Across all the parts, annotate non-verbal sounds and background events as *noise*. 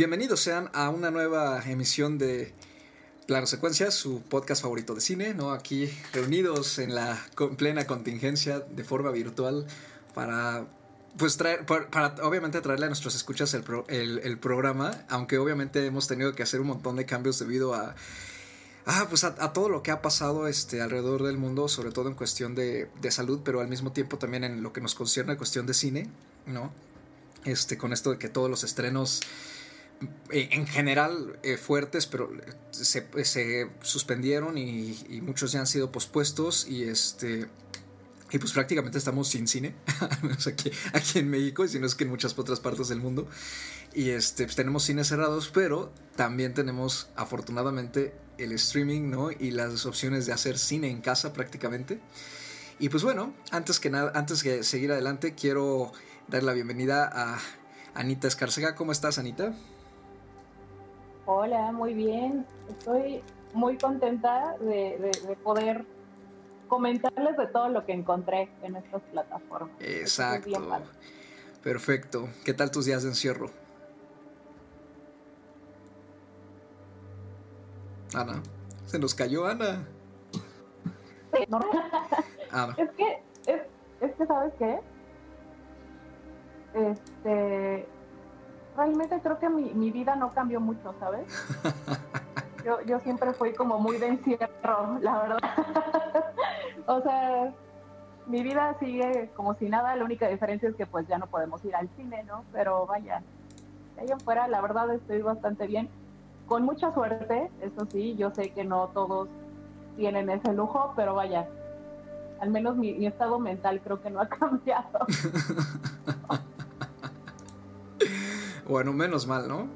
Bienvenidos sean a una nueva emisión de Plano Secuencias, su podcast favorito de cine, ¿no? Aquí reunidos en la plena contingencia de forma virtual para pues traer, para, obviamente traerle a nuestros escuchas el, programa, aunque obviamente hemos tenido que hacer un montón de cambios debido a, ah, pues a, todo lo que ha pasado este, alrededor del mundo, sobre todo en cuestión de, de, salud, pero al mismo tiempo también en lo que nos concierne a cuestión de cine, ¿no? Este, con esto de que todos los estrenos en general eh, fuertes, pero se, se suspendieron y, muchos ya han sido pospuestos y este y pues prácticamente estamos sin cine, *laughs* aquí, en México, y si no es que en muchas otras partes del mundo. Y este, pues tenemos cines cerrados, pero también tenemos afortunadamente el streaming, ¿no? Y las opciones de hacer cine en casa prácticamente. Y pues bueno, antes que nada, antes de seguir adelante, quiero dar la bienvenida a Anita Escarcega. ¿Cómo estás, Anita? Hola, muy bien. Estoy muy contenta de, de poder comentarles de todo lo que encontré en estas plataformas. Exacto. Perfecto. ¿Qué tal tus días de encierro? Ana. Se nos cayó Ana. *laughs* Es que, es, es que, ¿sabes qué? Este, realmente creo que mi, mi vida no cambió mucho, ¿sabes? *laughs* Yo, yo siempre fui como muy de encierro, la verdad. *laughs* o sea, mi vida sigue como si nada, la única diferencia es que pues ya no podemos ir al cine, ¿no? Pero vaya, de ahí afuera la verdad estoy bastante bien. Con mucha suerte, eso sí, yo sé que no todos tienen ese lujo, pero vaya, al menos mi, mi estado mental creo que no ha *laughs* cambiado. Bueno, menos mal, ¿no?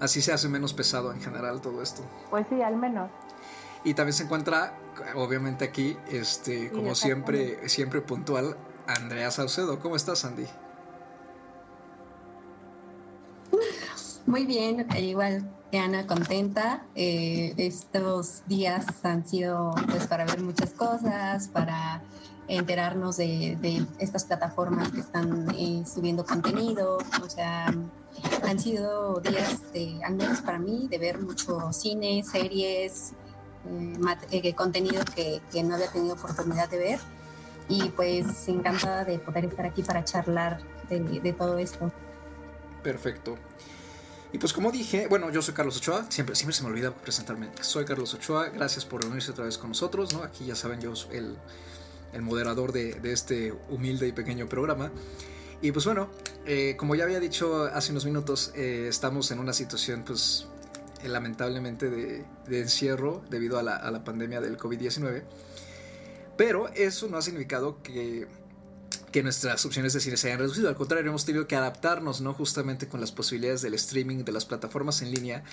Así se hace menos pesado en general todo esto. Pues sí, al menos. Y también se encuentra, obviamente aquí, este, como siempre, siempre puntual, Andrea Saucedo. ¿Cómo estás, Andy? Muy bien, igual que Ana, contenta. Eh, estos días han sido pues para ver muchas cosas, para enterarnos de, estas plataformas que están eh, subiendo contenido. O sea, han sido días, de, al menos para mí, de ver mucho cine, series, eh, eh, contenido que, que, no había tenido oportunidad de ver. Y pues encantada de poder estar aquí para charlar de, de todo esto. Perfecto. Y pues como dije, bueno, yo soy Carlos Ochoa, siempre, siempre se me olvida presentarme. Soy Carlos Ochoa, gracias por reunirse otra vez con nosotros, ¿no? Aquí ya saben, yo soy el, el moderador de, este humilde y pequeño programa. Y pues bueno, eh, como ya había dicho hace unos minutos, eh, estamos en una situación pues eh, lamentablemente de, encierro debido a la, a la pandemia del COVID-19. Pero eso no ha significado que, que nuestras opciones de cine se hayan reducido. Al contrario, hemos tenido que adaptarnos, ¿no? Justamente con las posibilidades del streaming, de las plataformas en línea.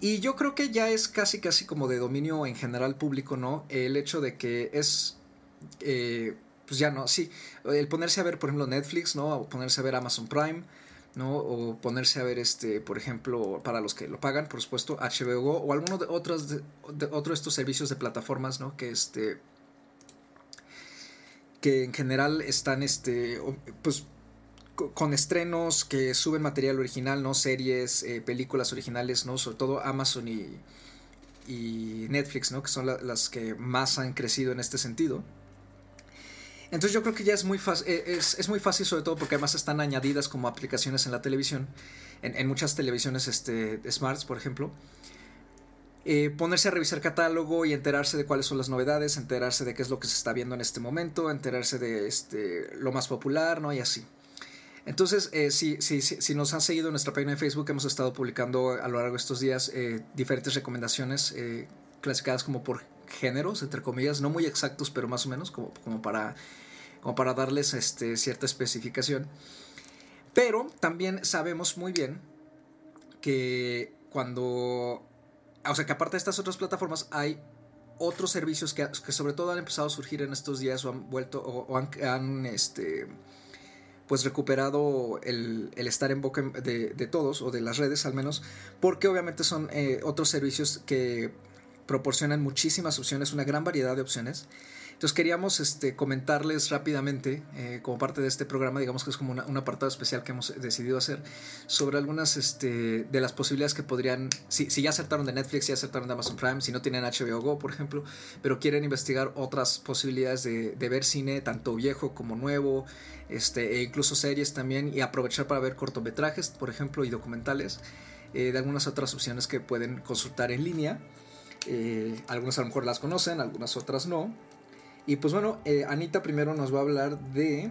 Y yo creo que ya es casi, casi como de dominio en general público, ¿no? El hecho de que es eh, pues ya no, sí, el ponerse a ver, por ejemplo, Netflix, ¿no? O ponerse a ver Amazon Prime, ¿no? O ponerse a ver, este, por ejemplo, para los que lo pagan, por supuesto, HBO o alguno de otros de, de estos servicios de plataformas, ¿no? Que este que en general están este pues con estrenos que suben material original, ¿no? Series, eh, películas originales, ¿no? Sobre todo Amazon y, y Netflix, ¿no? Que son las que más han crecido en este sentido. Entonces yo creo que ya es muy fácil, eh, es, es, muy fácil sobre todo porque además están añadidas como aplicaciones en la televisión, en, en muchas televisiones este, smarts, por ejemplo. Eh, ponerse a revisar catálogo y enterarse de cuáles son las novedades, enterarse de qué es lo que se está viendo en este momento, enterarse de este, lo más popular, ¿no? Y así. Entonces, eh, si, si, si, nos han seguido en nuestra página de Facebook, hemos estado publicando a lo largo de estos días eh, diferentes recomendaciones clasificadas como por géneros, entre comillas, no muy exactos, pero más o menos, como, como, para, como para darles este, cierta especificación. Pero también sabemos muy bien que cuando o sea que aparte de estas otras plataformas hay otros servicios que, que, sobre todo han empezado a surgir en estos días o han vuelto o, han, han, este pues recuperado el, el estar en boca de, de, todos o de las redes al menos porque obviamente son eh, otros servicios que proporcionan muchísimas opciones una gran variedad de opciones Entonces queríamos este, comentarles rápidamente, eh, como parte de este programa, digamos que es como un apartado especial que hemos decidido hacer, sobre algunas este, de las posibilidades que podrían, si, si ya acertaron de Netflix, si ya acertaron de Amazon Prime, si no tienen HBO Go, por ejemplo, pero quieren investigar otras posibilidades de, de ver cine, tanto viejo como nuevo, este, e incluso series también, y aprovechar para ver cortometrajes, por ejemplo, y documentales, eh, de algunas otras opciones que pueden consultar en línea. Eh, algunas a lo mejor las conocen, algunas otras no. Y pues bueno, eh, Anita primero nos va a hablar de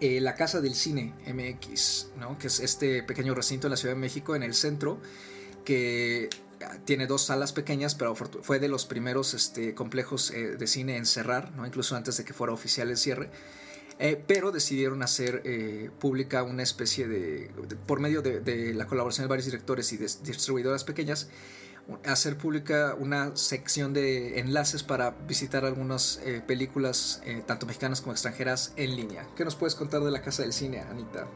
eh, la Casa del Cine MX, ¿no? que es este pequeño recinto en la Ciudad de México, en el centro, que tiene dos salas pequeñas, pero fue de los primeros este, complejos eh, de cine en cerrar, ¿no? incluso antes de que fuera oficial el cierre. pero decidieron hacer pública una especie de, por medio de, de, la colaboración de varios directores y de distribuidoras pequeñas, hacer pública una sección de enlaces para visitar algunas eh, películas, eh, tanto mexicanas como extranjeras, en línea. ¿Qué nos puedes contar de la Casa del Cine, Anita?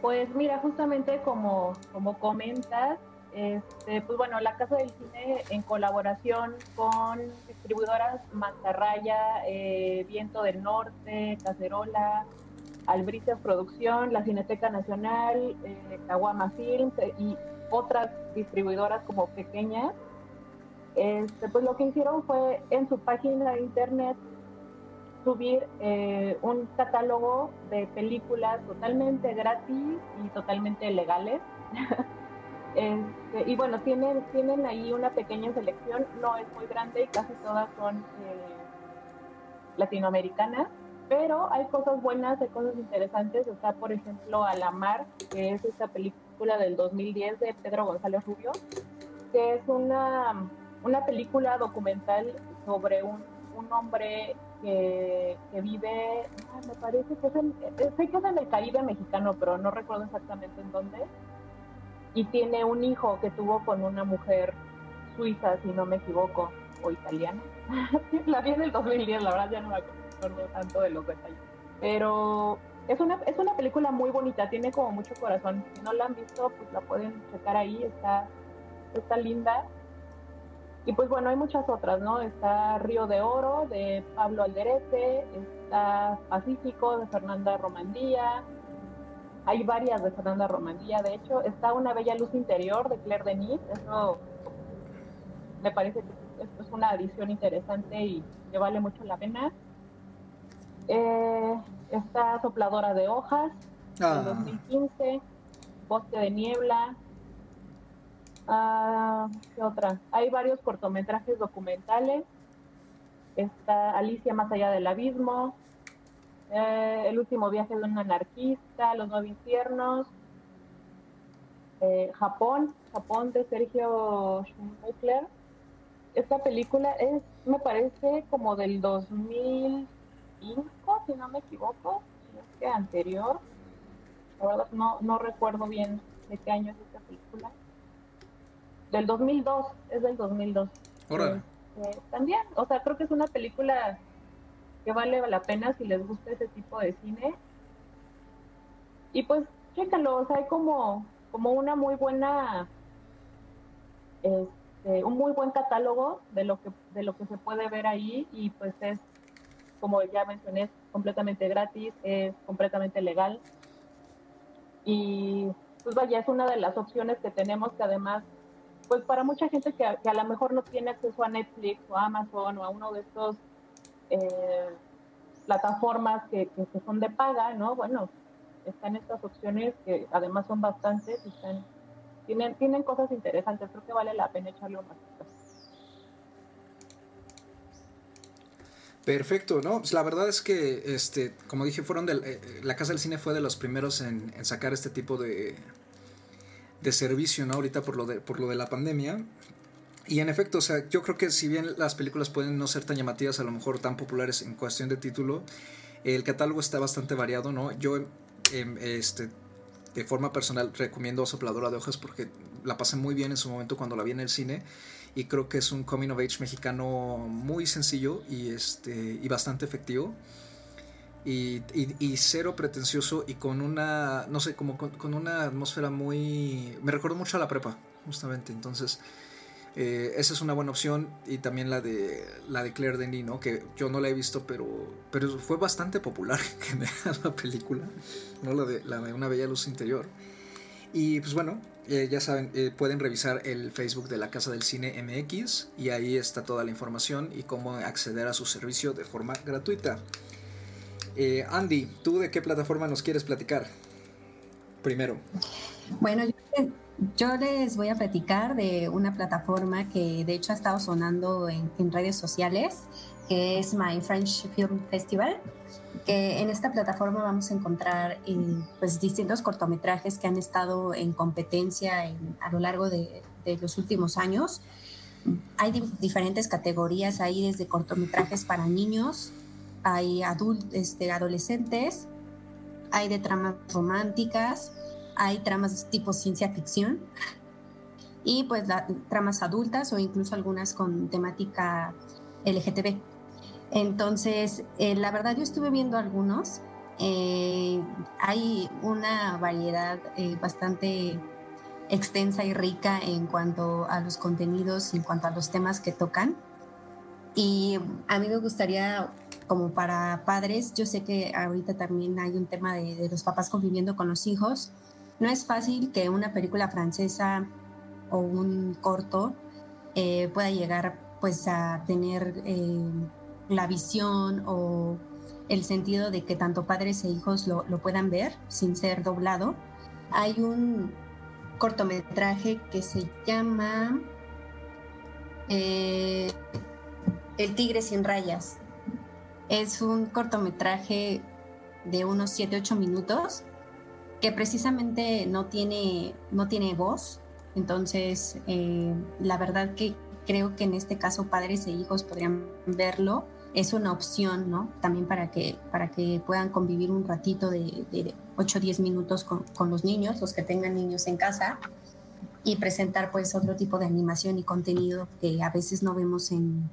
Pues mira, justamente como, como comentas, este, pues bueno, la Casa del Cine en colaboración con distribuidoras Mantarraya, eh, Viento del Norte, Cacerola, Albricias Producción, la Cineteca Nacional, Caguama Films y otras distribuidoras como pequeñas, este, pues lo que hicieron fue en su página de internet subir eh, un catálogo de películas totalmente gratis y totalmente legales. *laughs* este, y bueno, tienen, tienen ahí una pequeña selección, no es muy grande y casi todas son eh, latinoamericanas, pero hay cosas buenas, hay cosas interesantes. Está, por ejemplo, A la Mar, que es esta película del 2010 de Pedro González Rubio, que es una, una película documental sobre un, un hombre que, que vive, me parece que es en, sé que es en el Caribe mexicano, pero no recuerdo exactamente en dónde, y tiene un hijo que tuvo con una mujer suiza, si no me equivoco, o italiana. *laughs* la vi en el 2010, la verdad ya no me acuerdo tanto de los detalles. Pero es una, es una película muy bonita, tiene como mucho corazón. Si no la han visto, pues la pueden checar ahí, está, está linda. Y pues bueno, hay muchas otras, ¿no? Está Río de Oro de Pablo Alderete, está Pacífico de Fernanda Romandía, hay varias de Fernanda Romandía, de hecho, está Una Bella Luz Interior de Claire Denis, eso me parece que es una edición interesante y que vale mucho la pena. Eh, esta sopladora de hojas ah. 2015, Bosque de Niebla. Ah, ¿Qué otra? Hay varios cortometrajes documentales. Está Alicia más allá del abismo, eh, El último viaje de un anarquista, Los nueve infiernos, eh, Japón, Japón de Sergio Schmuckler. Esta película es, me parece, como del 2000 si no me equivoco, es que anterior. La verdad no, no recuerdo bien de qué año es esta película. Del 2002, es del 2002. Eh, eh, también, o sea, creo que es una película que vale la pena si les gusta ese tipo de cine. Y pues, chécalo, o sea, hay como, como una muy buena, este, un muy buen catálogo de lo que, de lo que se puede ver ahí y pues es como ya mencioné, es completamente gratis, es completamente legal. Y pues vaya, es una de las opciones que tenemos que además, pues para mucha gente que, a lo mejor no tiene acceso a Netflix o a Amazon o a uno de estos eh, plataformas que, que, son de paga, ¿no? Bueno, están estas opciones que además son bastantes y están, tienen, tienen cosas interesantes. Creo que vale la pena echarle un Perfecto, ¿no? Pues la verdad es que, este, como dije, fueron de, eh, la Casa del Cine fue de los primeros en, sacar este tipo de, de servicio, ¿no? Ahorita por lo, de, por lo de la pandemia. Y en efecto, o sea, yo creo que si bien las películas pueden no ser tan llamativas, a lo mejor tan populares en cuestión de título, el catálogo está bastante variado, ¿no? Yo, em, este, de forma personal, recomiendo Sopladora de Hojas porque la pasé muy bien en su momento cuando la vi en el cine y creo que es un coming of age mexicano muy sencillo y, este, y bastante efectivo. Y, y, cero pretencioso y con una, no sé, como con, una atmósfera muy... Me recuerdo mucho a la prepa, justamente. Entonces, Eh, esa es una buena opción y también la de la de Claire Denis, ¿no? Que yo no la he visto, pero, pero fue bastante popular en *laughs* la película, ¿no? La de, la de Una Bella Luz Interior. Y pues bueno, eh, ya saben, eh, pueden revisar el Facebook de la Casa del Cine MX y ahí está toda la información y cómo acceder a su servicio de forma gratuita. Andy, ¿tú de qué plataforma nos quieres platicar? Primero. Bueno, yo les voy a platicar de una plataforma que de hecho ha estado sonando en, redes sociales, que es My French Film Festival, que en esta plataforma vamos a encontrar eh, pues distintos cortometrajes que han estado en competencia a lo largo de, los últimos años. Hay diferentes categorías ahí, desde cortometrajes para niños, hay este, adolescentes, hay de tramas románticas, hay tramas tipo ciencia ficción y pues tramas adultas o incluso algunas con temática LGTB. Entonces, eh, la verdad yo estuve viendo algunos. Eh, hay una variedad eh, bastante extensa y rica en cuanto a los contenidos, en cuanto a los temas que tocan. Y a mí me gustaría, como para padres, yo sé que ahorita también hay un tema de, los papás conviviendo con los hijos, no es fácil que una película francesa o un corto pueda llegar pues a tener la visión o el sentido de que tanto padres e hijos lo, puedan ver sin ser doblado. Hay un cortometraje que se llama eh, El tigre sin rayas. Es un cortometraje de unos 7-8 minutos que precisamente no tiene, no tiene voz. Entonces, eh, la verdad que creo que en este caso padres e hijos podrían verlo. Es una opción, ¿no? También para que, para que puedan convivir un ratito de, de 8 o 10 minutos con, con, los niños, los que tengan niños en casa, y presentar pues otro tipo de animación y contenido que a veces no vemos en,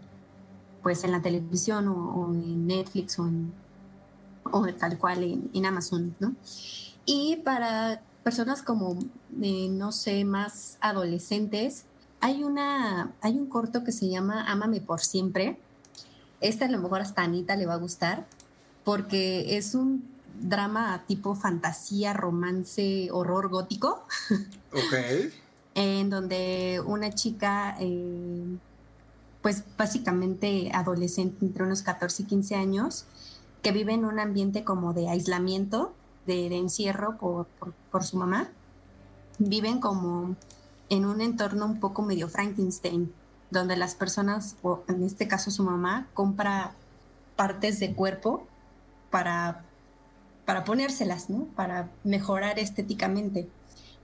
pues, en la televisión o, en Netflix o, en, o tal cual en, en Amazon, ¿no? Y para personas como, eh, no sé, más adolescentes, hay, una, hay un corto que se llama Ámame por siempre. Este a lo mejor hasta Anita le va a gustar porque es un drama tipo fantasía, romance, horror gótico. *laughs* Ok. en donde una chica, eh, pues básicamente adolescente entre unos 14 y 15 años, que vive en un ambiente como de aislamiento, de, encierro por, por, su mamá, viven como en un entorno un poco medio Frankenstein, donde las personas, o en este caso su mamá, compra partes de cuerpo para, para ponérselas, ¿no? Para mejorar estéticamente.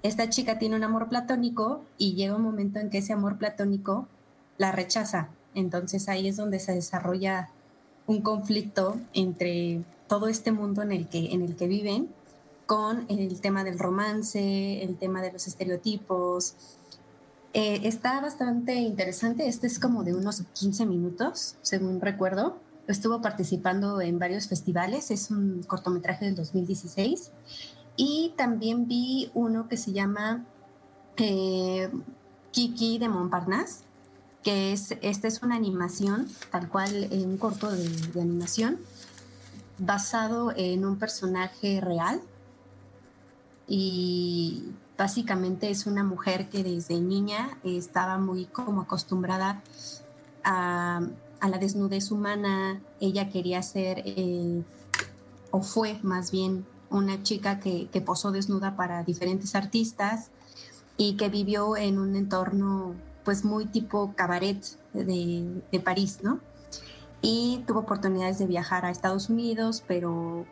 Esta chica tiene un amor platónico y llega un momento en que ese amor platónico la rechaza. Entonces ahí es donde se desarrolla un conflicto entre todo este mundo en el que, en el que viven con el tema del romance, el tema de los estereotipos. Eh, está bastante interesante, este es como de unos 15 minutos, según recuerdo. Estuvo participando en varios festivales, es un cortometraje del 2016. Y también vi uno que se llama eh, Kiki de Montparnasse, que es, esta es una animación, tal cual, un corto de, de animación, basado en un personaje real y básicamente es una mujer que desde niña estaba muy como acostumbrada a, la desnudez humana, ella quería ser, eh, o fue más bien, una chica que, posó desnuda para diferentes artistas y que vivió en un entorno pues muy tipo cabaret de, de París, ¿no? y tuvo oportunidades de viajar a Estados Unidos, pero,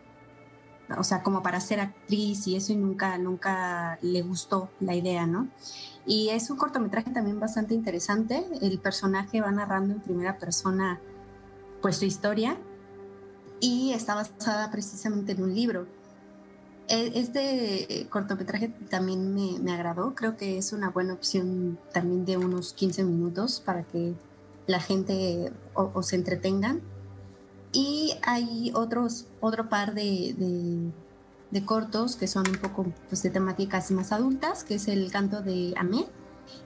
o sea, como para ser actriz y eso y nunca, nunca le gustó la idea, ¿no? Y es un cortometraje también bastante interesante. El personaje va narrando en primera persona, pues, su historia y está basada precisamente en un libro. E, este cortometraje también me, me agradó, creo que es una buena opción también de unos 15 minutos para que la gente o, se entretengan. Y hay otros, otro par de, de, cortos que son un poco pues, de temáticas más adultas, que es el canto de Amé,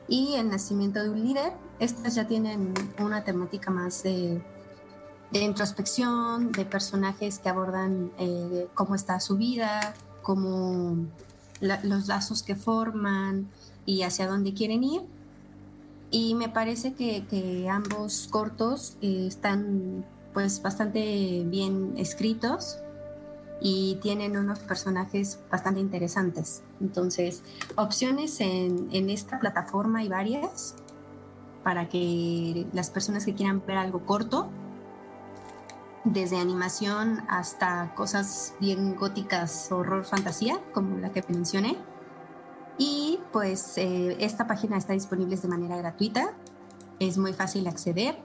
y El nacimiento de un líder. Estas ya tienen una temática más de, introspección, de personajes que abordan eh, cómo está su vida, cómo los lazos que forman y hacia dónde quieren ir. Y me parece que, ambos cortos eh, están pues bastante bien escritos y tienen unos personajes bastante interesantes. Entonces, opciones en, en esta plataforma hay varias para que las personas que quieran ver algo corto, desde animación hasta cosas bien góticas, horror, fantasía, como la que mencioné. Y pues eh, esta página está disponible de manera gratuita, es muy fácil acceder.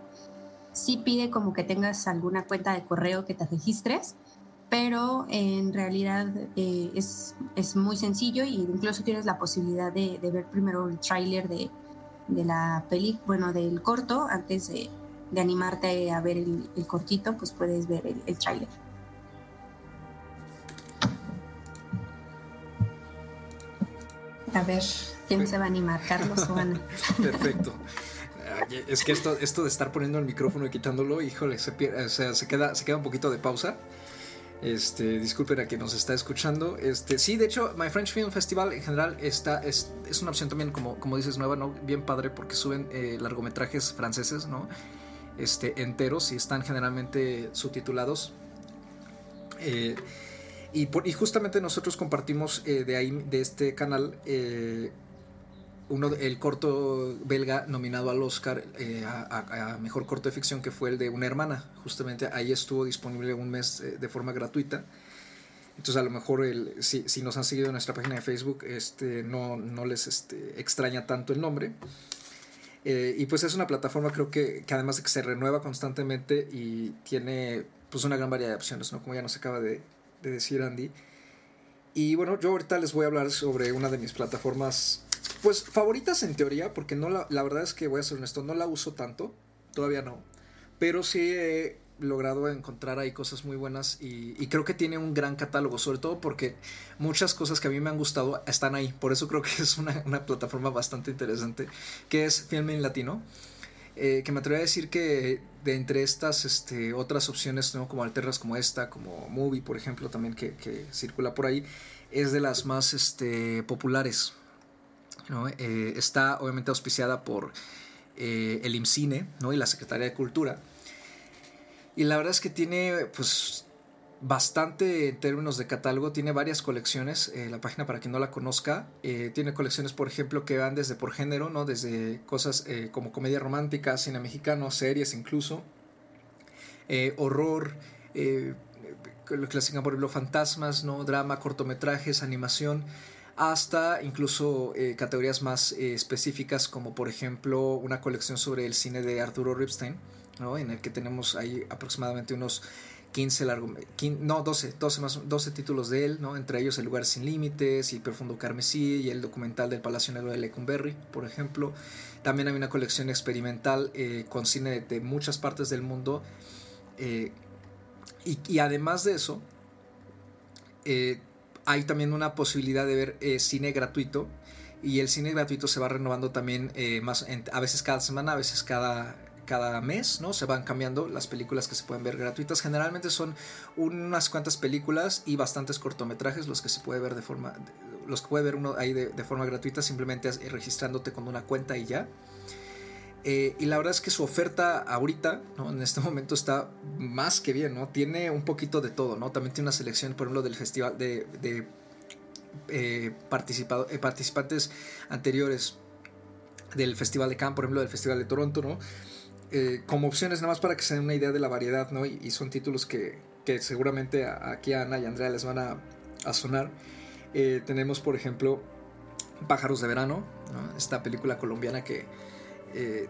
Sí pide como que tengas alguna cuenta de correo que te registres, pero en realidad eh, es, es, muy sencillo y incluso tienes la posibilidad de, ver primero el tráiler de, de, la peli, bueno, del corto, antes de, de animarte a ver el, el, cortito, pues puedes ver el, el tráiler. A ver, ¿quién se va a animar, Carlos o Ana? *laughs* Perfecto. Es que esto, esto de estar poniendo el micrófono y quitándolo, híjole, se, o sea, se, queda, se queda un poquito de pausa. Este, disculpen a quien nos está escuchando. Este, sí, de hecho, My French Film Festival en general está, es, es una opción también, como, como dices, nueva, ¿no? Bien padre porque suben eh, largometrajes franceses, ¿no? Este, enteros y están generalmente subtitulados. Eh, y, y, justamente nosotros compartimos eh, de ahí, de este canal, uno, el corto belga nominado al Oscar eh, a, mejor corto de ficción que fue el de una hermana. Justamente ahí estuvo disponible un mes eh, de forma gratuita. Entonces a lo mejor si, si, nos han seguido en nuestra página de Facebook este no, no les este, extraña tanto el nombre. Eh, y pues es una plataforma creo que, que, además de que se renueva constantemente y tiene pues una gran variedad de opciones no como ya nos acaba de decir Andy y bueno yo ahorita les voy a hablar sobre una de mis plataformas pues favoritas en teoría, porque no la, la verdad es que voy a ser honesto, no la uso tanto, todavía no. Pero sí he logrado encontrar ahí cosas muy buenas y, creo que tiene un gran catálogo, sobre todo porque muchas cosas que a mí me han gustado están ahí. Por eso creo que *laughs* es una, plataforma bastante interesante, que es Film en Latino. Eh, que me atrevo a decir que de entre estas este, otras opciones, ¿no? como alternas como esta, como Movie, por ejemplo, también que, circula por ahí, es de las más este, populares. Eh, está obviamente auspiciada por eh, el IMCINE y la Secretaría de Cultura. Y la verdad es que tiene pues bastante en términos de catálogo, tiene varias colecciones, eh, la página para quien no la conozca, tiene colecciones por ejemplo que van desde por género, ¿no? desde cosas como comedia romántica, cine mexicano, series incluso, horror, lo clasifican por ejemplo fantasmas, ¿no? drama, cortometrajes, animación, hasta incluso eh, categorías más eh, específicas como por ejemplo una colección sobre el cine de Arturo Ripstein, ¿no? en el que tenemos ahí aproximadamente unos 15 largo, no, 12, 12, más, 12 títulos de él, ¿no? entre ellos El lugar sin límites y Profundo Carmesí y el documental del Palacio Negro de Lecumberri, por ejemplo. También hay una colección experimental eh, con cine de, muchas partes del mundo. y, y, además de eso, hay también una posibilidad de ver eh, cine gratuito y el cine gratuito se va renovando también eh, más a veces cada semana, a veces cada, cada mes, ¿no? Se van cambiando las películas que se pueden ver gratuitas. Generalmente son unas cuantas películas y bastantes cortometrajes los que se puede ver de forma los que puede ver uno ahí de, forma gratuita simplemente registrándote con una cuenta y ya. Eh, y la verdad es que su oferta ahorita, ¿no? en este *laughs* momento está más que bien, ¿no? Tiene un poquito de todo, ¿no? También tiene una selección, por ejemplo, del festival de, eh, participado, eh, participantes anteriores del Festival de Cannes, por ejemplo, del Festival de Toronto, ¿no? Como opciones nada más para que se den una idea de la variedad, ¿no? Y, son títulos que, que seguramente aquí a Ana y Andrea les van a, a sonar. tenemos, por ejemplo, Pájaros de Verano, esta película colombiana que eh,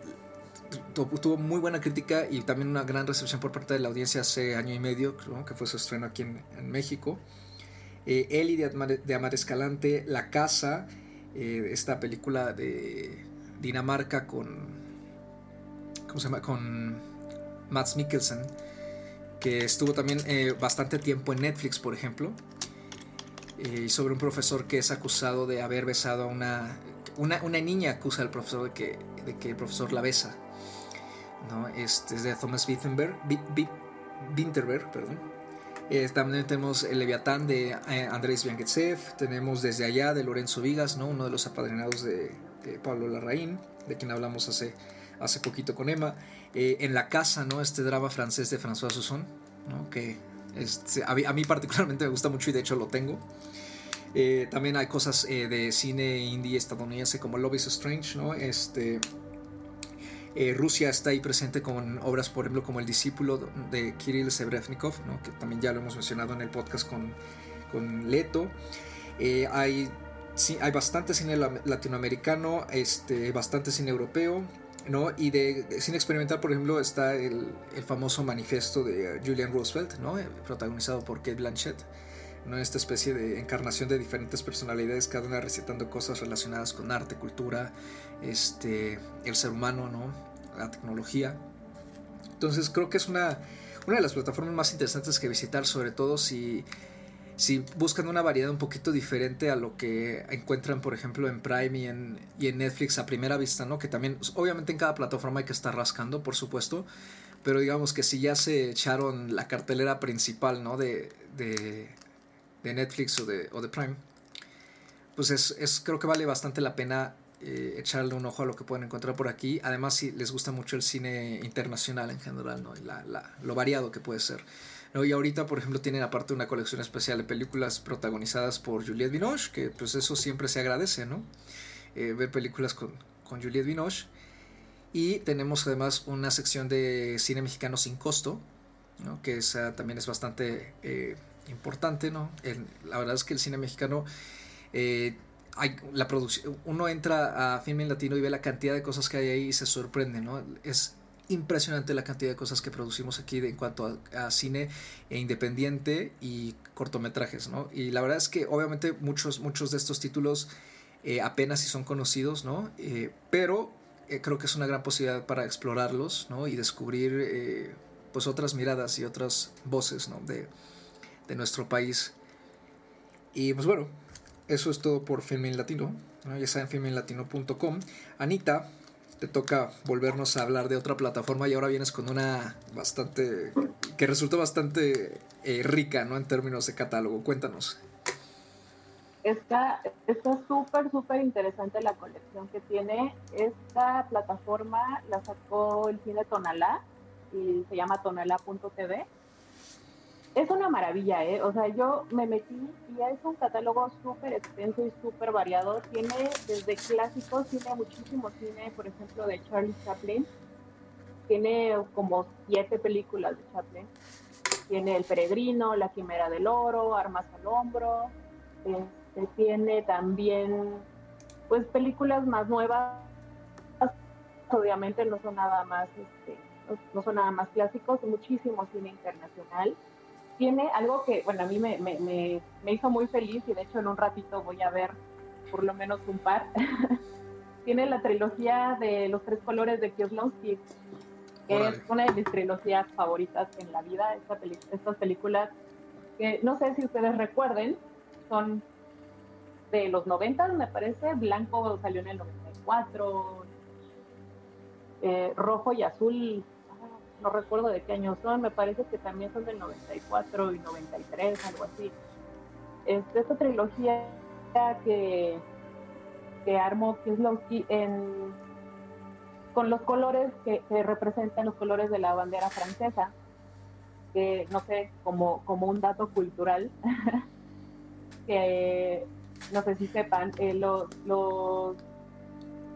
tuvo muy buena crítica y también una gran recepción por parte de la audiencia hace año y medio, que fue su estreno aquí en, México. Eh, Eli de, Amar, Escalante, La Casa, eh, esta película de Dinamarca con. ¿Cómo se llama? Con Mats Mikkelsen, que estuvo también eh, bastante tiempo en Netflix, por ejemplo. sobre un profesor que es acusado de haber besado a una una, niña acusa al profesor de que, de que el profesor la besa. ¿no? Este es de Thomas Winterberg, perdón. Eh, también tenemos el Leviatán de eh, Andrés Bianquetsev, tenemos desde allá de Lorenzo Vigas, ¿no? uno de los apadrinados de, Pablo Larraín, de quien hablamos hace, hace poquito con Emma. Eh, en la casa, ¿no? este drama francés de François Sousson, ¿no? que a, mí, particularmente me gusta mucho y de hecho lo tengo. también hay cosas de cine indie estadounidense como Love is Strange, ¿no? Este, eh, Rusia está ahí presente con obras, por ejemplo, como El discípulo de Kirill Sebrezhnikov, que también ya lo hemos mencionado en el podcast con, con Leto. Eh, hay, hay bastante cine latinoamericano, este, bastante cine europeo. ¿No? Y de, cine experimental, por ejemplo, está el, famoso manifiesto de Julian Roosevelt, ¿no? Eh, protagonizado por Kate Blanchett. ¿no? esta especie de encarnación de diferentes personalidades, cada una recitando cosas relacionadas con arte, cultura, este, el ser humano, ¿no? la tecnología. Entonces creo que es una, una de las plataformas más interesantes que visitar, sobre todo si, si buscan una variedad un poquito diferente a lo que encuentran, por ejemplo, en Prime y en, y en Netflix a primera vista, ¿no? Que también, obviamente en cada plataforma hay que estar rascando, por supuesto, pero digamos que si ya se echaron la cartelera principal, ¿no? De, de, de Netflix o de, o de Prime, pues es, es, creo que vale bastante la pena eh, echarle un ojo a lo que pueden encontrar por aquí. Además, si les gusta mucho el cine internacional en general, ¿no? lo variado que puede ser. ¿No? Y ahorita, por ejemplo, tienen aparte una colección especial de películas protagonizadas por Juliette Binoche, que pues eso siempre se agradece, ¿no? Eh, ver películas con, con Juliette Binoche. Y tenemos además una sección de cine mexicano sin costo, ¿no? que esa también es bastante eh, importante. ¿no? la verdad es que el cine mexicano la producción, uno entra a Filming Latino y ve la cantidad de cosas que hay ahí y se sorprende, ¿no? Es impresionante la cantidad de cosas que producimos aquí en cuanto a, cine e independiente y cortometrajes, ¿no? Y la verdad es que obviamente muchos, muchos de estos títulos eh, apenas si son conocidos, ¿no? Eh, pero eh, creo que es una gran posibilidad para explorarlos, ¿no? Y descubrir pues otras miradas y otras voces, ¿no? De, de nuestro país. Y pues bueno, eso es todo por Filmin Latino. Ya saben, filminlatino.com. Anita, te toca volvernos a hablar de otra plataforma y ahora vienes con una bastante. que resulta bastante eh, rica, ¿no? En términos de catálogo. Cuéntanos. Está súper, súper interesante la colección que tiene. Esta plataforma la sacó el cine Tonalá y se llama tonalá.tv es una maravilla, ¿eh? O sea, yo me metí y es un catálogo súper extenso y súper variado. Tiene desde clásicos, tiene muchísimo cine, por ejemplo, de Charlie Chaplin. Tiene como siete películas de Chaplin. Tiene El Peregrino, La Quimera del Oro, Armas al Hombro. Este, tiene también, pues, películas más nuevas. Obviamente no son nada más, este, no son nada más clásicos, muchísimo cine internacional tiene algo que, bueno, a mí me, me, me, hizo muy feliz y de hecho en un ratito voy a ver por lo menos un par. *laughs* tiene la trilogía de los tres colores de Kieslowski, que es una de mis trilogías favoritas en la vida. Esta estas películas que no sé si ustedes recuerden, son de los 90, me parece. Blanco salió en el 94, eh, rojo y azul no recuerdo de qué año son, me parece que también son del 94 y 93, algo así. Este, esta trilogía que, que armó Kieslowski en, con los colores que, representan los colores de la bandera francesa, que no sé, como, como un dato cultural, *laughs* que no sé si sepan, eh, los, los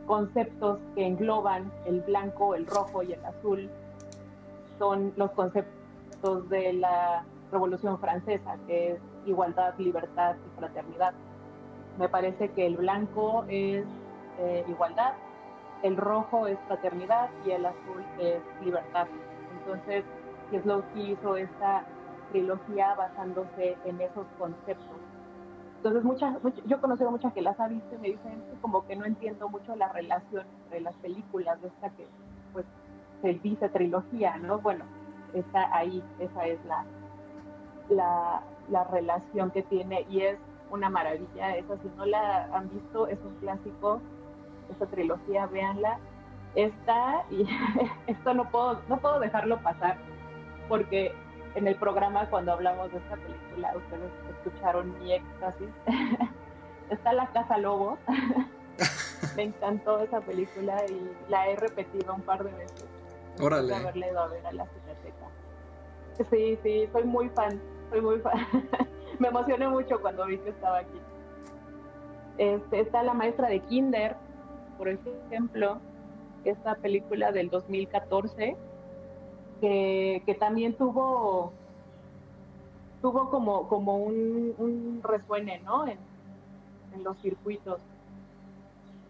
conceptos que engloban el blanco, el rojo y el azul son los conceptos de la Revolución Francesa, que es igualdad, libertad y fraternidad. Me parece que el blanco es eh, igualdad, el rojo es fraternidad y el azul es libertad. Entonces, que hizo esta trilogía basándose en esos conceptos. Entonces, muchas, yo he conocido a muchas que las ha visto y me dicen como que no entiendo mucho la relación entre las películas de esta que pues se dice trilogía, ¿no? Bueno, está ahí, esa es la, la, la relación que tiene y es una maravilla. Esa, si no la han visto, es un clásico. esta trilogía, véanla. Está, y *laughs* esto no puedo, no puedo dejarlo pasar, porque en el programa cuando hablamos de esta película, ustedes escucharon mi éxtasis. *laughs* Está La Casa Lobo. *laughs* Me encantó esa película y la he repetido un par de veces. Órale. Sí, sí, soy muy fan, soy muy fan. *laughs* Me emocioné mucho cuando vi que estaba aquí. Este, está La Maestra de Kinder, por ejemplo, esta película del 2014 que, también tuvo tuvo como, como un, un resuene, ¿no? En, los circuitos.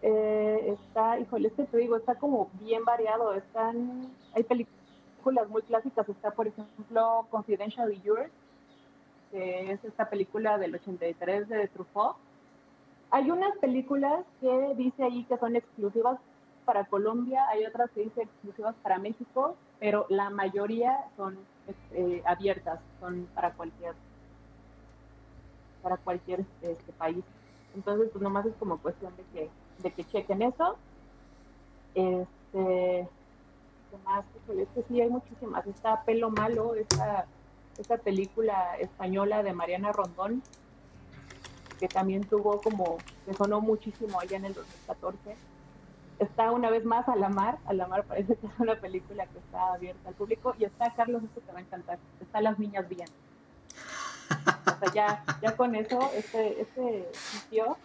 Eh, está, híjole, este te digo, está como bien variado. Están, hay películas muy clásicas. Está, por ejemplo, Confidentially Yours, que es esta película del 83 de Truffaut. Hay unas películas que dice ahí que son exclusivas para Colombia, hay otras que dice exclusivas para México, pero la mayoría son este, abiertas, son para cualquier para cualquier este, país. Entonces, pues nomás es como cuestión de que, de que chequen eso. Este, ¿qué más? Es sí, hay muchísimas. Está Pelo Malo, esta, esta película española de Mariana Rondón, que también tuvo como, que sonó muchísimo allá en el 2014 está una vez más a la mar, a la mar parece que es una película que está abierta al público y está Carlos, esto te va a encantar, está Las Niñas Bien. O sea, ya, ya con eso, este, este sitio,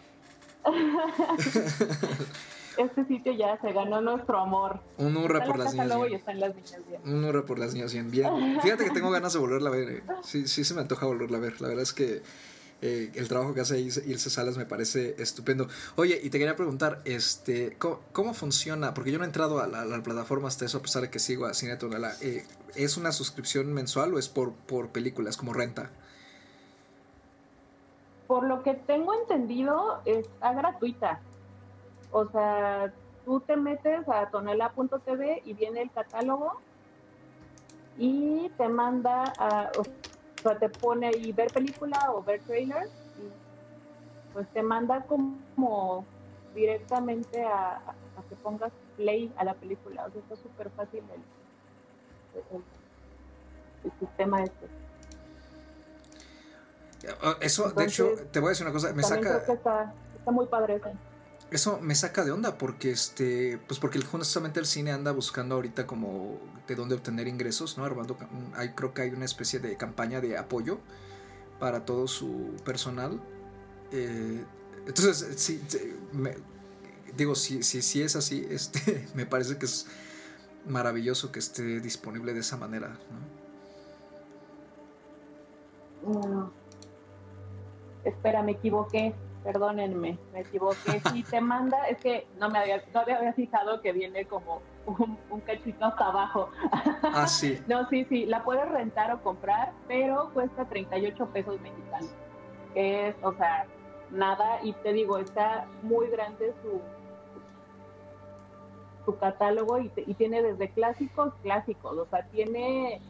*laughs* este sitio ya se ganó nuestro amor. Un hurra por las niñas bien. Y están las niñas bien. Un hurra por las niñas bien. bien. Fíjate que tengo ganas de volverla a ver. Eh. Sí, sí se me antoja volverla a ver. La verdad es que eh, el trabajo que hace Ilse Salas me parece estupendo. Oye, y te quería preguntar, este, ¿cómo, funciona? Porque yo no he entrado a la, plataforma hasta eso, a pesar de que sigo a Cine Tonala. Eh, ¿Es una suscripción mensual o es por, por películas, como renta? Por lo que tengo entendido, está gratuita. O sea, tú te metes a tonela.tv y viene el catálogo y te manda a... O sea, te pone ahí ver película o ver trailer y pues te manda como directamente a, que pongas play a la película. O sea, está súper fácil el, el, sistema este. Eso, de hecho, te voy a decir una cosa, me saca... está, está muy padre eso eso me saca de onda porque este pues porque justamente el cine anda buscando ahorita como de dónde obtener ingresos no armando hay creo que hay una especie de campaña de apoyo para todo su personal eh, entonces sí digo si si si es así *laughs* este me parece que es maravilloso que esté disponible de esa manera ¿no? Mm. Espera me equivoqué perdónenme, me equivoqué. *laughs* Si te manda, es que no me había, no había fijado que viene como un, cachito hasta abajo. Ah, sí. *laughs* no, sí, sí, la puedes rentar o comprar, pero cuesta 38 pesos mexicanos. es, o sea, nada, y te digo, está muy grande su, su catálogo y, y tiene desde clásicos, clásicos, o sea, tiene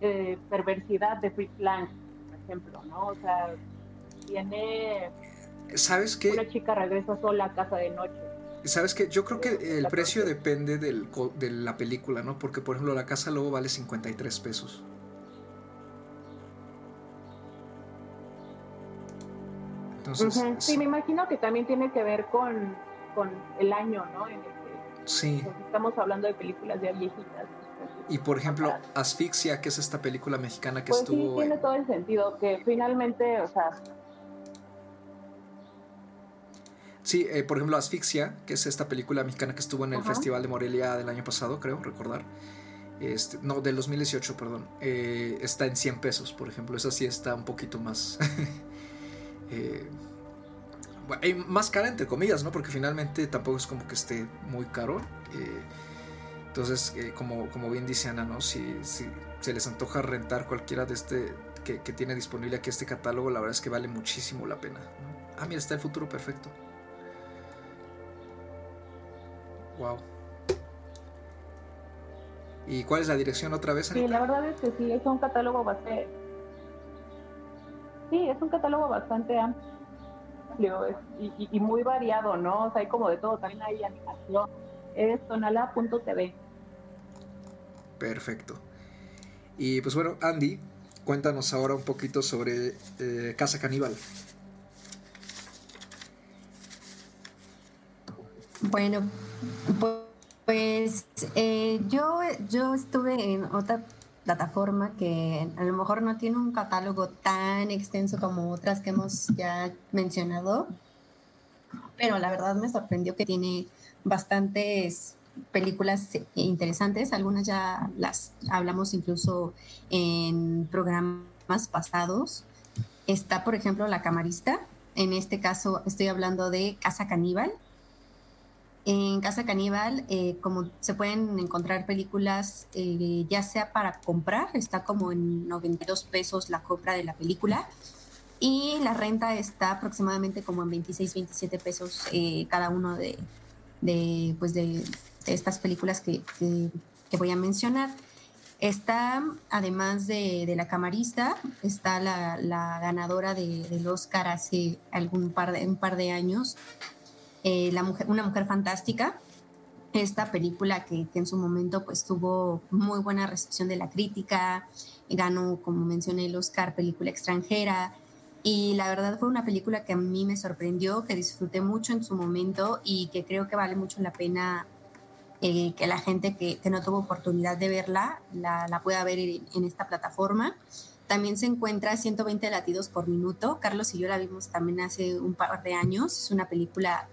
eh, perversidad de Fritz Lang, por ejemplo, ¿no? O sea, tiene ¿Sabes qué? Una chica regresa sola a casa de noche. ¿Sabes qué? Yo creo que el precio depende del, de la película, ¿no? Porque, por ejemplo, la casa luego vale 53 pesos. Entonces, Sí, me imagino que también tiene que ver con, con el año, ¿no? En el que sí. estamos hablando de películas ya viejitas. Y por ejemplo, Asfixia, que es esta película mexicana que pues estuvo. Sí, tiene todo el sentido, que finalmente, o sea, Sí, eh, por ejemplo, Asfixia, que es esta película mexicana que estuvo en el Festival de Morelia del año pasado, creo, recordar. Este, no, del 2018, perdón. Eh, está en 100 pesos, por ejemplo. Esa sí está un poquito más. *laughs* eh, más cara, entre comillas, ¿no? Porque finalmente tampoco es como que esté muy caro. Eh, entonces, como, como bien dice Ana, ¿no? Si, si, se les antoja rentar cualquiera de este que, que, tiene disponible aquí este catálogo, la verdad es que vale muchísimo la pena. Ah, mira, está el futuro perfecto. Wow. ¿Y cuál es la dirección otra vez? Sí, la verdad es que sí, es un catálogo bastante... Sí, es un catálogo bastante amplio. amplio y, muy variado, ¿no? O sea, hay como de todo, también hay animación. Es tonala.tv. Perfecto. Y pues bueno, Andy, cuéntanos ahora un poquito sobre eh, Casa Caníbal. Bueno, pues eh, yo, yo estuve en otra plataforma que a lo mejor no tiene un catálogo tan extenso como otras que hemos ya mencionado, pero la verdad me sorprendió que tiene bastantes películas interesantes, algunas ya las hablamos incluso en programas pasados. Está, por ejemplo, La Camarista, en este caso estoy hablando de Casa Caníbal, en Casa Caníbal, eh, como se pueden encontrar películas, eh, ya sea para comprar, está como en 92 pesos la compra de la película, y la renta está aproximadamente como en 26, 27 pesos eh, cada uno de, de, pues de, estas películas que, que, voy a mencionar. Está, además de, de la camarista, está la, la ganadora de, del Oscar hace algún par de, un par de años, eh, la mujer, Una mujer fantástica, esta película que, en su momento pues tuvo muy buena recepción de la crítica, ganó, como mencioné, el Oscar Película Extranjera, y la verdad fue una película que a mí me sorprendió, que disfruté mucho en su momento y que creo que vale mucho la pena eh, que la gente que, no tuvo oportunidad de verla la, pueda ver en, esta plataforma. También se encuentra 120 latidos por minuto. Carlos y yo la vimos también hace un par de años. Es una película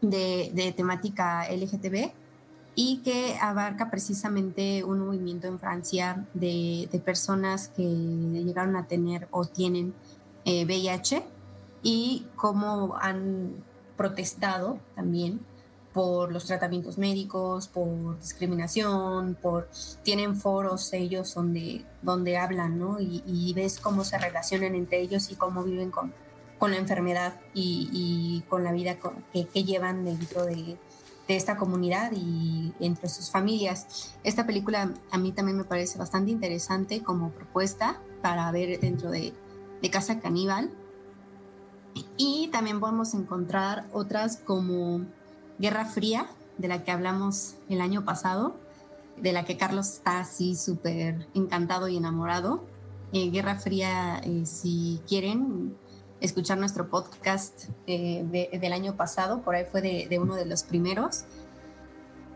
de, temática LGTB y que abarca precisamente un movimiento en Francia de, personas que llegaron a tener o tienen VIH eh, y cómo han protestado también por los tratamientos médicos, por discriminación, por tienen foros ellos donde, donde hablan, ¿no? Y, y ves cómo se relacionan entre ellos y cómo viven con, con la enfermedad y, con la vida que, llevan dentro de, esta comunidad y entre sus familias. Esta película a mí también me parece bastante interesante como propuesta para ver dentro de, Casa Caníbal. Y también podemos encontrar otras como Guerra Fría, de la que hablamos el año pasado, de la que Carlos está así súper encantado y enamorado. Eh, Guerra Fría, eh, si quieren, escuchar nuestro podcast eh, del año pasado, por ahí fue de, uno de los primeros.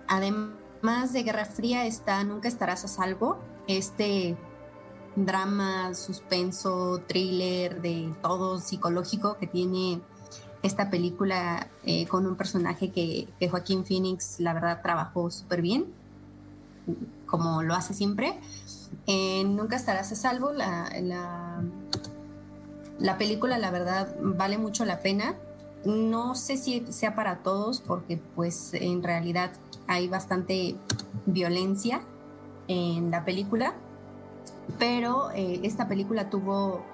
Además de Guerra Fría está Nunca estarás a salvo, este drama, suspenso, thriller de todo psicológico que tiene esta película eh, con un personaje que, Joaquín Phoenix la verdad trabajó súper bien, como lo hace siempre. Nunca estarás a salvo, la película, la verdad, vale mucho la pena. No sé si sea para todos, porque pues en realidad hay bastante violencia en la película, pero eh, esta película tuvo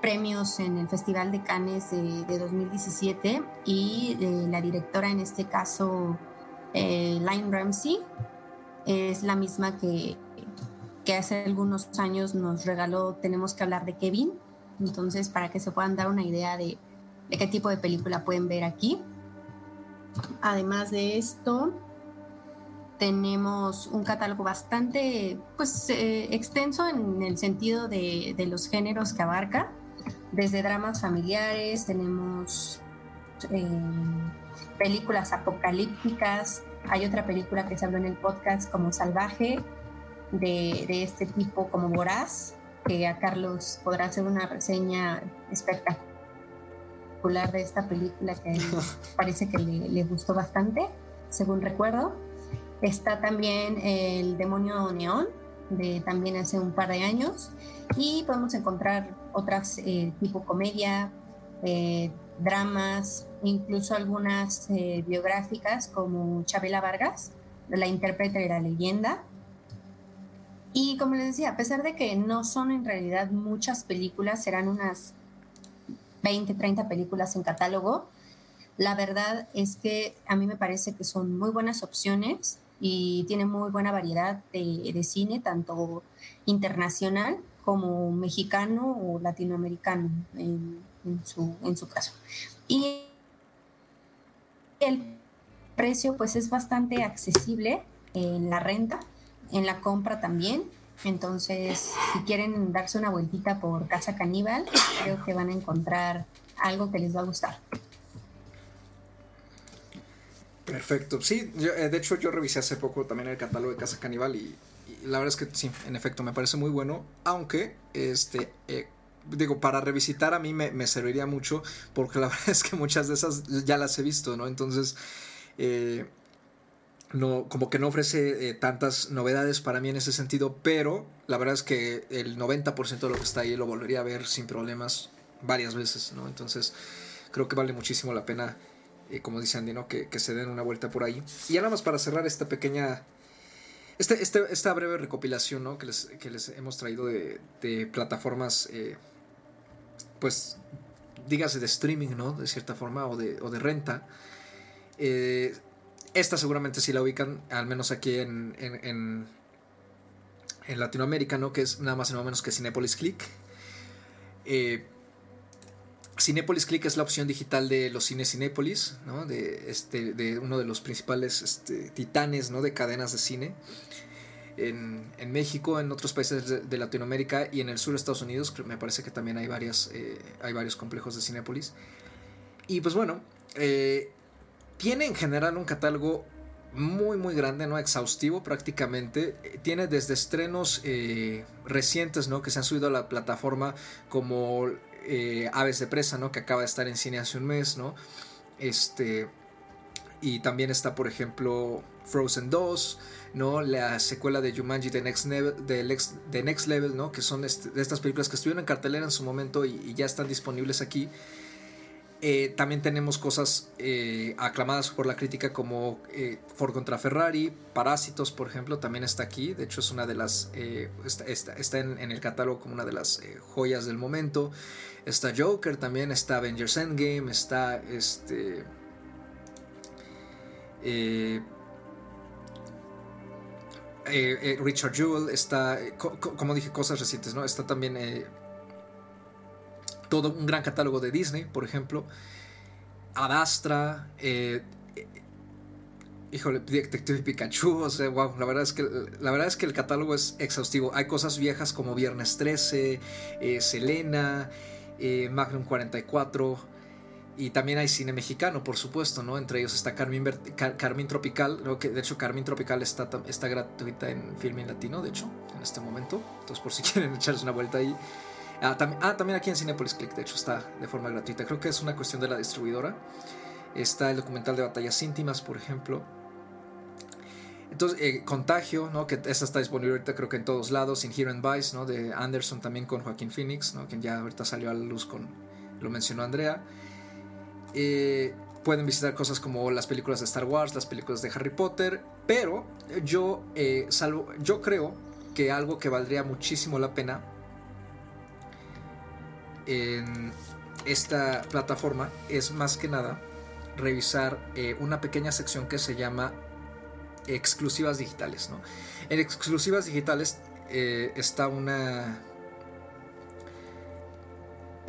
premios en el Festival de Cannes de, 2017 y eh, la directora en este caso, eh, Line Ramsey, es la misma que hace algunos años nos regaló Tenemos que hablar de Kevin, entonces, para que se puedan dar una idea de, qué tipo de película pueden ver aquí. Además de esto, tenemos un catálogo bastante pues, eh, extenso en el sentido de, los géneros que abarca. Desde dramas familiares, tenemos eh, películas apocalípticas. Hay otra película que se habló en el podcast como Salvaje, de, de este tipo como Voraz que a Carlos podrá hacer una reseña espectacular de esta película que *laughs* parece que le, gustó bastante, según recuerdo. Está también El demonio neón, de también hace un par de años, y podemos encontrar otras eh, tipo comedia, eh, dramas, incluso algunas eh, biográficas como Chabela Vargas, la intérprete de la leyenda, y como les decía, a pesar de que no son en realidad muchas películas, serán unas 20, 30 películas en catálogo, la verdad es que a mí me parece que son muy buenas opciones y tienen muy buena variedad de, cine, tanto internacional como mexicano o latinoamericano. en su, en su caso. Y el precio pues es bastante accesible en la renta, en la compra también. Entonces, si quieren darse una vueltita por Casa Caníbal, creo que van a encontrar algo que les va a gustar. Perfecto. Sí, eh, de hecho yo revisé hace poco también el catálogo de Casa Caníbal y, la verdad es que sí, en efecto, me parece muy bueno, aunque, este, eh, digo, para revisitar a mí me, serviría mucho, porque la *laughs* verdad es que muchas de esas ya las he visto, ¿no? Entonces, eh, no, como que no ofrece tantas novedades para mí en ese sentido, pero la verdad es que el 90% de lo que está ahí lo volvería a ver sin problemas varias veces, ¿no? Entonces, creo que vale muchísimo la pena eh, como dice Andy, ¿no? Que, se den una vuelta por ahí. Y ya nada más para cerrar esta pequeña, este, este, esta breve recopilación, ¿no? Que les, que les hemos traído de, de plataformas, eh, pues, dígase de streaming, ¿no? De cierta forma, o de, o de renta. Eh, esta seguramente sí la ubican, al menos aquí en, en, en, Latinoamérica, ¿no? Que es nada más y nada menos que Cinepolis Click. Eh, Cinepolis Click es la opción digital de los cines Cinepolis, ¿no? de, este, de uno de los principales este, titanes ¿no? de cadenas de cine. En, en, México, en otros países de, Latinoamérica y en el sur de Estados Unidos, me parece que también hay, varias, eh, hay varios complejos de Cinepolis. Y pues bueno, eh, tiene en general un catálogo muy muy grande, no exhaustivo prácticamente. Tiene desde estrenos eh, recientes, ¿no? Que se han subido a la plataforma como eh, Aves de Presa, ¿no? Que acaba de estar en cine hace un mes, ¿no? Este. Y también está, por ejemplo, Frozen 2, ¿no? La secuela de Jumanji The Next Level, The Next Level ¿no? Que son de estas películas que estuvieron en cartelera en su momento y ya están disponibles aquí. Eh, también tenemos cosas eh, aclamadas por la crítica como eh, Ford contra Ferrari, Parásitos, por ejemplo, también está aquí. De hecho, es una de las. está, en, el catálogo como una de las joyas del momento. Está Joker también, está Avengers Endgame, está este. Richard Jewell, está. como dije, cosas recientes, ¿no? Está también todo un gran catálogo de Disney, por ejemplo. Adastra, eh, eh, híjole, Detective Pikachu, o sea, wow, la verdad es que la verdad es que el catálogo es exhaustivo. Hay cosas viejas como Viernes 13, eh, Selena, Magnum 44 y también hay cine mexicano, por supuesto, ¿no? Entre ellos está Carmín, Carmín Tropical, que de hecho Carmín Tropical está, está gratuita en Filming Latino, de hecho, en este momento. Entonces, por si *laughs* quieren echarse una vuelta ahí. Ah, ah, también, aquí en Cinepolis Click, de hecho, está de forma gratuita. Creo que es una cuestión de la distribuidora. Está el documental de batallas íntimas, por ejemplo. Entonces, eh, Contagio, ¿no? que esta está disponible ahorita creo que en todos lados. Inherent Vice, ¿no? de Anderson también con Joaquín Phoenix, ¿no? quien ya ahorita salió a la luz con, lo mencionó Andrea. Eh, pueden visitar cosas como las películas de Star Wars, las películas de Harry Potter, pero yo, eh, salvo, yo creo que algo que valdría muchísimo la pena en esta plataforma es más que nada revisar eh, una pequeña sección que se llama exclusivas digitales. En exclusivas digitales eh, está una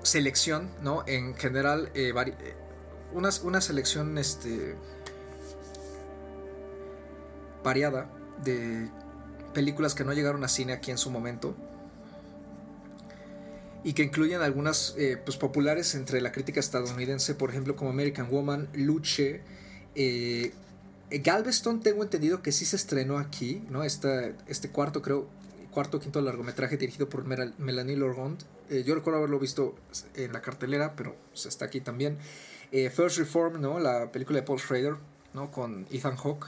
selección, ¿no? En general, eh, una, una, selección este, variada de películas que no llegaron a cine aquí en su momento y que incluyen algunas eh, pues, populares entre la crítica estadounidense, por ejemplo, como American Woman, Luche. Eh, Galveston, tengo entendido que sí se estrenó aquí, ¿no? este cuarto, creo, cuarto o quinto largometraje dirigido por Melanie Laurent. Eh, yo recuerdo haberlo visto en la cartelera, pero está aquí también. First Reform, ¿no? La película de Paul Schrader, ¿no? Con Ethan Hawke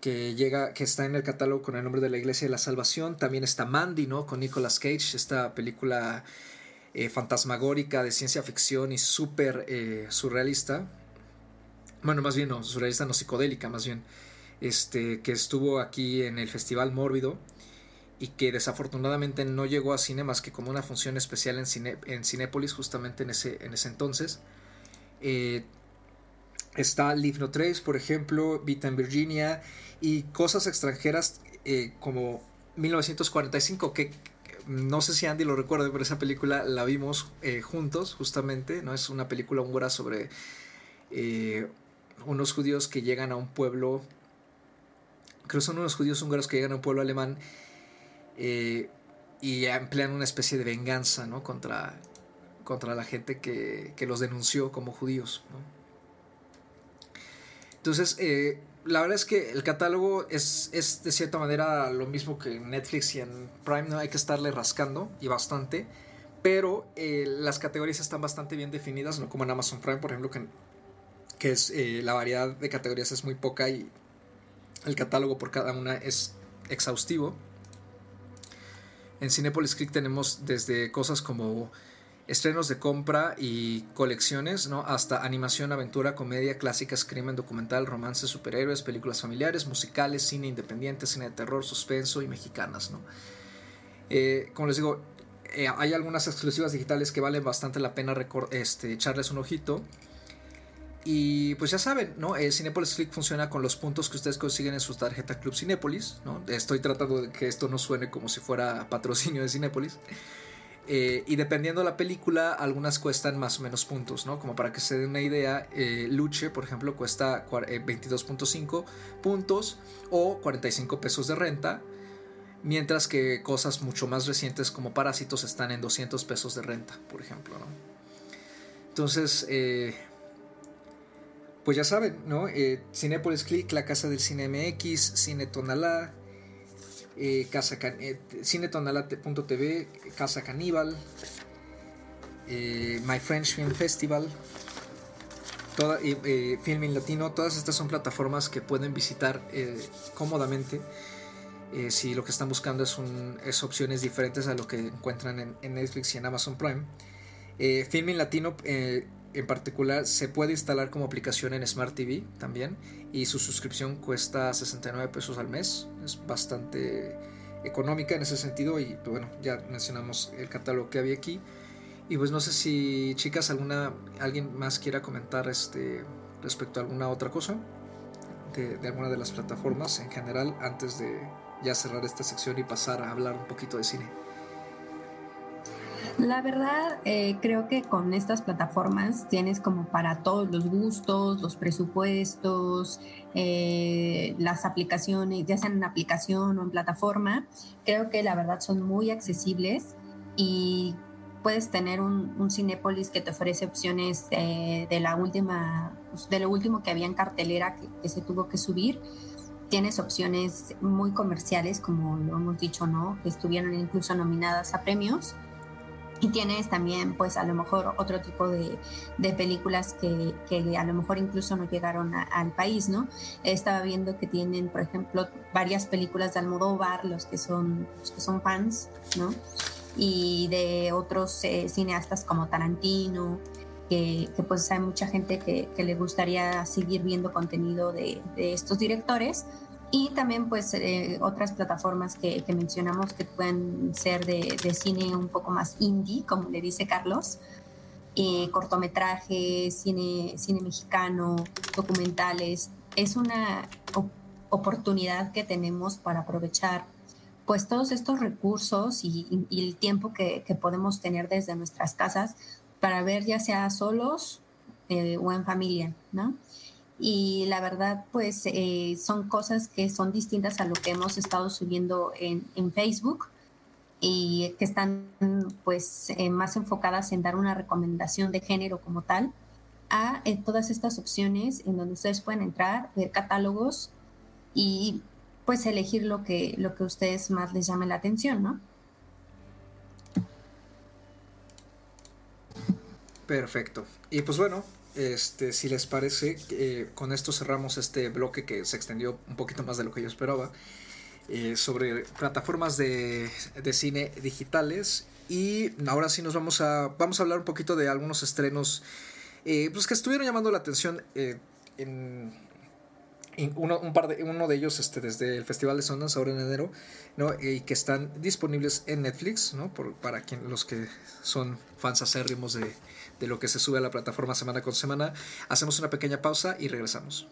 que llega, que está en el catálogo con el nombre de la Iglesia de la Salvación. También está Mandy, ¿no? Con Nicolas Cage, esta película eh, fantasmagórica de ciencia ficción y súper eh, surrealista. Bueno, más bien no, surrealista no psicodélica, más bien. Este, que estuvo aquí en el Festival Mórbido y que desafortunadamente no llegó a cine más que como una función especial en, cine, en Cinépolis justamente en ese, en ese entonces. Eh, está Leave No por ejemplo, Vita en Virginia, y cosas extranjeras eh, como 1945, que no sé si Andy lo recuerda, pero esa película la vimos eh, juntos, justamente, ¿no? Es una película húngara sobre eh, unos judíos que llegan a un pueblo, creo que son unos judíos húngaros que llegan a un pueblo alemán y emplean una especie de venganza, ¿no? Contra, contra la gente que, que los denunció como judíos. Entonces, la verdad es que el catálogo es, es, de cierta manera lo mismo que en Netflix y en Prime, ¿no? Hay que estarle rascando y bastante. Pero eh, las categorías están bastante bien definidas, no como en Amazon Prime, por ejemplo, que, que es, eh, la variedad de categorías es muy poca y el catálogo por cada una es exhaustivo. En Cinepolis Click tenemos desde cosas como estrenos de compra y colecciones, ¿no? Hasta animación, aventura, comedia, clásicas, crimen, documental, romance, superhéroes, películas familiares, musicales, cine independiente, cine de terror, suspenso y mexicanas, ¿no? Eh, como les digo, eh, hay algunas exclusivas digitales que valen bastante la pena este, echarles un ojito. Y pues ya saben, ¿no? Eh, Cinepolis Click funciona con los puntos que ustedes consiguen en su tarjeta Club Cinepolis, ¿no? Estoy tratando de que esto no suene como si fuera patrocinio de Cinepolis. Eh, y dependiendo de la película, algunas cuestan más o menos puntos, ¿no? Como para que se den una idea, eh, Luche, por ejemplo, cuesta 22.5 eh, puntos o 45 pesos de renta, mientras que cosas mucho más recientes como Parásitos están en 200 pesos de renta, por ejemplo, ¿no? Entonces, pues ya saben, ¿no? Cinepolis Click, La Casa del Cine MX, Cine Tonalá, eh, Casa eh, cinetonalate.tv, Casa Caníbal, eh, My French Film Festival, toda, eh, Filming Latino, todas estas son plataformas que pueden visitar cómodamente si lo que están buscando es, opciones diferentes a lo que encuentran en, en Netflix y en Amazon Prime. Filming Latino en particular se puede instalar como aplicación en Smart TV también y su suscripción cuesta 69 pesos al mes. Es bastante económica en ese sentido y pues, bueno, ya mencionamos el catálogo que había aquí. Y pues no sé si chicas alguna alguien más quiera comentar este respecto a alguna otra cosa de, de alguna de las plataformas en general antes de ya cerrar esta sección y pasar a hablar un poquito de cine. La verdad, eh, creo que con estas plataformas tienes como para todos los gustos, los presupuestos, eh, las aplicaciones, ya sean en aplicación o en plataforma. Creo que la verdad son muy accesibles y puedes tener un, un que te ofrece opciones eh, de la última, pues, de lo último que había en cartelera que, que se tuvo que subir tienes opciones muy comerciales, como lo hemos dicho, ¿no? Que estuvieron incluso nominadas a premios y tienes también pues a lo mejor otro tipo de, de películas que, que, a lo mejor incluso no llegaron al país, ¿no? Estaba viendo que tienen, por ejemplo, varias películas de Almodóvar, los que son, que son fans, ¿no? Y de otros eh, cineastas como Tarantino, que, que, pues hay mucha gente que, que, le gustaría seguir viendo contenido de, de estos directores y también pues eh, otras plataformas que, mencionamos que pueden ser de, cine un poco más indie, como le dice Carlos, eh, cortometrajes, cine, cine mexicano, documentales. Es una oportunidad que tenemos para aprovechar pues todos estos recursos y, el tiempo que, podemos tener desde nuestras casas para ver ya sea solos eh, o en familia, ¿no? Y la verdad pues eh, son cosas que son distintas a lo que hemos estado subiendo en, en Facebook y que están pues eh, más enfocadas en dar una recomendación de género como tal a eh, todas estas opciones en donde ustedes pueden entrar, ver catálogos y pues elegir lo que, lo que a ustedes más les llame la atención, ¿no? Perfecto. Y pues bueno, este, si les parece, eh, con esto cerramos este bloque que se extendió un poquito más de lo que yo esperaba. Eh, sobre plataformas de, de, cine digitales. Y ahora sí nos vamos a. Vamos a hablar un poquito de algunos estrenos. Eh, pues que estuvieron llamando la atención en, uno, un par de, uno de ellos este, desde el Festival de Sundance ahora en enero, ¿no? y que están disponibles en Netflix, ¿no? Por, para quien, los que son fans acérrimos de, de lo que se sube a la plataforma semana con semana. Hacemos una pequeña pausa y regresamos.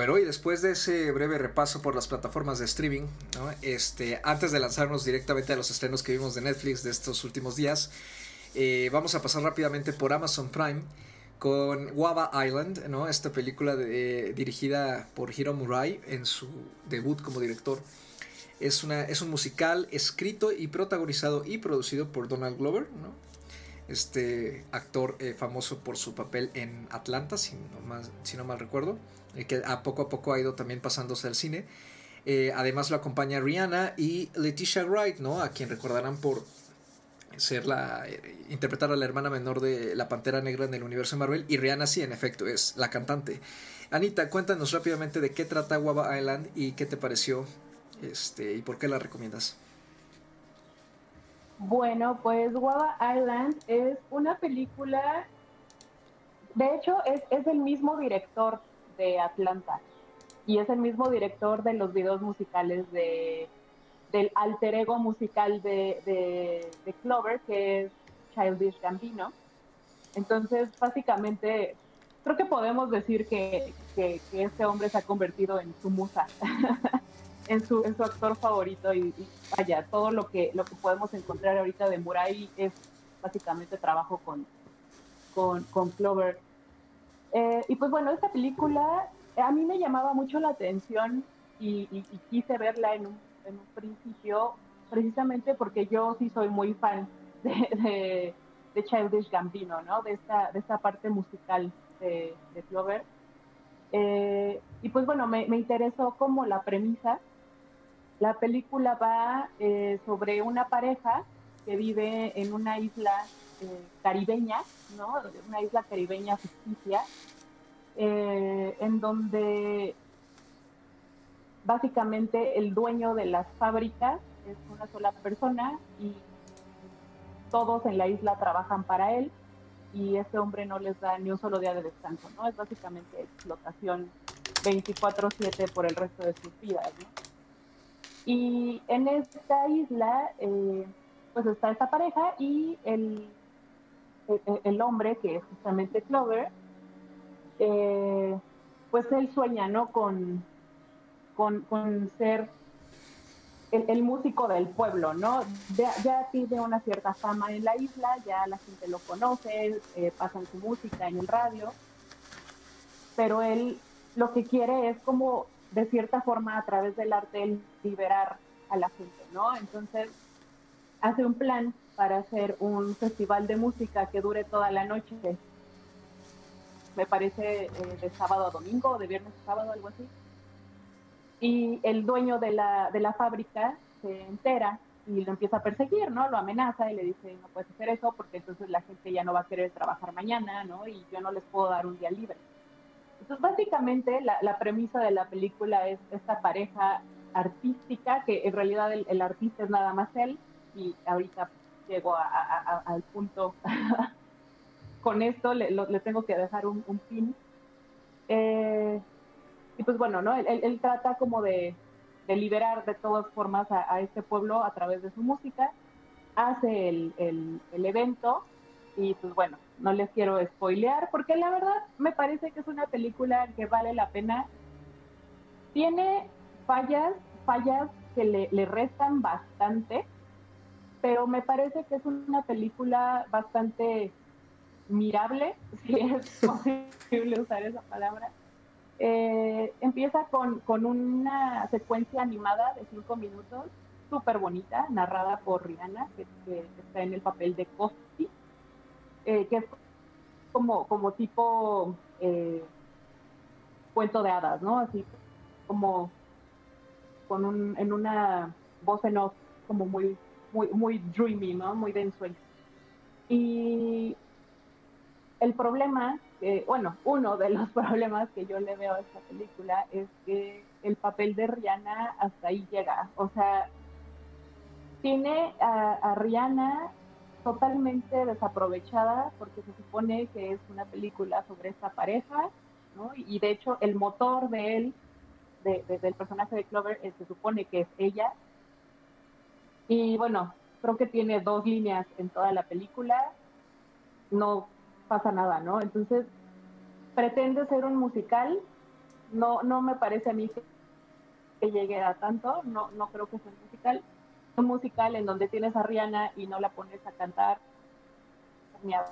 Bueno, y después de ese breve repaso por las plataformas de streaming, este, antes de lanzarnos directamente a los estrenos que vimos de Netflix de estos últimos días, eh, vamos a pasar rápidamente por Amazon Prime con Wava Island, ¿no? esta película de- dirigida por Hiro Murai en su debut como director. Es, una, es un musical escrito y protagonizado y producido por Donald Glover, ¿no? Este actor eh, famoso por su papel en Atlanta, si no, más- si no mal recuerdo, eh, que a poco a poco ha ido también pasándose al cine. Eh, además lo acompaña Rihanna y Letitia Wright, ¿no? A quien recordarán por ser la interpretar a la hermana menor de la Pantera Negra en el universo Marvel y Rihanna sí, en efecto, es la cantante. Anita, cuéntanos rápidamente de qué trata Guava Island y qué te pareció este y por qué la recomiendas. Bueno, pues Guava Island es una película, de hecho es, es el mismo director de Atlanta y es el mismo director de los videos musicales de, del alter ego musical de, de, Clover, que es Childish Gambino. Entonces, básicamente, creo que podemos decir que, que, que este hombre se ha convertido en su musa. *laughs* en su, en su actor favorito y, y vaya, todo lo que, lo que podemos encontrar ahorita de Murai es básicamente trabajo con, con, con Clover. Eh, y pues bueno, esta película eh, a mí me llamaba mucho la atención y, y- y quise verla en un, en un principio precisamente porque yo sí soy muy fan de, de, de Childish Gambino, ¿no? De esta, de esta parte musical de, de Clover. Eh, y pues bueno, me, me interesó como la premisa. La película va eh, sobre una pareja que vive en una isla eh, caribeña, ¿no? Una isla caribeña ficticia, eh, en donde básicamente el dueño de las fábricas es una sola persona y todos en la isla trabajan para él y ese hombre no les da ni un solo día de descanso, ¿no? Es básicamente explotación 24/7 por el resto de sus vidas, ¿no? Y en esta isla, eh, pues está esta pareja y el, el, el hombre, que es justamente Clover, eh, pues él sueña, ¿no? Con, con, ser el, músico del pueblo, ¿no? Ya, ya tiene una cierta fama en la isla, ya la gente lo conoce, eh, pasan su música en el radio, pero él lo que quiere es como de cierta forma a través del arte liberar a la gente, ¿no? Entonces hace un plan para hacer un festival de música que dure toda la noche. Me parece eh, de sábado a domingo, o de viernes a sábado, algo así. y el dueño de la, de la fábrica se entera y lo empieza a perseguir, ¿no? Lo amenaza y le dice, no puedes hacer eso porque entonces la gente ya no va a querer trabajar mañana, ¿no? Y yo no les puedo dar un día libre. Entonces, básicamente, la, la premisa de la película es esta pareja artística, que en realidad el, artista es nada más él, y ahorita llego al punto. *laughs* Con esto le, le, tengo que dejar un, un pin. Eh, y pues bueno, ¿no? Él, él trata como de, de liberar de todas formas a, este pueblo a través de su música, hace el, el, evento y pues bueno, no les quiero spoilear porque la verdad me parece que es una película que vale la pena. Tiene fallas, fallas que le, le restan bastante, pero me parece que es una película bastante mirable, *laughs* si es posible usar esa palabra. Eh, empieza con, con, una secuencia animada de cinco minutos, súper bonita, narrada por Rihanna, que, está en el papel de Costi, eh, que es como, como tipo eh, cuento de hadas, ¿no? Así como con un, en una voz en off como muy, muy, muy dreamy, ¿no? Muy denso. Y el problema bueno, uno de los *laughs* problemas que yo le veo a esta película es que el papel de Rihanna hasta ahí llega. O sea, tiene a, Rihanna totalmente desaprovechada porque se supone que es una película sobre esta pareja, ¿no? Y de hecho el motor de él, del personaje de Clover, se supone que es ella. Y bueno, creo que tiene dos líneas en toda la película. No pasa nada, ¿no? Entonces, pretende ser un musical, no, no me parece a mí que, llegue a tanto, no, no creo que sea un musical, musical en donde tienes a Rihanna y no la pones a cantar, ni a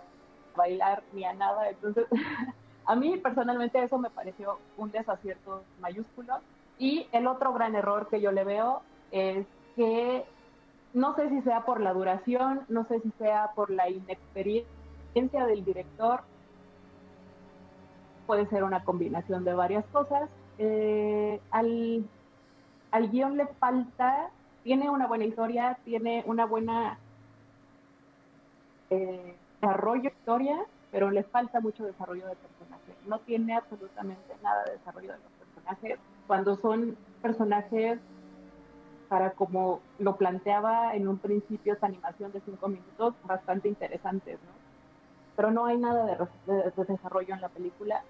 bailar, ni a nada, entonces *laughs* a mí personalmente eso me pareció un desacierto mayúsculo. Y el otro gran error que yo le veo es que no sé si sea por la duración, no sé si sea por la inexperiencia del director puede ser una combinación de varias cosas. Eh, al, al guion le falta, tiene una buena historia, tiene una buena eh, desarrollo de historia, pero le falta mucho desarrollo de personajes. No tiene absolutamente nada de desarrollo de los personajes. Cuando son personajes para como lo planteaba en un principio esa animación de cinco minutos, bastante interesantes, ¿no? pero no hay nada de, desarrollo en la película.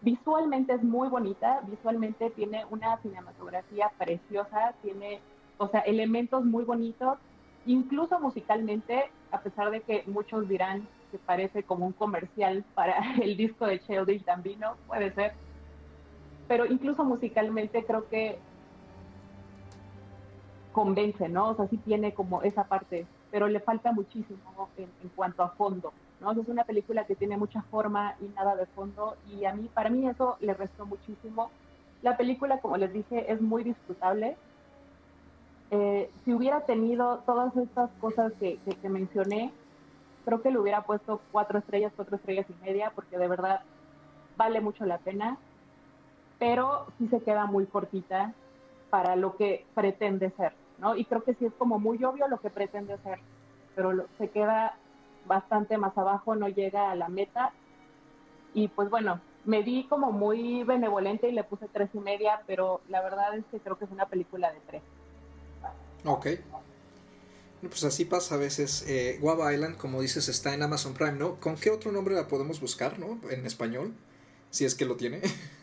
Visualmente es muy bonita, visualmente tiene una cinematografía preciosa, tiene, o sea, elementos muy bonitos, incluso musicalmente, a pesar de que muchos dirán que parece como un comercial para *laughs* el disco de Childish Gambino, puede ser, pero incluso musicalmente creo que convence, ¿no? O sea, sí tiene como esa parte pero le falta muchísimo en, cuanto a fondo. ¿No? Es una película que tiene mucha forma y nada de fondo y a mí, para mí eso le restó muchísimo. La película, como les dije, es muy disfrutable. Eh, si hubiera tenido todas estas cosas que, que, mencioné, creo que le hubiera puesto cuatro estrellas, cuatro estrellas y media, porque de verdad vale mucho la pena, pero sí se queda muy cortita para lo que pretende ser. ¿no? Y creo que sí es como muy obvio lo que pretende hacer, pero se queda bastante más abajo, no llega a la meta. Y pues bueno, me di como muy benevolente y le puse tres y media, pero la verdad es que creo que es una película de tres. Ok. Pues así pasa a veces. Eh, Guava Island, como dices, está en Amazon Prime, ¿no? ¿Con qué otro nombre la podemos buscar, ¿no? En español, si es que lo tiene. *laughs*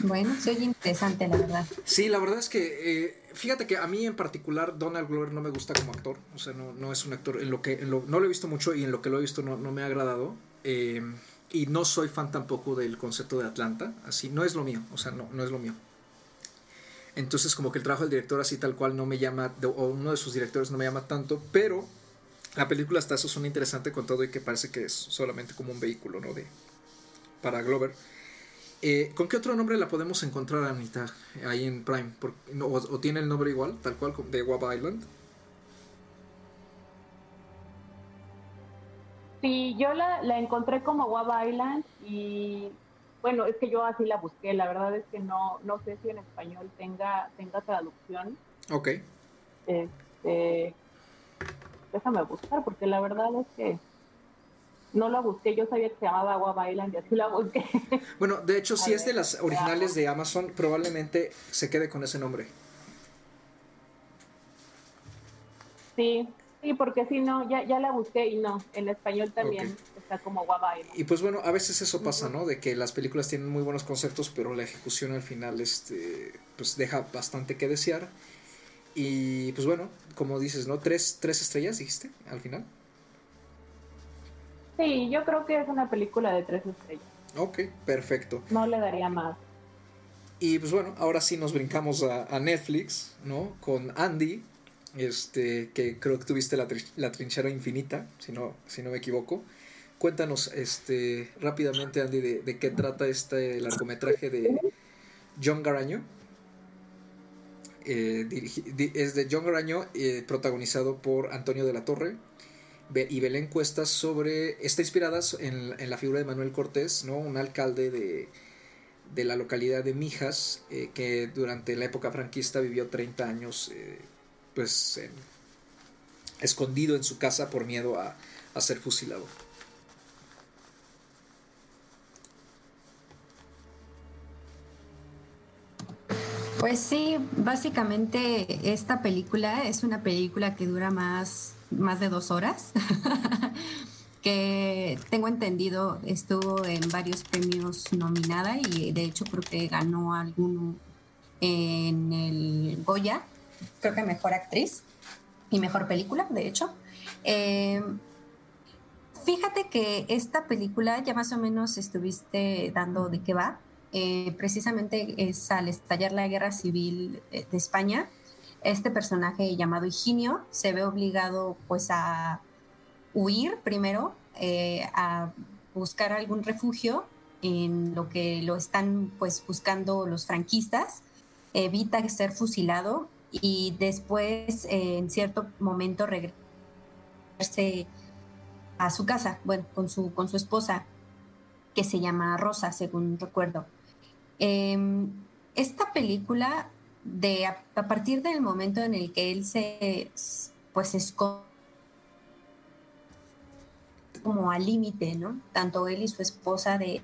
Bueno, soy interesante, la verdad. Sí, la verdad es que, eh, fíjate que a mí en particular Donald Glover no me gusta como actor, o sea, no, no es un actor, en lo que no lo he visto mucho y en lo que lo he visto no, no me ha agradado. Eh, y no soy fan tampoco del concepto de Atlanta, así, no es lo mío, o sea, no, no es lo mío. Entonces como que el trabajo del director así tal cual no me llama, o uno de sus directores no me llama tanto, pero la película hasta eso suena interesante con todo y que parece que es solamente como un vehículo, ¿no? De, para Glover. Eh, ¿Con qué otro nombre la podemos encontrar, Anita, ahí en Prime? o, tiene el nombre igual, tal cual, de Guava Island? Sí, yo la, la encontré como Guava Island y bueno, es que yo así la busqué, la verdad es que no, no sé si en español tenga, tenga traducción. Ok. Este, déjame buscar, porque la verdad es que no la busqué, yo sabía que se llamaba Agua Island y así la busqué. *laughs* Bueno, de hecho, si es de las originales de Amazon, probablemente se quede con ese nombre. Sí, sí, porque si no, ya, ya la busqué y no, en español también está como Agua Island. Y pues bueno, a veces eso pasa, ¿no? De que las películas tienen muy buenos conceptos, pero la ejecución al final este, pues deja bastante que desear. Y pues bueno, como dices, ¿no? Tres, tres estrellas, dijiste, al final. Sí, yo creo que es una película de tres estrellas. Ok, perfecto. No le daría más. Y pues bueno, ahora sí nos brincamos a, Netflix, ¿no? Con Andy, este, que creo que tuviste la, la, trinchera infinita, si no, si no me equivoco. Cuéntanos este, rápidamente, Andy, de, de qué trata este largometraje de John Garaño. Eh, es de John Garaño, eh, protagonizado por Antonio de la Torre y Belén Cuesta sobre. Está inspirada en, en, la figura de Manuel Cortés, ¿no? Un alcalde de, de la localidad de Mijas, eh, que durante la época franquista vivió 30 años, pues, escondido en su casa por miedo a, a ser fusilado. Pues sí, básicamente esta película es una película que dura más, más de dos horas, *laughs* que tengo entendido estuvo en varios premios nominada y de hecho creo que ganó alguno en el Goya, creo que mejor actriz y mejor película, de hecho. Eh, fíjate que esta película ya más o menos estuviste dando de qué va. Eh, precisamente es al estallar la guerra civil eh, de España, este personaje llamado Higinio se ve obligado pues a huir primero, eh, a buscar algún refugio en lo que lo están pues buscando los franquistas, evita ser fusilado y después en cierto momento regresarse a su casa, bueno, con su, con su esposa, que se llama Rosa, según recuerdo. Em, esta película, de a, partir del momento en el que él se pues esconde como al límite, ¿no? Tanto él y su esposa de,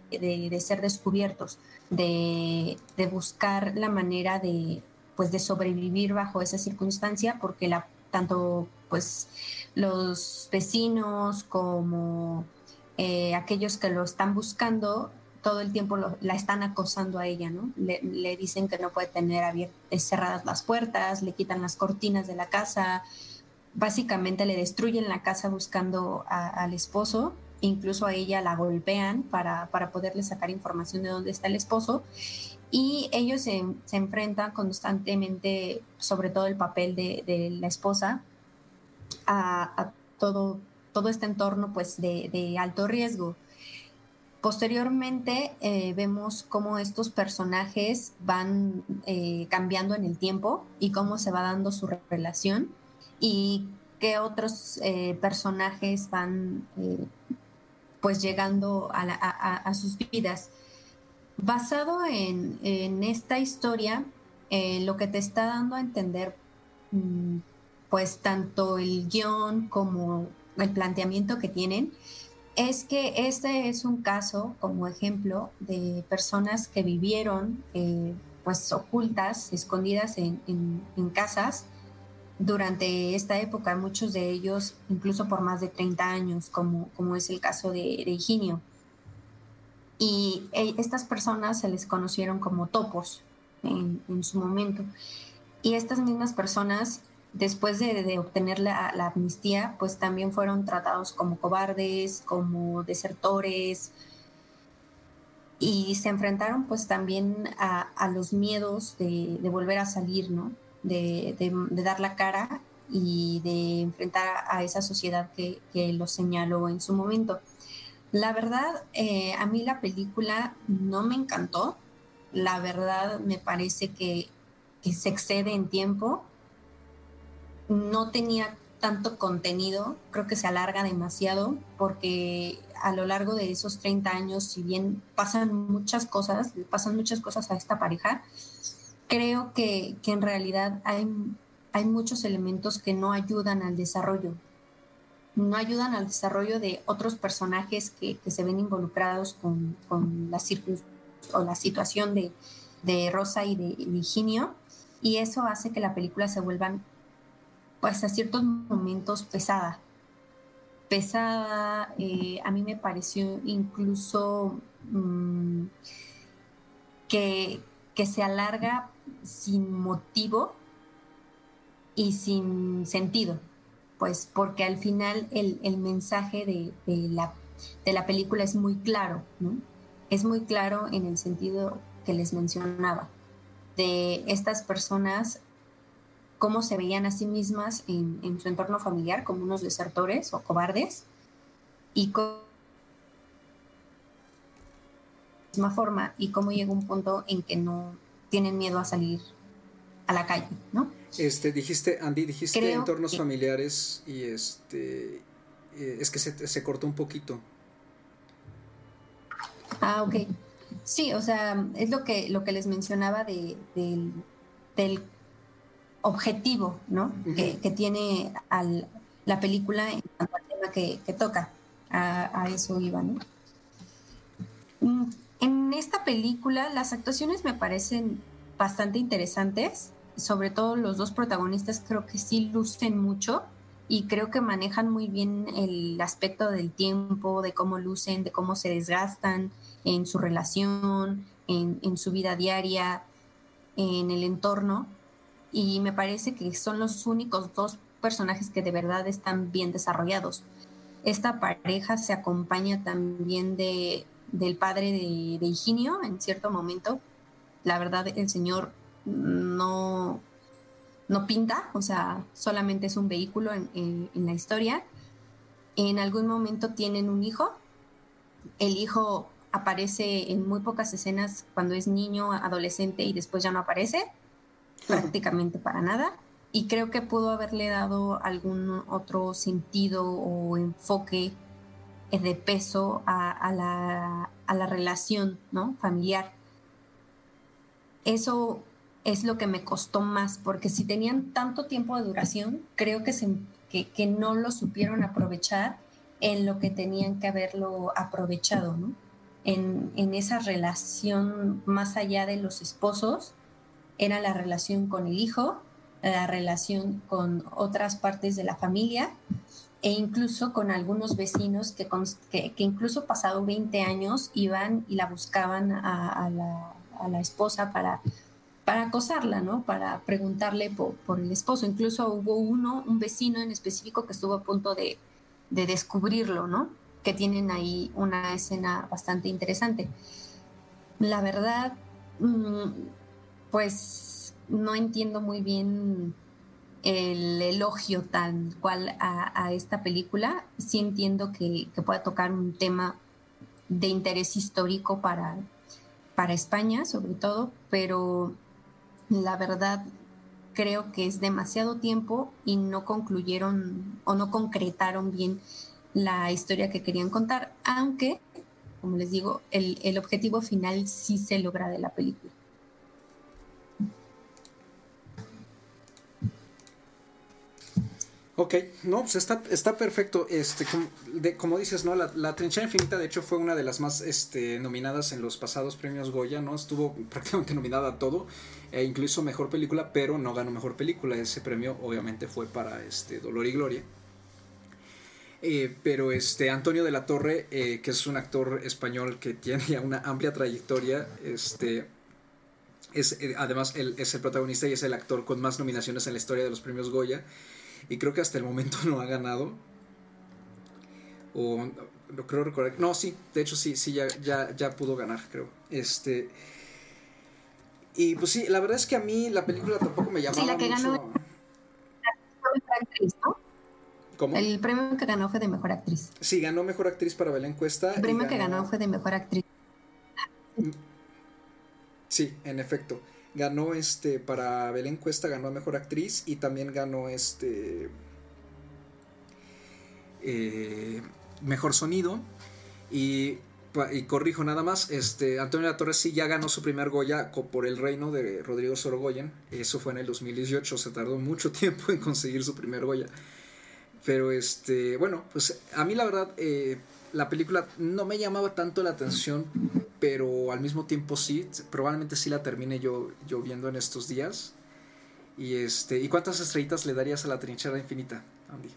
ser descubiertos, de, buscar la manera de, pues, de sobrevivir bajo esa circunstancia, porque la, tanto pues los vecinos como eh, aquellos que lo están buscando todo el tiempo la están acosando a ella, ¿no? Le, dicen que no puede tener abiertas, cerradas las puertas, le quitan las cortinas de la casa, básicamente le destruyen la casa buscando al esposo, incluso a ella la golpean para, para, poderle sacar información de dónde está el esposo. Y ellos se, enfrentan constantemente, sobre todo el papel de, la esposa, a, todo, todo este entorno pues, de alto riesgo Posteriormente eh, vemos cómo estos personajes van eh, cambiando en el tiempo y cómo se va dando su relación y qué otros eh, personajes van pues llegando a, sus vidas. Basado en, esta historia, lo que te está dando a entender mm, pues tanto el guion como el planteamiento que tienen es que este es un caso como ejemplo de personas que vivieron eh, pues ocultas, escondidas en, casas durante esta época, muchos de ellos incluso por más de 30 años, como, como es el caso de, de Higinio. Y eh, estas personas se les conocieron como topos en, en su momento. Y estas mismas personas después de, obtener la, amnistía, pues también fueron tratados como cobardes, como desertores, y se enfrentaron pues también a, los miedos de, volver a salir, ¿no? De, dar la cara y de enfrentar a, esa sociedad que, los señaló en su momento. La verdad, eh, a mí la película no me encantó. La verdad, me parece que, que se excede en tiempo no tenía tanto contenido, creo que se alarga demasiado porque a lo largo de esos 30 años, si bien pasan muchas cosas, pasan muchas cosas a esta pareja, creo que, que en realidad hay, hay muchos elementos que no ayudan al desarrollo. No ayudan al desarrollo de otros personajes que, se ven involucrados con, con la, o la situación de, de Rosa y de Virginio, y eso hace que la película se vuelva, pues a ciertos momentos pesada. Pesada, eh, a mí me pareció incluso mm, que, que se alarga sin motivo y sin sentido, pues porque al final el, el mensaje de, de, la, de la película es muy claro, ¿no? Es muy claro en el sentido que les mencionaba, de estas personas, cómo se veían a sí mismas en, en su entorno familiar como unos desertores o cobardes y cómo misma forma y cómo llega un punto en que no tienen miedo a salir a la calle, ¿no? Este, dijiste, Andy, dijiste Creo entornos que... familiares y este, eh, es que se, se, cortó un poquito. Ah, ok. Sí, o sea, es lo que, lo que les mencionaba de, de del objetivo, ¿no? Uh -huh. que, que, tiene al, la película en cuanto al tema que, que toca. A, a, eso iba, ¿no? Mm, en esta película las actuaciones me parecen bastante interesantes, sobre todo los dos protagonistas creo que sí lucen mucho y creo que manejan muy bien el aspecto del tiempo, de cómo lucen, de cómo se desgastan en su relación, en, en su vida diaria, en el entorno. Y me parece que son los únicos dos personajes que de verdad están bien desarrollados. Esta pareja se acompaña también de del padre de, de, Higinio en cierto momento. La verdad, el señor no, no pinta, o sea, solamente es un vehículo en, en, en, la historia. En algún momento tienen un hijo. El hijo aparece en muy pocas escenas cuando es niño, adolescente y después ya no aparece, prácticamente para nada. Y creo que pudo haberle dado algún otro sentido o enfoque de peso a, la, relación ¿no? familiar. Eso es lo que me costó más, porque si tenían tanto tiempo de duración, creo que, que, no lo supieron aprovechar en lo que tenían que haberlo aprovechado, en, esa relación más allá de los esposos, era la relación con el hijo, la relación con otras partes de la familia e incluso con algunos vecinos que, que, incluso pasado 20 años iban y la buscaban a, a, la, a la, esposa para, para acosarla, ¿no? Para preguntarle por, por, el esposo. Incluso hubo uno, un vecino en específico que estuvo a punto de, de descubrirlo, ¿no? Que tienen ahí una escena bastante interesante. La verdad, mm, pues no entiendo muy bien el elogio tal cual a, a esta película. Sí entiendo que, que, pueda tocar un tema de interés histórico para, para España, sobre todo, pero la verdad creo que es demasiado tiempo y no concluyeron o no concretaron bien la historia que querían contar, aunque, como les digo, el, el objetivo final sí se logra de la película. Ok, no, pues está, está perfecto. Este, como, dices, ¿no? La, la, Trinchera Infinita, de hecho, fue una de las más este, nominadas en los pasados premios Goya, ¿no? Estuvo *laughs* prácticamente nominada a todo, e incluso mejor película, pero no ganó mejor película. Ese premio, obviamente, fue para este, Dolor y Gloria. Eh, pero este Antonio de la Torre, eh, que es un actor español que *laughs* tiene ya una amplia trayectoria, este, es, eh, además él es el protagonista y es el actor con más nominaciones en la historia de los premios Goya y creo que hasta el momento *laughs* no ha ganado. O no creo recordar. No, sí, de hecho sí, sí, ya, ya, ya pudo ganar, creo. Este. Y pues sí, la verdad es que a mí la película tampoco me llamaba sí, la que mucho. Ganó... Actriz, ¿no? ¿Cómo? El premio que ganó fue de mejor actriz. Sí, ganó mejor actriz para Belén Cuesta. El premio ganó... que ganó fue de mejor actriz. Sí, en efecto ganó este para Belén Cuesta ganó a mejor actriz y también ganó este eh, mejor sonido. Y, y, corrijo nada más, este, Antonio La Torre sí ya ganó su primer Goya por El Reino de Rodrigo Sorogoyen. Eso fue en el 2018, se tardó mucho *laughs* tiempo en conseguir su primer Goya. Pero este, bueno, pues a mí la verdad, eh, la película no me llamaba tanto la atención, pero al mismo tiempo sí, probablemente sí la termine yo, yo viendo en estos días. Y este, ¿y cuántas estrellitas le darías a la trinchera infinita, Andy?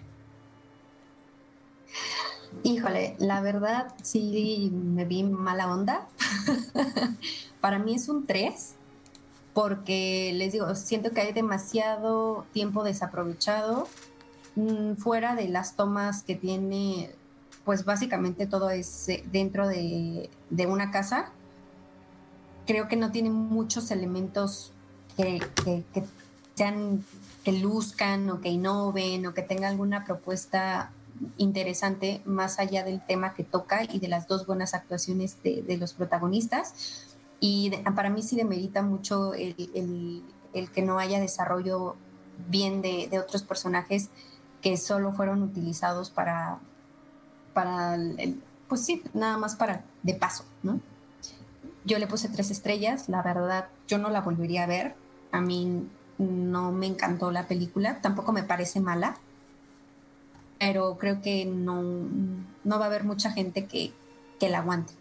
Híjole, la verdad sí me vi mala onda. *laughs* Para mí es un 3, porque les digo, siento que hay demasiado tiempo desaprovechado mm, fuera de las tomas que tiene, pues básicamente todo es eh, dentro de, una casa. Creo que no tiene muchos elementos que, que, que sean, que luzcan o que innoven o que tenga alguna propuesta interesante más allá del tema que toca y de las dos buenas actuaciones de, los protagonistas. Y para mí sí demerita mucho el, que no haya desarrollo bien de, otros personajes que solo fueron utilizados para, para pues sí, nada más para de paso, ¿no? Yo le puse tres estrellas, la verdad, yo no la volvería a ver. A mí no me encantó la película, tampoco me parece mala, pero creo que no, no va a haber mucha gente que, que la aguante.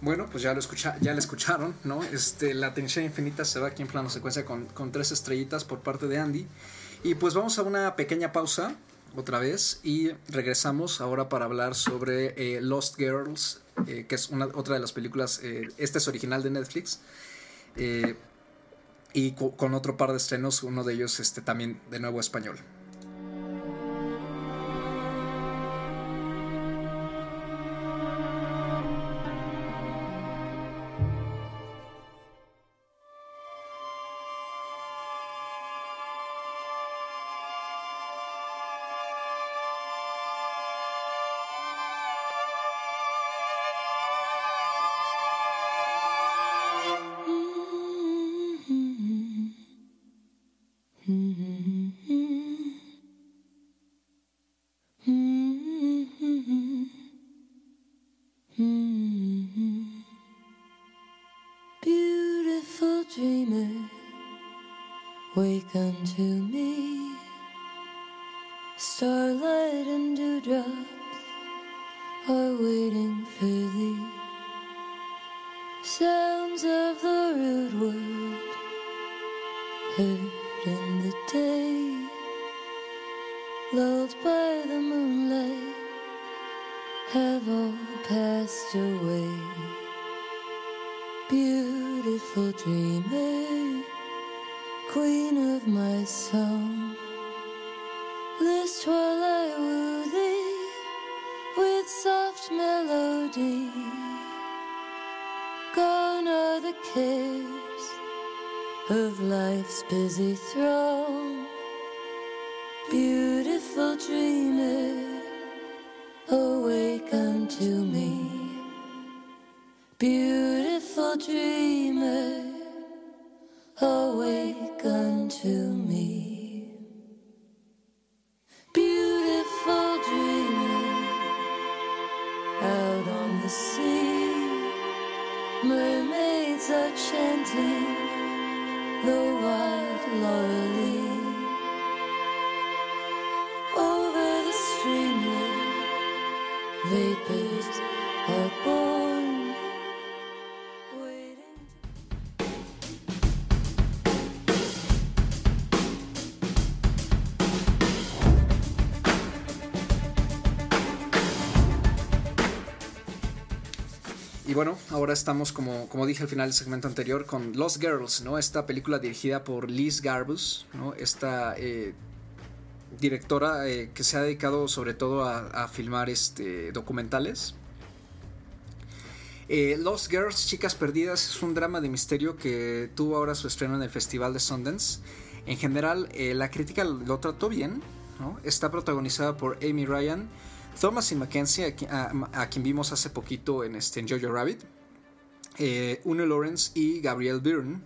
Bueno, pues ya lo escucha, ya la escucharon, ¿no? Este, la tensión infinita se va aquí en plano secuencia con, con, tres estrellitas por parte de Andy. Y pues vamos a una pequeña pausa otra vez y regresamos ahora para hablar sobre eh, Lost Girls, eh, que es una, otra de las películas, eh, esta es original de Netflix. y con otro par de estrenos, uno de ellos este, también de nuevo español. Y ahora estamos, como, como dije al final del segmento anterior, con Lost Girls, ¿no? Esta película dirigida por Liz Garbus, ¿no? Esta eh, directora eh, que se ha dedicado sobre todo a, filmar este, documentales. Eh, Lost Girls, Chicas Perdidas, es un drama de misterio que tuvo ahora su estreno en el Festival de Sundance. En general, la crítica lo trató bien, ¿no? Está protagonizada por Amy Ryan, Thomas y Mackenzie, a, quien vimos hace poquito en, este, Jojo Rabbit, eh, Une Lawrence y Gabriel Byrne.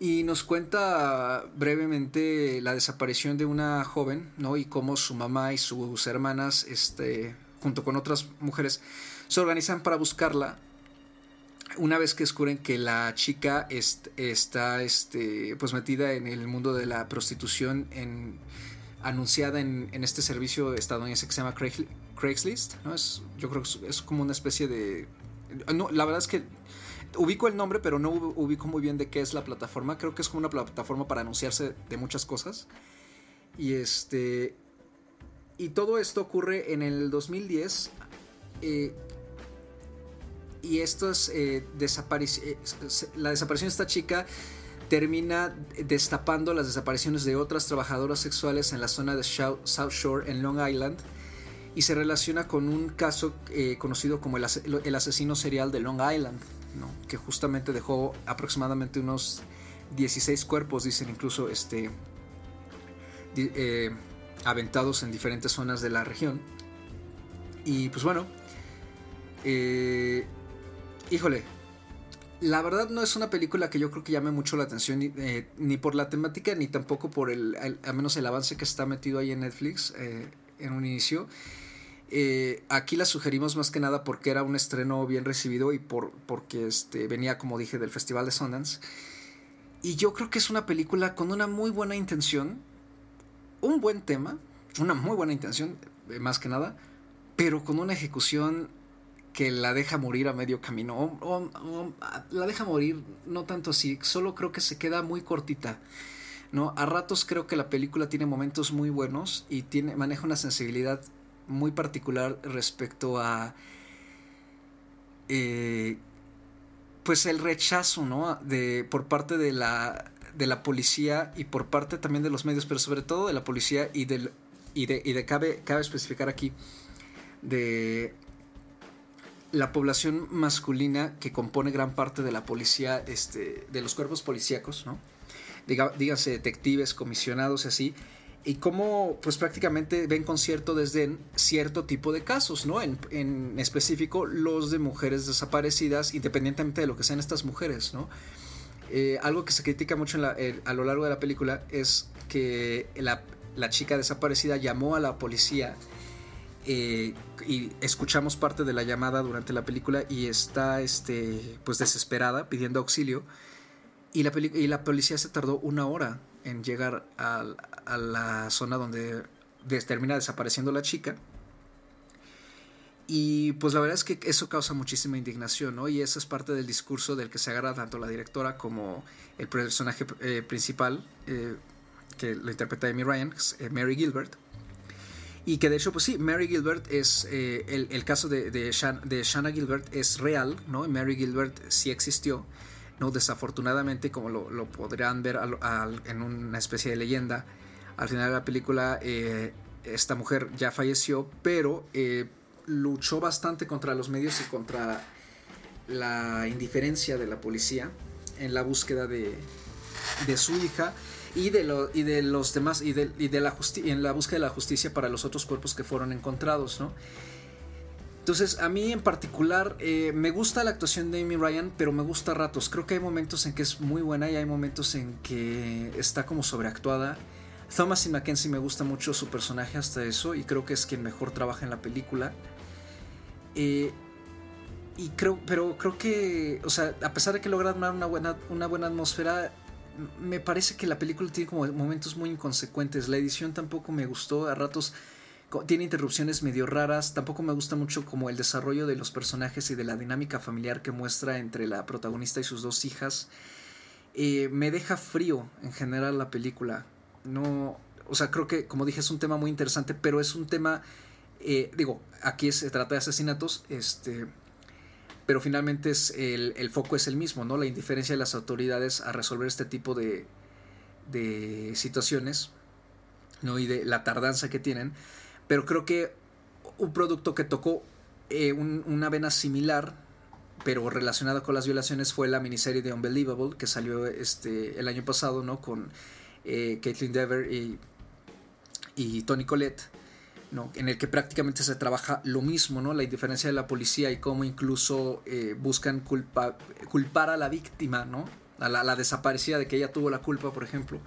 Y nos cuenta brevemente la desaparición de una joven, ¿no? Y cómo su mamá y sus hermanas, este, junto con otras mujeres, se organizan para buscarla. Una vez que descubren que la chica está este, pues metida en el mundo de la prostitución anunciada en, este servicio estadounidense que se llama Craigslist, ¿no? Es, yo creo que es, como una especie de... No, la verdad es que ubico el nombre, pero no ubico muy bien de qué es la plataforma. Creo que es como una plataforma para anunciarse de muchas cosas. Y este... Y todo esto ocurre en el 2010. Eh, y esto es eh, eh, la desaparición de esta chica termina destapando las desapariciones de otras trabajadoras sexuales en la zona de South Shore en Long Island y se relaciona con un caso eh, conocido como el, asesino serial de Long Island, que justamente dejó aproximadamente unos 16 cuerpos, dicen incluso, este, eh, aventados en diferentes zonas de la región. Y pues bueno, eh, híjole, la verdad no es una película que yo creo que llame mucho la atención, ni, por la temática, ni tampoco por el, al menos el avance que está metido ahí en Netflix en un inicio. Eh, aquí la sugerimos más que nada porque era un estreno bien recibido y por, porque este, venía, como dije, del Festival de Sundance. Y yo creo que es una película con una muy buena intención, un buen tema, una muy buena intención, más que nada, pero con una ejecución que la deja morir a medio camino. La deja morir, no tanto así, solo creo que se queda muy cortita. ¿no? A ratos creo que la película tiene momentos muy buenos y tiene, maneja una sensibilidad muy particular respecto a. Eh, pues el rechazo, ¿no? De, por parte de la, de la policía y por parte también de los medios, pero sobre todo de la policía y del. Y de, y de cabe, cabe especificar aquí de la población masculina que compone gran parte de la policía, este, de los cuerpos policíacos, ¿no? díganse detectives, comisionados y así, y cómo pues prácticamente ven con cierto desdén cierto tipo de casos, ¿no? En, en, específico los de mujeres desaparecidas, independientemente de lo que sean estas mujeres, ¿no? Eh, algo que se critica mucho a lo largo de la película es que la, la chica desaparecida llamó a la policía eh, y escuchamos parte de la llamada durante la película y está este, pues desesperada pidiendo auxilio y la, y la policía se tardó una hora en llegar a, la zona donde termina desapareciendo la chica y pues la verdad es que eso causa muchísima indignación, ¿no? Y eso es parte del discurso del que se agarra tanto la directora como el personaje eh, principal, eh, que lo interpreta Amy Ryan, Mary Gilbert. Y que de hecho, pues sí, Mary Gilbert es, eh, el, caso de, de, Shanna Gilbert es real, ¿no? Mary Gilbert sí existió, ¿no? Desafortunadamente, como lo, podrán ver en una especie de leyenda, al final de la película eh, esta mujer ya falleció, pero eh, luchó bastante contra los medios y contra la indiferencia de la policía en la búsqueda de, su hija y de, lo, y de los demás y de, y de la en la búsqueda de la justicia para los otros cuerpos que fueron encontrados, ¿no? Entonces, a mí en particular eh, me gusta la actuación de Amy Ryan, pero me gusta a ratos. Creo que hay momentos en que es muy buena y hay momentos en que está como sobreactuada. Thomas y Mackenzie me gusta mucho su personaje hasta eso y creo que es quien mejor trabaja en la película. Eh, y creo, pero creo que, o sea, a pesar de que logra una buena, una buena atmósfera, me parece que la película tiene como momentos muy inconsecuentes. La edición tampoco me gustó, a ratos tiene interrupciones medio raras. Tampoco me gusta mucho como el desarrollo de los personajes y de la dinámica familiar que muestra entre la protagonista y sus dos hijas. Eh, me deja frío en general la película. No, o sea, creo que como dije es un tema muy interesante, pero es un tema, eh, digo, aquí se trata de asesinatos, este, pero finalmente es el, foco es el mismo, ¿no? La indiferencia de las autoridades a resolver este tipo de, de situaciones, ¿no? Y de la tardanza que tienen. Pero creo que un producto que tocó eh, una vena similar, pero relacionada con las violaciones, fue la miniserie de Unbelievable, que salió este, el año pasado, ¿no? Con eh, Caitlin Dever y, Tony Collette en el que prácticamente se trabaja lo mismo, ¿no? la indiferencia de la policía y cómo incluso eh, buscan culpar a la víctima ¿no? a la, desaparecida de que ella tuvo la culpa, por ejemplo,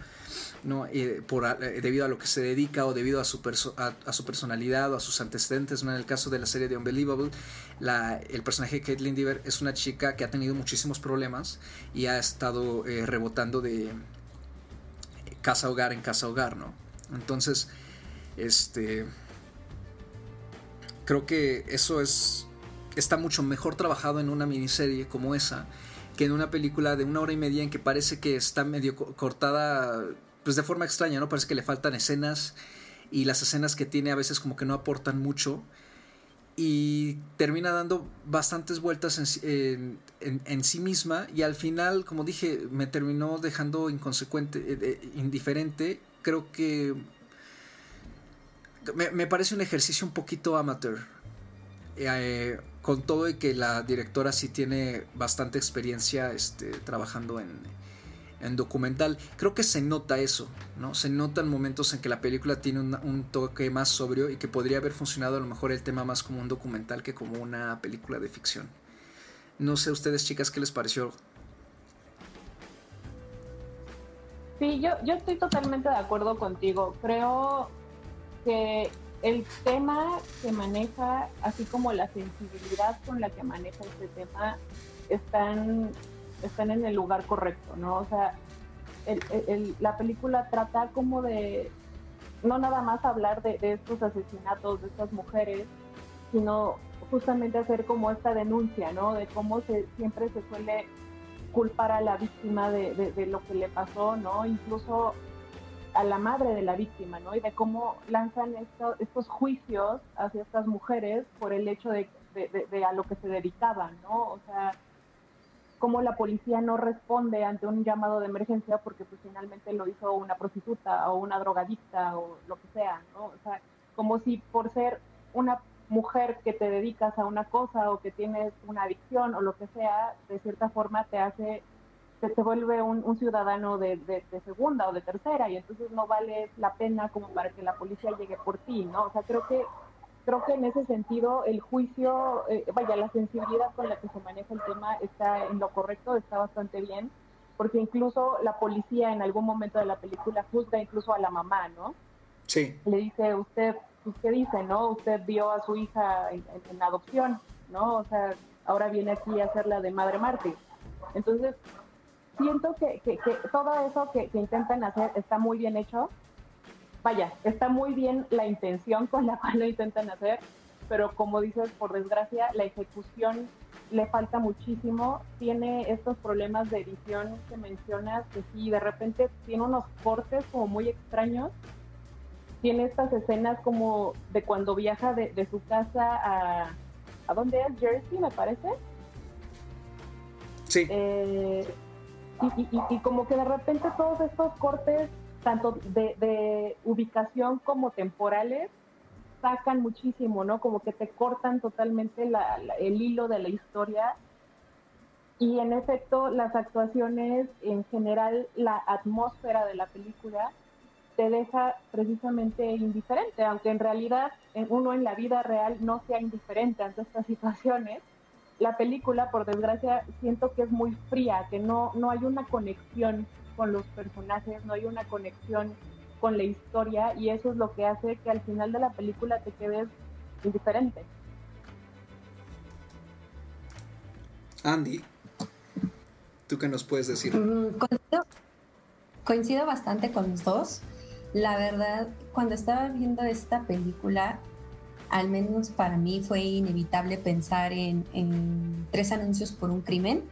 ¿no? por, debido a lo que se dedica o debido a su, a, su personalidad o a sus antecedentes. ¿no? En el caso de la serie de Unbelievable, la, el personaje de Caitlin Dever es una chica que ha tenido muchísimos problemas y ha estado rebotando de casa hogar en casa hogar, ¿no? Entonces, este creo que eso es está mucho mejor trabajado en una miniserie como esa que en una película de una hora y media en que parece que está medio cortada pues de forma extraña, ¿no? Parece que le faltan escenas y las escenas que tiene a veces como que no aportan mucho y termina dando bastantes vueltas en, en, sí misma y al final, como dije, me terminó dejando inconsecuente, eh, indiferente. Creo que me, parece un ejercicio un poquito amateur. Eh, con todo y que la directora sí tiene bastante experiencia este, trabajando en, en documental. Creo que se nota eso, ¿no? Se notan momentos en que la película tiene un, toque más sobrio y que podría haber funcionado a lo mejor el tema más como un documental que como una película de ficción. No sé ustedes chicas qué les pareció. Sí, yo, yo estoy totalmente de acuerdo contigo. Creo que el tema que maneja, así como la sensibilidad con la que maneja este tema, están están en el lugar correcto, ¿no? O sea, la película trata como de no nada más hablar de, estos asesinatos de estas mujeres, sino justamente hacer como esta denuncia, ¿no? De cómo se, siempre se suele culpar a la víctima de, lo que le pasó, ¿no? Incluso a la madre de la víctima, ¿no? Y de cómo lanzan estos juicios hacia estas mujeres por el hecho de, a lo que se dedicaban, ¿no? O sea, cómo la policía no responde ante un llamado de emergencia porque pues finalmente lo hizo una prostituta o una drogadicta o lo que sea, ¿no? O sea, como si por ser una mujer que te dedicas a una cosa o que tienes una adicción o lo que sea, de cierta forma te hace, te, te vuelve un, un ciudadano de, de, de, segunda o de tercera y entonces no vale la pena como para que la policía llegue por ti, ¿no? O sea, creo que creo que en ese sentido el juicio, eh, vaya, la sensibilidad con la que se maneja el tema está en lo correcto, está bastante bien, porque incluso la policía en algún momento de la película juzga incluso a la mamá, ¿no? Sí. Le dice, usted, ¿qué dice, no? Usted vio a su hija en, adopción, ¿no? O sea, ahora viene aquí a hacerla de madre mártir. Entonces, siento que, que, todo eso que, que intentan hacer está muy bien hecho, vaya, está muy bien la intención con la cual lo intentan hacer, pero como dices, por desgracia, la ejecución le falta muchísimo, tiene estos problemas de edición que mencionas, que sí, de repente tiene unos cortes como muy extraños, tiene estas escenas como de cuando viaja de, su casa a, ¿a dónde es? Jersey, me parece. Sí. Eh, y como que de repente todos estos cortes tanto de, ubicación como temporales, sacan muchísimo, ¿no? Como que te cortan totalmente el hilo de la historia. Y en efecto, las actuaciones, en general, la atmósfera de la película, te deja precisamente indiferente, aunque en realidad uno en la vida real no sea indiferente ante estas situaciones. La película, por desgracia, siento que es muy fría, que no, no hay una conexión con los personajes, no hay una conexión con la historia y eso es lo que hace que al final de la película te quedes indiferente. Andy, ¿tú qué nos puedes decir? Mm, coincido, coincido bastante con los dos. La verdad, cuando estaba viendo esta película, al menos para mí fue inevitable pensar en, en, tres anuncios por un crimen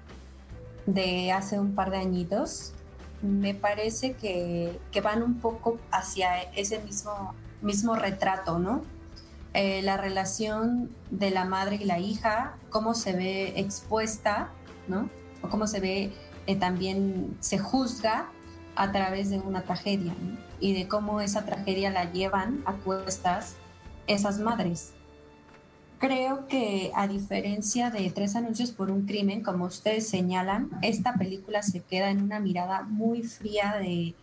de hace un par de añitos me parece que, van un poco hacia ese mismo, mismo retrato, ¿no? Eh, la relación de la madre y la hija, cómo se ve expuesta, ¿no? O cómo se ve, eh, también se juzga a través de una tragedia, Y de cómo esa tragedia la llevan a cuestas esas madres. Creo que a diferencia de Tres Anuncios por un Crimen, como ustedes señalan, esta película se queda en una mirada muy fría de,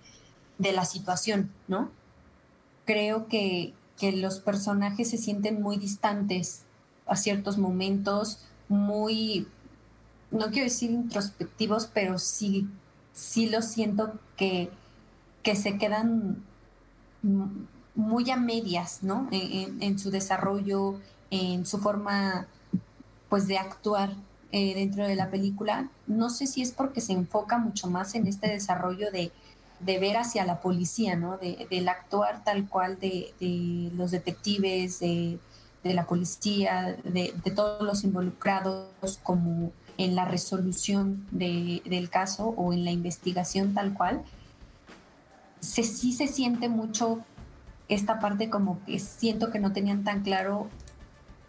la situación, ¿no? Creo que, que los personajes se sienten muy distantes a ciertos momentos, muy, no quiero decir introspectivos, pero sí sí lo siento que, que se quedan muy a medias, ¿no? En, su desarrollo, en su forma, pues, de actuar eh, dentro de la película. No sé si es porque se enfoca mucho más en este desarrollo de, ver hacia la policía, ¿no? De, del actuar tal cual de, los detectives, de, la policía, de, todos los involucrados como en la resolución del caso o en la investigación tal cual, se, sí se siente mucho esta parte como que siento que no tenían tan claro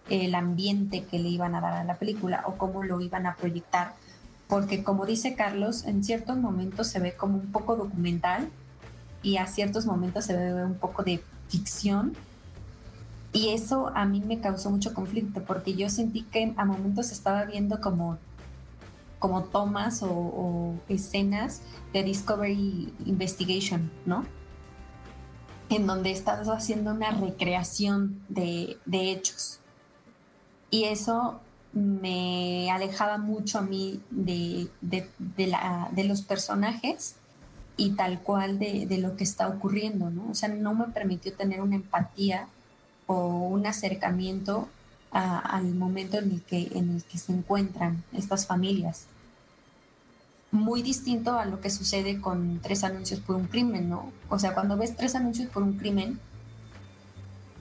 el ambiente que le iban a dar a la película o cómo lo iban a proyectar. Porque como dice Carlos, en ciertos momentos se ve como un poco documental y a ciertos momentos se ve un poco de ficción. Y eso a mí me causó mucho conflicto porque yo sentí que a momentos estaba viendo como, como tomas o escenas de Discovery Investigation, ¿no? en donde estás haciendo una recreación de, hechos. Y eso me alejaba mucho a mí de, de los personajes y tal cual de, lo que está ocurriendo, ¿no? O sea, no me permitió tener una empatía o un acercamiento al momento en el, que, en el que se encuentran estas familias muy distinto a lo que sucede con tres anuncios por un crimen, ¿no? O sea, cuando ves tres anuncios por un crimen,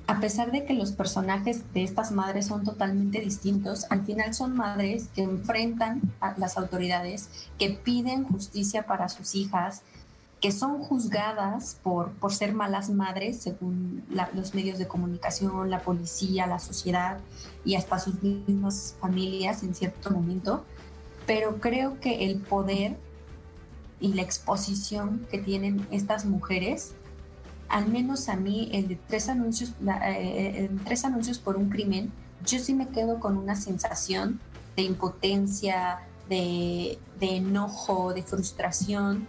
a pesar de que los personajes de estas madres son totalmente distintos, al final son madres que enfrentan a las autoridades, que piden justicia para sus hijas, que son juzgadas por, por ser malas madres según los medios de comunicación, la policía, la sociedad y hasta sus mismas familias en cierto momento. Pero creo que el poder y la exposición que tienen estas mujeres, al menos a mí, el de tres anuncios, eh, tres anuncios por un crimen, yo sí me quedo con una sensación de impotencia, de, enojo, de frustración,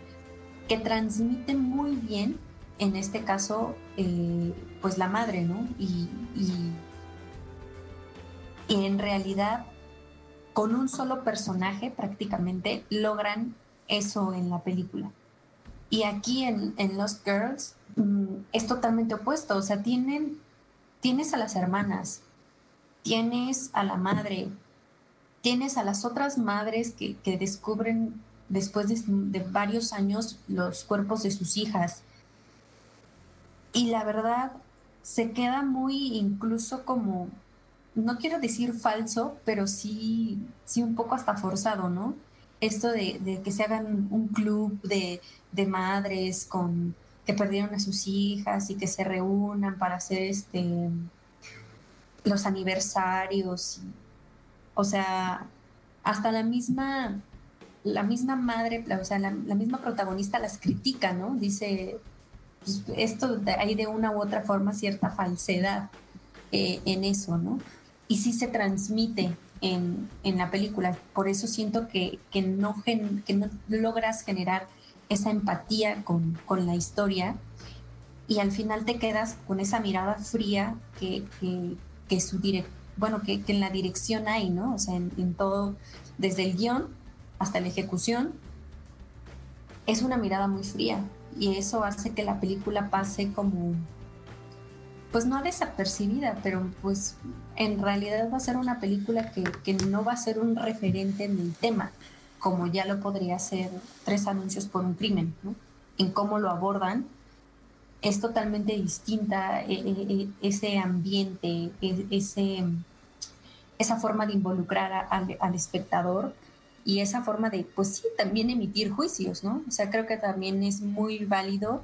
que transmite muy bien, en este caso, eh, pues la madre, ¿no? y, y en realidad con un solo personaje prácticamente logran eso en la película. Y aquí en, en Lost Girls mm, es totalmente opuesto, o sea, tienes a las hermanas, tienes a la madre, tienes a las otras madres que, descubren después de, de, varios años los cuerpos de sus hijas. Y la verdad, se queda muy incluso como no quiero decir falso, pero sí, sí un poco hasta forzado, ¿no? Esto de, que se hagan un club de, madres con que perdieron a sus hijas y que se reúnan para hacer este los aniversarios. O sea, hasta la misma, la misma madre, o sea, la, misma protagonista las critica, ¿no? Dice, pues, esto hay de una u otra forma cierta falsedad eh, en eso, ¿no? y sí se transmite en, la película. Por eso siento que, no, que no logras generar esa empatía con, la historia y al final te quedas con esa mirada fría que, que, su bueno, que, en la dirección hay, ¿no? O sea, en, todo, desde el guion hasta la ejecución, es una mirada muy fría y eso hace que la película pase como pues no desapercibida, pero pues en realidad va a ser una película que, no va a ser un referente en el tema, como ya lo podría ser Tres Anuncios por un Crimen, ¿no? En cómo lo abordan. Es totalmente distinta eh, eh, eh, ese ambiente, ese, esa forma de involucrar al, al espectador y esa forma de, pues sí, también emitir juicios, ¿no? O sea, creo que también es muy válido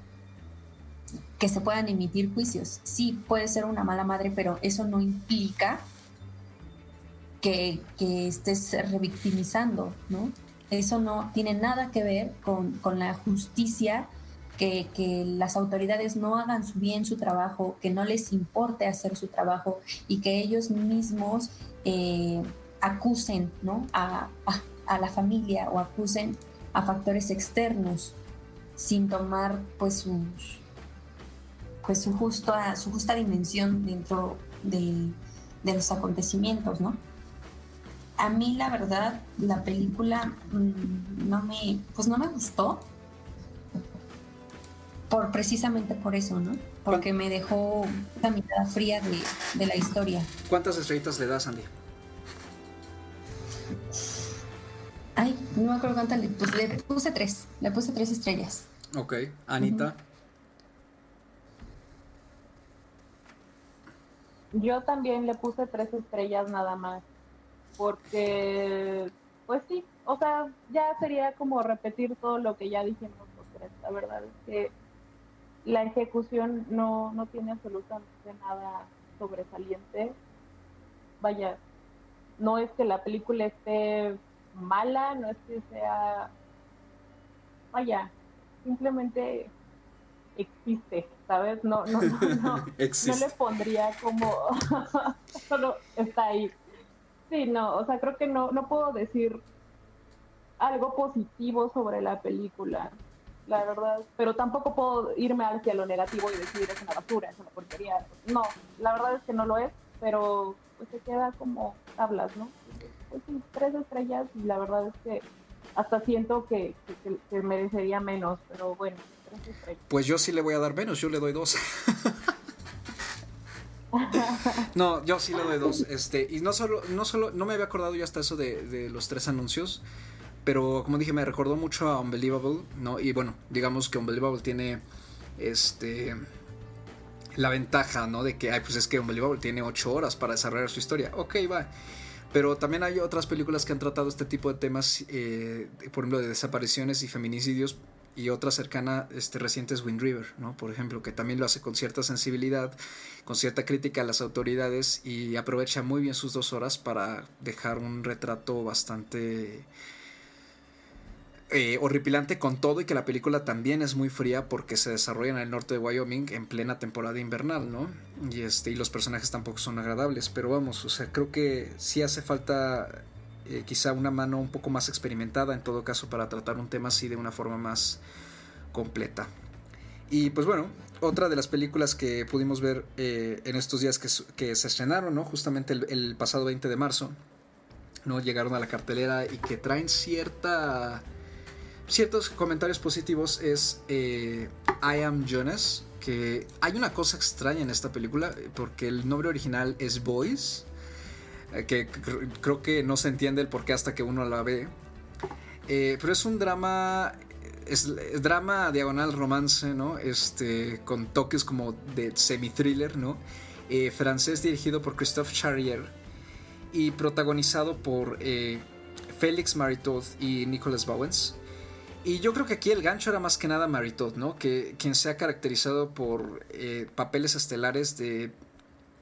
que se puedan emitir juicios. Sí, puede ser una mala madre, pero eso no implica que, estés revictimizando, ¿no? Eso no tiene nada que ver con, la justicia, que, las autoridades no hagan bien su trabajo, que no les importe hacer su trabajo y que ellos mismos eh, acusen ¿no? a, la familia o acusen a factores externos sin tomar pues sus, pues su, justa, su justa dimensión dentro de, los acontecimientos, ¿no? a mí la verdad la película mm, no me, pues no me gustó. Por, precisamente por eso, ¿no? Porque me dejó la mirada fría de, de la historia. ¿Cuántas estrellitas le das, Andy? Ay, no me acuerdo cuántas le puse. Le puse tres. Le puse tres estrellas. Ok. Anita. Yo también le puse tres estrellas nada más. Porque, pues sí, o sea, ya sería como repetir todo lo que ya dijimos. La verdad es que la ejecución no, no tiene absolutamente nada sobresaliente. Vaya, no es que la película esté mala, no es que sea, vaya, simplemente existe, ¿sabes? No, no, no, no, *laughs* no le pondría como, *laughs* solo está ahí. Sí, no, o sea, creo que no, no puedo decir algo positivo sobre la película, la verdad, pero tampoco puedo irme hacia lo negativo y decir es una basura, es una porquería. No, la verdad es que no lo es, pero pues se queda como tablas, ¿no? pues sí, tres estrellas y la verdad es que hasta siento que, merecería menos, pero bueno. Pues yo sí le voy a dar menos, yo le doy dos. no, yo sí le doy dos. Este, y no solo, no solo, no me había acordado ya hasta eso de, de los tres anuncios. Pero como dije, me recordó mucho a Unbelievable, ¿no? Y bueno, digamos que Unbelievable tiene este la ventaja, ¿no? De que, ay, pues es que Unbelievable tiene ocho horas para desarrollar su historia. Ok, va. Pero también hay otras películas que han tratado este tipo de temas, eh, por ejemplo, de desapariciones y feminicidios, y otra cercana este, reciente es Wind River, ¿no? Por ejemplo, que también lo hace con cierta sensibilidad, con cierta crítica a las autoridades y aprovecha muy bien sus dos horas para dejar un retrato bastante eh, horripilante con todo y que la película también es muy fría porque se desarrolla en el norte de Wyoming en plena temporada invernal, ¿no? Y, este, y los personajes tampoco son agradables, pero vamos, o sea, creo que sí hace falta eh, quizá una mano un poco más experimentada en todo caso para tratar un tema así de una forma más completa. Y pues bueno, otra de las películas que pudimos ver eh, en estos días que, se estrenaron, ¿no? Justamente el, el pasado 20 de marzo, ¿no? Llegaron a la cartelera y que traen cierta ciertos comentarios positivos es eh, I Am Jonas, que hay una cosa extraña en esta película, porque el nombre original es Boys, eh, que creo que no se entiende el por qué hasta que uno la ve. Eh, pero es un drama, es, drama diagonal romance, ¿no? Este, con toques como de semi-thriller, ¿no? francés dirigido por Christophe Charrier y protagonizado por Félix Maritot y Nicolas Bowens. Y yo creo que aquí el gancho era más que nada Maritot, ¿no? Que quien se ha caracterizado por eh, papeles estelares de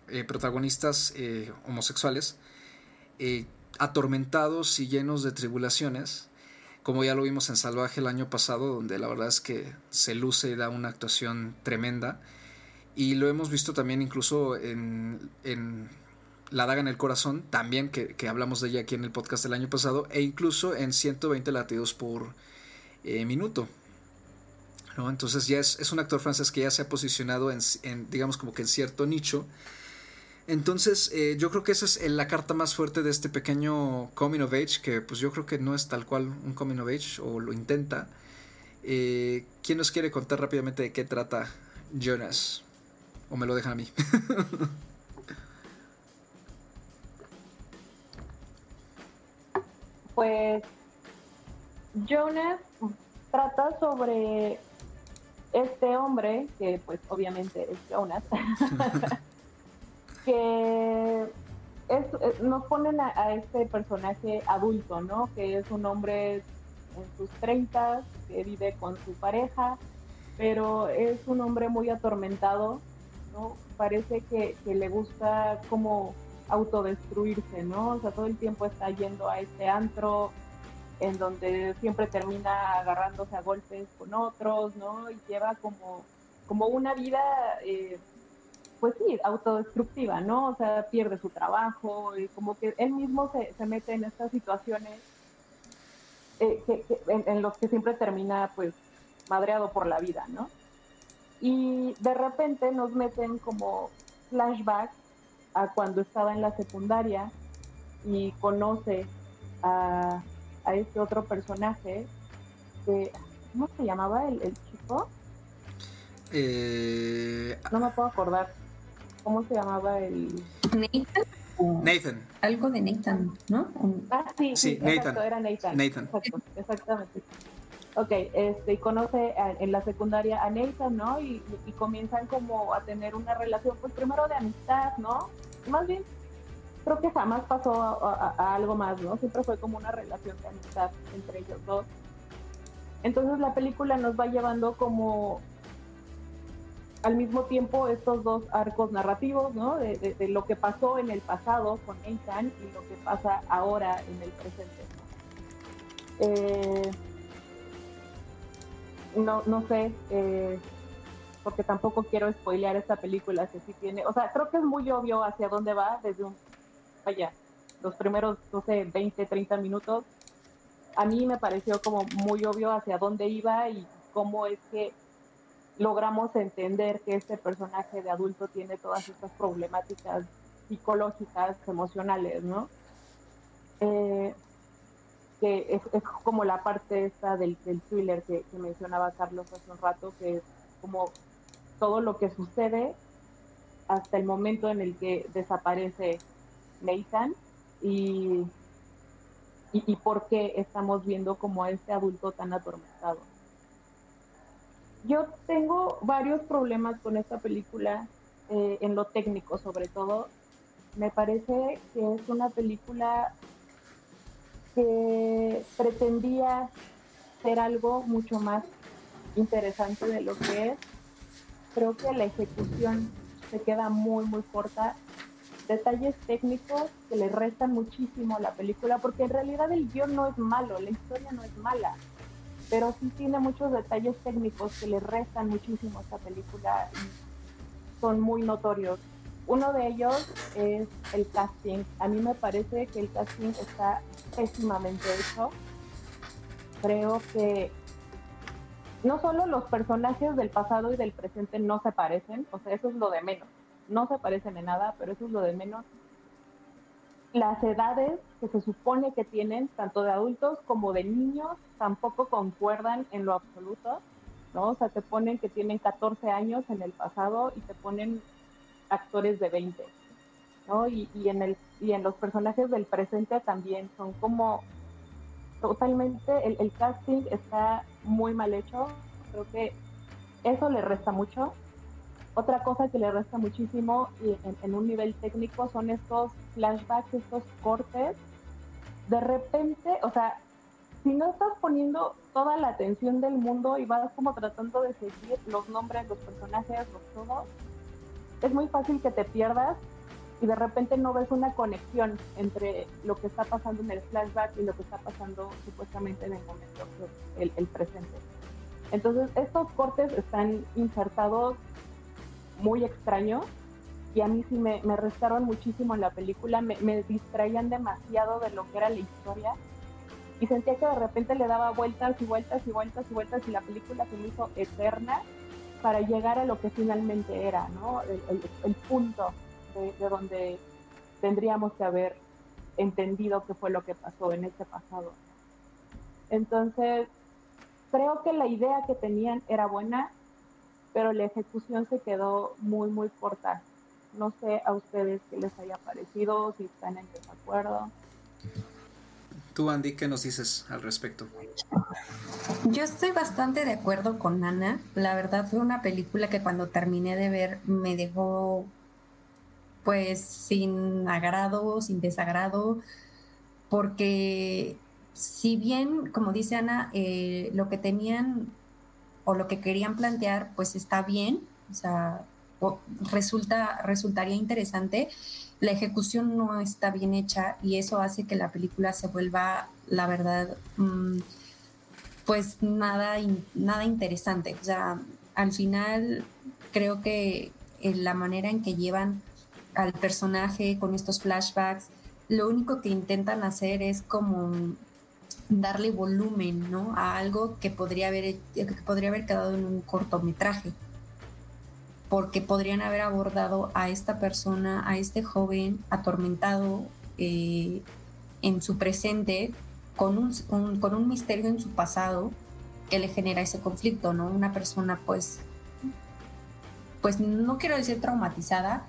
eh, protagonistas eh, homosexuales, atormentados y llenos de tribulaciones, como ya lo vimos en Salvaje el año pasado, donde la verdad es que se luce y da una actuación tremenda. Y lo hemos visto también incluso en, en La Daga en el Corazón, también que, que hablamos de ella aquí en el podcast del año pasado, e incluso en 120 latidos por eh, minuto. ¿no? Entonces ya es, un actor francés que ya se ha posicionado en, digamos como en cierto nicho. Entonces eh, yo creo que esa es la carta más fuerte de este pequeño coming of age, que pues yo creo que no es tal cual un coming of age, o lo intenta. Eh, ¿Quién nos quiere contar rápidamente de qué trata Jonas? ¿O me lo dejan a mí? *laughs* pues Jonas trata sobre este hombre, que pues obviamente es Jonas, *laughs* que nos ponen a, este personaje adulto, ¿no? Que es un hombre en sus treintas, que vive con su pareja, pero es un hombre muy atormentado, ¿no? Parece que, que le gusta como autodestruirse, ¿no? O sea, todo el tiempo está yendo a este antro, en donde siempre termina agarrándose a golpes con otros, ¿no? Y lleva como, como una vida, eh, pues sí, autodestructiva, ¿no? O sea, pierde su trabajo y como que él mismo se, se mete en estas situaciones eh, en, los que siempre termina, pues, madreado por la vida, ¿no? Y de repente nos meten como flashback a cuando estaba en la secundaria y conoce a, a este otro personaje que, ¿cómo se llamaba el, el chico? Eh, No me puedo acordar. ¿Cómo se llamaba el...? Nathan. Nathan. Algo de Nathan, ¿no? Ah, sí, Sí, sí, exacto, Nathan. era Nathan. Nathan. Exacto, exactamente. Ok, este, y conoce a- en la secundaria a Nathan, ¿no? Y, y comienzan como a tener una relación, pues primero de amistad, ¿no? Más bien, creo que jamás pasó a, a- a algo más, ¿no? Siempre fue como una relación de amistad entre ellos dos. Entonces la película nos va llevando como al mismo tiempo estos dos arcos narrativos, ¿no? De, de- de lo que pasó en el pasado con Nathan y lo que pasa ahora en el presente. Eh, no, no sé, eh, porque tampoco quiero spoilear esta película, que sí tiene, o sea, creo que es muy obvio hacia dónde va desde un, vaya, los primeros, no sé, 20, 30 minutos. A mí me pareció como muy obvio hacia dónde iba y cómo es que logramos entender que este personaje de adulto tiene todas estas problemáticas psicológicas, emocionales, ¿no? Eh, que es, como la parte esta del, thriller que, que mencionaba Carlos hace un rato, que es como todo lo que sucede hasta el momento en el que desaparece Nathan y, y, y por qué estamos viendo como a este adulto tan atormentado. Yo tengo varios problemas con esta película, eh, en lo técnico sobre todo. Me parece que es una película que pretendía ser algo mucho más interesante de lo que es. Creo que la ejecución se queda muy, muy corta. Detalles técnicos que le restan muchísimo a la película, porque en realidad el guion no es malo, la historia no es mala, pero sí tiene muchos detalles técnicos que le restan muchísimo a esta película y son muy notorios. Uno de ellos es el casting. A mí me parece que el casting está pésimamente hecho. Creo que no solo los personajes del pasado y del presente no se parecen, o sea, eso es lo de menos. No se parecen en nada, pero eso es lo de menos. Las edades que se supone que tienen, tanto de adultos como de niños, tampoco concuerdan en lo absoluto, ¿no? O sea, te ponen que tienen 14 años en el pasado y te ponen actores de 20, ¿no? Y, y en, el, y en los personajes del presente también son como totalmente, el, el casting está muy mal hecho, creo que eso le resta mucho. Otra cosa que le resta muchísimo en, en un nivel técnico son estos flashbacks, estos cortes. De repente, o sea, si no estás poniendo toda la atención del mundo y vas como tratando de seguir los nombres, los personajes, los todo, es muy fácil que te pierdas y de repente no ves una conexión entre lo que está pasando en el flashback y lo que está pasando supuestamente en el momento, el, el presente. Entonces, estos cortes están insertados muy extraños y a mí sí me, me restaron muchísimo en la película, me, me distraían demasiado de lo que era la historia y sentía que de repente le daba vueltas y vueltas y vueltas y vueltas y la película se me hizo eterna para llegar a lo que finalmente era, ¿no? El, el, punto de, de, donde tendríamos que haber entendido qué fue lo que pasó en este pasado. Entonces, creo que la idea que tenían era buena, pero la ejecución se quedó muy, muy corta. No sé a ustedes qué les haya parecido, si están en desacuerdo. Tú, Andy, ¿qué nos dices al respecto? Yo estoy bastante de acuerdo con Ana. La verdad fue una película que cuando terminé de ver me dejó pues sin agrado, sin desagrado, porque si bien, como dice Ana, eh, lo que tenían o lo que querían plantear pues está bien, o sea, resulta, resultaría interesante, la ejecución no está bien hecha y eso hace que la película se vuelva, la verdad, mmm, pues nada, nada interesante. O sea, al final creo que en la manera en que llevan al personaje con estos flashbacks, lo único que intentan hacer es como darle volumen, ¿no? A algo que podría haber, que podría haber quedado en un cortometraje. Porque podrían haber abordado a esta persona, a este joven atormentado eh, en su presente con un, con un misterio en su pasado que le genera ese conflicto, ¿no? Una persona pues, pues no quiero decir traumatizada,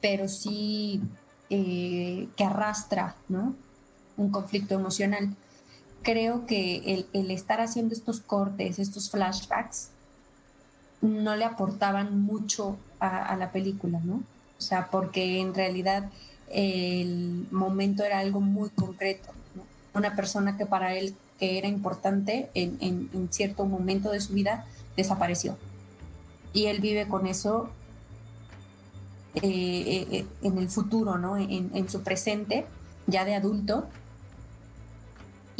pero sí eh, que arrastra, ¿no? Un conflicto emocional. Creo que el, estar haciendo estos cortes, estos flashbacks, no le aportaban mucho a, la película, ¿no? O sea, porque en realidad el momento era algo muy concreto. Una persona que para él que era importante en, en, cierto momento de su vida desapareció. Y él vive con eso eh, eh, eh, en el futuro, ¿no? En, en, su presente, ya de adulto.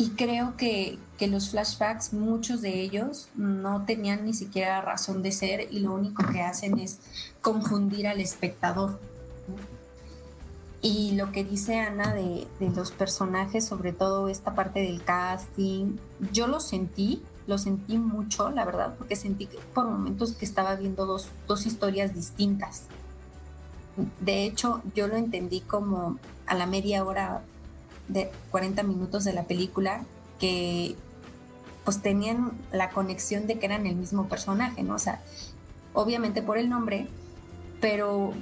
Y creo que, que, los flashbacks, muchos de ellos, no tenían ni siquiera razón de ser y lo único que hacen es confundir al espectador. Y lo que dice Ana de, los personajes, sobre todo esta parte del casting, yo lo sentí, lo sentí mucho, la verdad, porque sentí por momentos que estaba viendo dos, dos historias distintas. De hecho, yo lo entendí como a la media hora de 40 minutos de la película que pues tenían la conexión de que eran el mismo personaje, ¿no? O sea, obviamente por el nombre, pero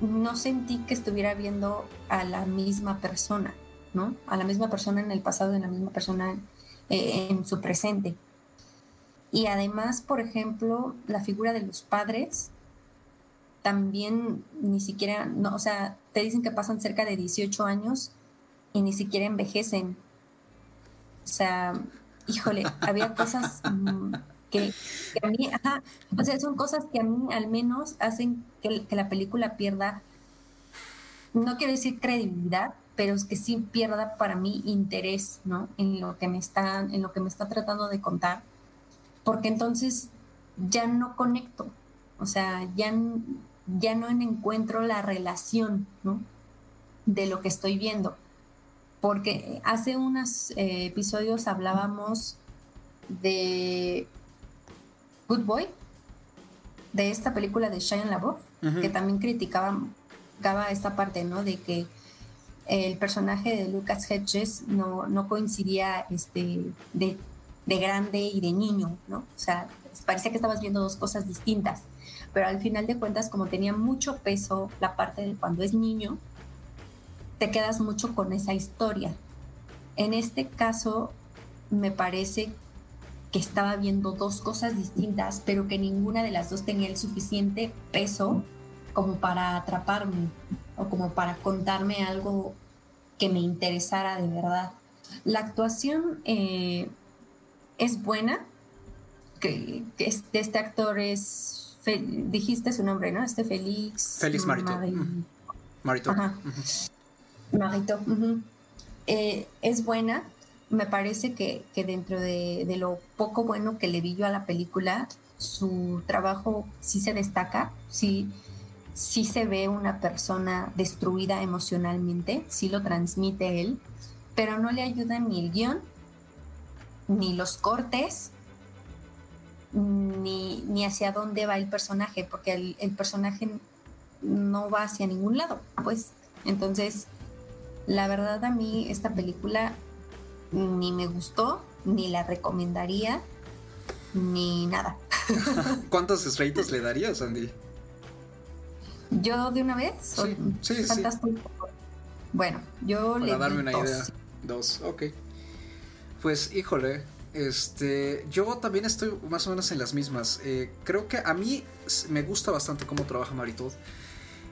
no sentí que estuviera viendo a la misma persona, ¿no? A la misma persona en el pasado y a la misma persona eh, en su presente. Y además, por ejemplo, la figura de los padres también ni siquiera, no, o sea, te dicen que pasan cerca de 18 años y ni siquiera envejecen. O sea, híjole, había cosas mm, que, a mí, ajá, o sea, son cosas que a mí al menos hacen que, la película pierda, no quiero decir credibilidad, pero es que sí pierda para mí interés, ¿no? En lo que me está, en lo que me está tratando de contar, porque entonces ya no conecto, o sea, ya, ya no encuentro la relación, ¿no? De lo que estoy viendo. Porque hace unos eh, episodios hablábamos de Good Boy, de esta película de Shia LaBeouf, que también criticaba, esta parte, ¿no? De que el personaje de Lucas Hedges no, no coincidía este, de, grande y de niño, ¿no? O sea, parecía que estabas viendo dos cosas distintas, pero al final de cuentas, como tenía mucho peso la parte de cuando es niño, te quedas mucho con esa historia. En este caso, me parece que estaba viendo dos cosas distintas, pero que ninguna de las dos tenía el suficiente peso como para atraparme o como para contarme algo que me interesara de verdad. La actuación eh, es buena, que, este, actor es, dijiste su nombre, ¿no? Este Félix. Félix Marito. Marito. Marito. Eh, es buena, me parece que, dentro de, lo poco bueno que le vi yo a la película, su trabajo sí se destaca, sí, sí se ve una persona destruida emocionalmente, sí lo transmite él, pero no le ayuda ni el guion, ni los cortes, ni, ni hacia dónde va el personaje, porque el, el personaje no va hacia ningún lado, pues. Entonces, la verdad a mí esta película ni me gustó, ni la recomendaría, ni nada. *laughs* ¿Cuántos estrellitos le darías, Andy? ¿Yo de una vez? Sí, sí, Bueno, yo Para le darme una idea. Dos, ok. Pues, híjole, este, yo también estoy más o menos en las mismas. Eh, creo que a mí me gusta bastante cómo trabaja Maritod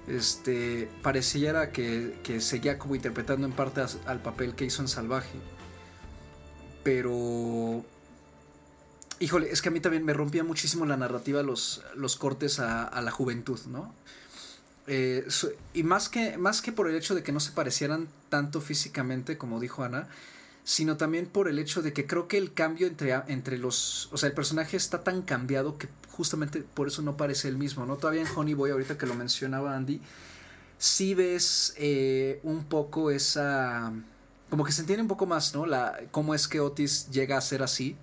este, pareciera que, que, seguía como interpretando en parte al papel que hizo en Salvaje. Pero. Híjole, es que a mí también me rompía muchísimo la narrativa los, los cortes a, la juventud, ¿no? Eh, y más que, más que por el hecho de que no se parecieran tanto físicamente, como dijo Ana, sino también por el hecho de que creo que el cambio entre, entre los. O sea, el personaje está tan cambiado que justamente por eso no parece el mismo, ¿no? Todavía en Honey Boy, ahorita que lo mencionaba Andy, sí ves eh, un poco esa como que se entiende un poco más, ¿no? La, cómo es que Otis llega a ser así,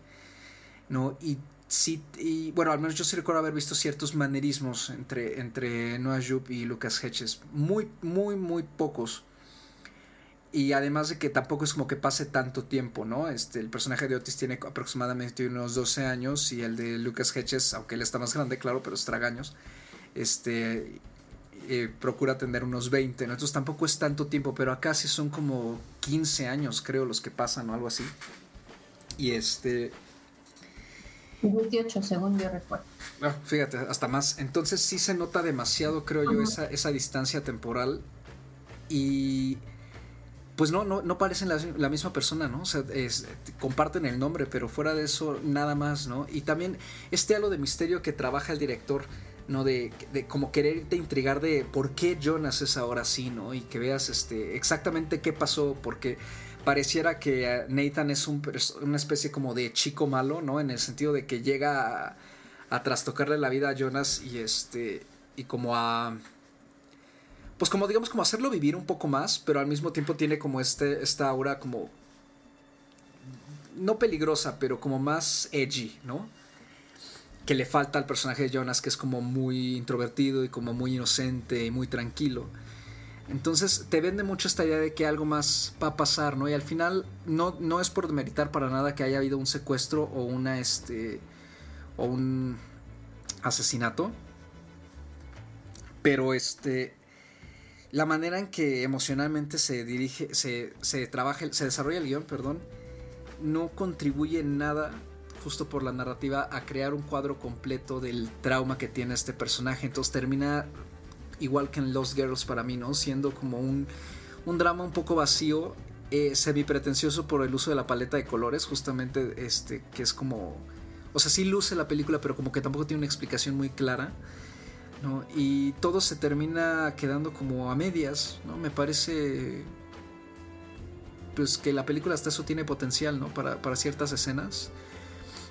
¿no? Y sí, y bueno, al menos yo sí recuerdo haber visto ciertos manerismos entre, entre Noah Jupe y Lucas Hedges, muy, muy, muy pocos. Y además de que tampoco es como que pase tanto tiempo, ¿no? Este, el personaje de Otis tiene aproximadamente unos 12 años y el de Lucas Hedges, aunque él está más grande, claro, pero es tragaños, este, eh, procura tener unos 20, ¿no? Entonces tampoco es tanto tiempo, pero acá sí son como 15 años, creo, los que pasan o algo así. Y este... 28, según yo recuerdo. Ah, fíjate, hasta más. Entonces sí se nota demasiado, creo yo, esa, esa distancia temporal. Y pues no, no, no parecen la, misma persona, ¿no? O sea, comparten el nombre, pero fuera de eso, nada más, ¿no? Y también este halo de misterio que trabaja el director, ¿no? De, de como quererte intrigar de por qué Jonas es ahora así, ¿no? Y que veas este, exactamente qué pasó, porque pareciera que Nathan es un, una especie como de chico malo, ¿no? En el sentido de que llega a, a trastocarle la vida a Jonas y este, y como a pues como digamos, como hacerlo vivir un poco más, pero al mismo tiempo tiene como este, esta aura como, no peligrosa, pero como más edgy, ¿no? Que le falta al personaje de Jonas, que es como muy introvertido y como muy inocente y muy tranquilo. Entonces te vende mucho esta idea de que algo más va a pasar, ¿no? Y al final no, no es por demeritar para nada que haya habido un secuestro o una, este, o un asesinato. Pero este, la manera en que emocionalmente se dirige, se, se trabaja, se desarrolla el guion, perdón, no contribuye en nada, justo por la narrativa, a crear un cuadro completo del trauma que tiene este personaje. Entonces termina igual que en Lost Girls para mí, ¿no? Siendo como un, un drama un poco vacío, eh, semi-pretencioso por el uso de la paleta de colores, justamente, este, que es como... O sea, sí luce la película, pero como que tampoco tiene una explicación muy clara. Y todo se termina quedando como a medias, ¿no? Me parece pues que la película hasta eso tiene potencial, ¿no? Para, ciertas escenas.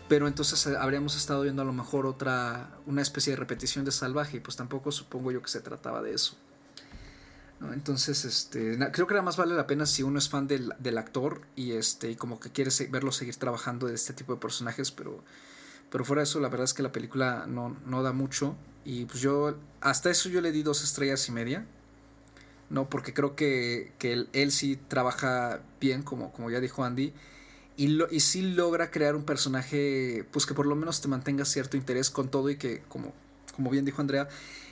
Pero entonces eh, habríamos estado viendo a lo mejor otra, una especie de repetición de Salvaje, y pues tampoco supongo yo que se trataba de eso. Entonces, este, creo que nada más vale la pena si uno es fan del, actor y este, y como que quiere verlo seguir trabajando de este tipo de personajes, pero, pero fuera de eso, la verdad es que la película no, no da mucho. Y pues yo, hasta eso yo le di dos estrellas y media. ¿no? Porque creo que, que él, sí trabaja bien, como, como ya dijo Andy. Y, lo, y sí logra crear un personaje, pues que por lo menos te mantenga cierto interés con todo y que, como, como bien dijo Andrea,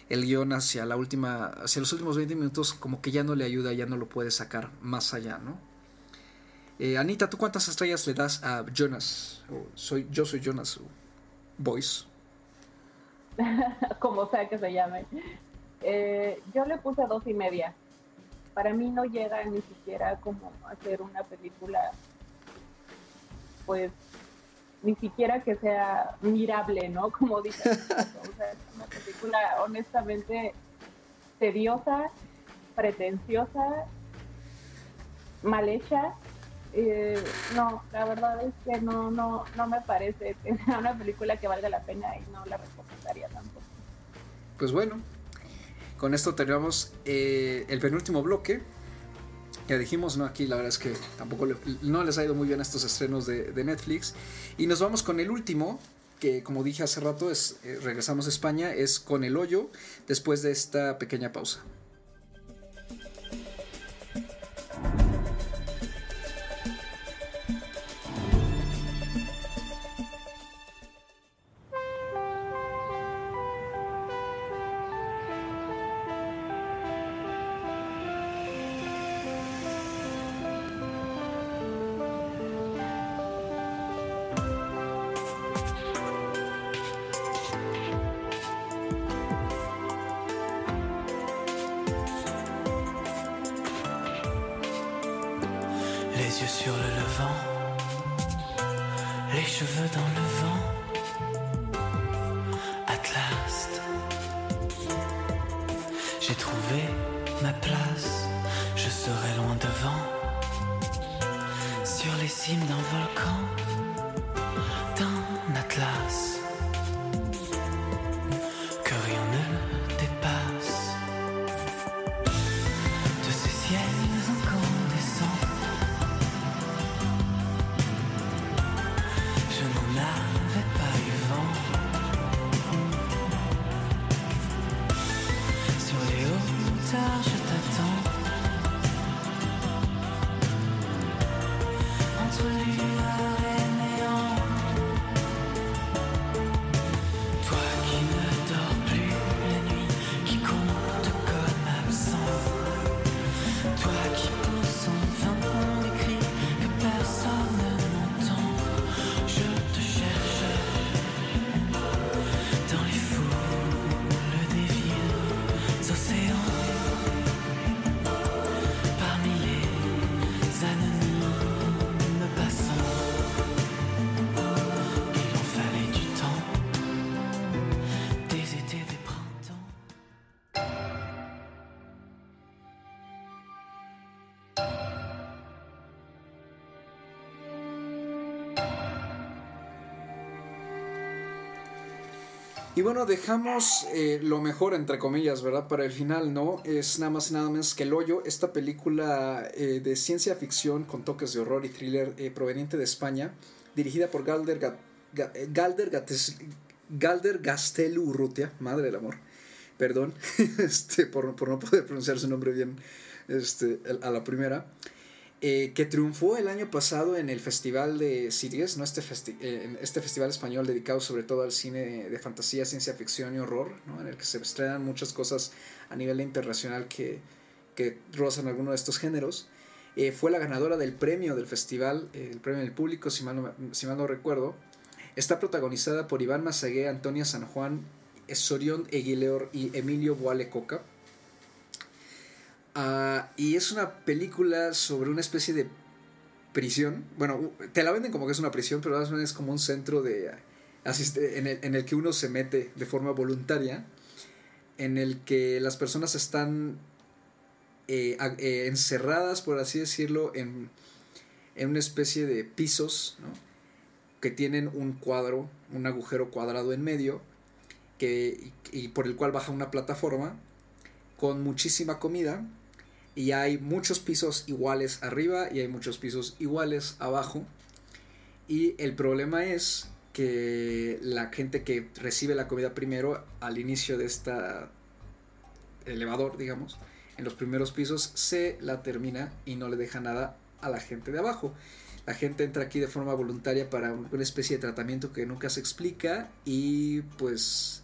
el guion hacia la última, hacia los últimos 20 minutos como que ya no le ayuda, ya no lo puede sacar más allá, ¿no? Eh, Anita, ¿tú cuántas estrellas le das a Jonas? soy, yo soy Jonas, Voice. *laughs* como sea que se llame. Eh, yo le puse dos y media. Para mí no llega ni siquiera como hacer una película, pues ni siquiera que sea mirable, ¿no? *laughs* Como dije, o sea, es una película honestamente tediosa, pretenciosa, mal hecha. Eh, no, la verdad es que no, no, no me parece *laughs* una película que valga la pena y no la recomendaría tampoco. Pues bueno, con esto terminamos eh, el penúltimo bloque. Ya dijimos, ¿no? Aquí la verdad es que tampoco no les ha ido muy bien estos estrenos de, Netflix. Y nos vamos con el último, que como dije hace rato, es, eh, regresamos a España, es con el hoyo, después de esta pequeña pausa. Y bueno, dejamos eh, lo mejor, entre comillas, ¿verdad? Para el final, ¿no? Es nada más y nada menos que El Hoyo, esta película eh, de ciencia ficción con toques de horror y thriller eh, proveniente de España, dirigida por Galder, Galder, Galder Gastelu Urrutia, madre del amor, perdón, *laughs* este, por, por no poder pronunciar su nombre bien este, a la primera. Eh, que triunfó el año pasado en el Festival de Sitges, ¿no? este, eh, este festival español dedicado sobre todo al cine de fantasía, ciencia ficción y horror, ¿no? en el que se estrenan muchas cosas a nivel internacional que, que rozan alguno de estos géneros. Eh, fue la ganadora del premio del festival, el premio del público, si mal, no, recuerdo. Está protagonizada por Iván Mazagué, Antonia San Juan, Sorión Eguileor y Emilio Boale Coca. Ah, y es una película sobre una especie de prisión. Bueno, te la venden como que es una prisión, pero más es como un centro de en el, que uno se mete de forma voluntaria, en el que las personas están eh, eh, encerradas, por así decirlo, en, en una especie de pisos, que tienen un cuadro, un agujero cuadrado en medio, que, y por el cual baja una plataforma con muchísima comida y hay muchos pisos iguales arriba y hay muchos pisos iguales abajo. Y el problema es que la gente que recibe la comida primero al inicio de esta elevador, digamos, en los primeros pisos se la termina y no le deja nada a la gente de abajo. La gente entra aquí de forma voluntaria para una especie de tratamiento que nunca se explica y pues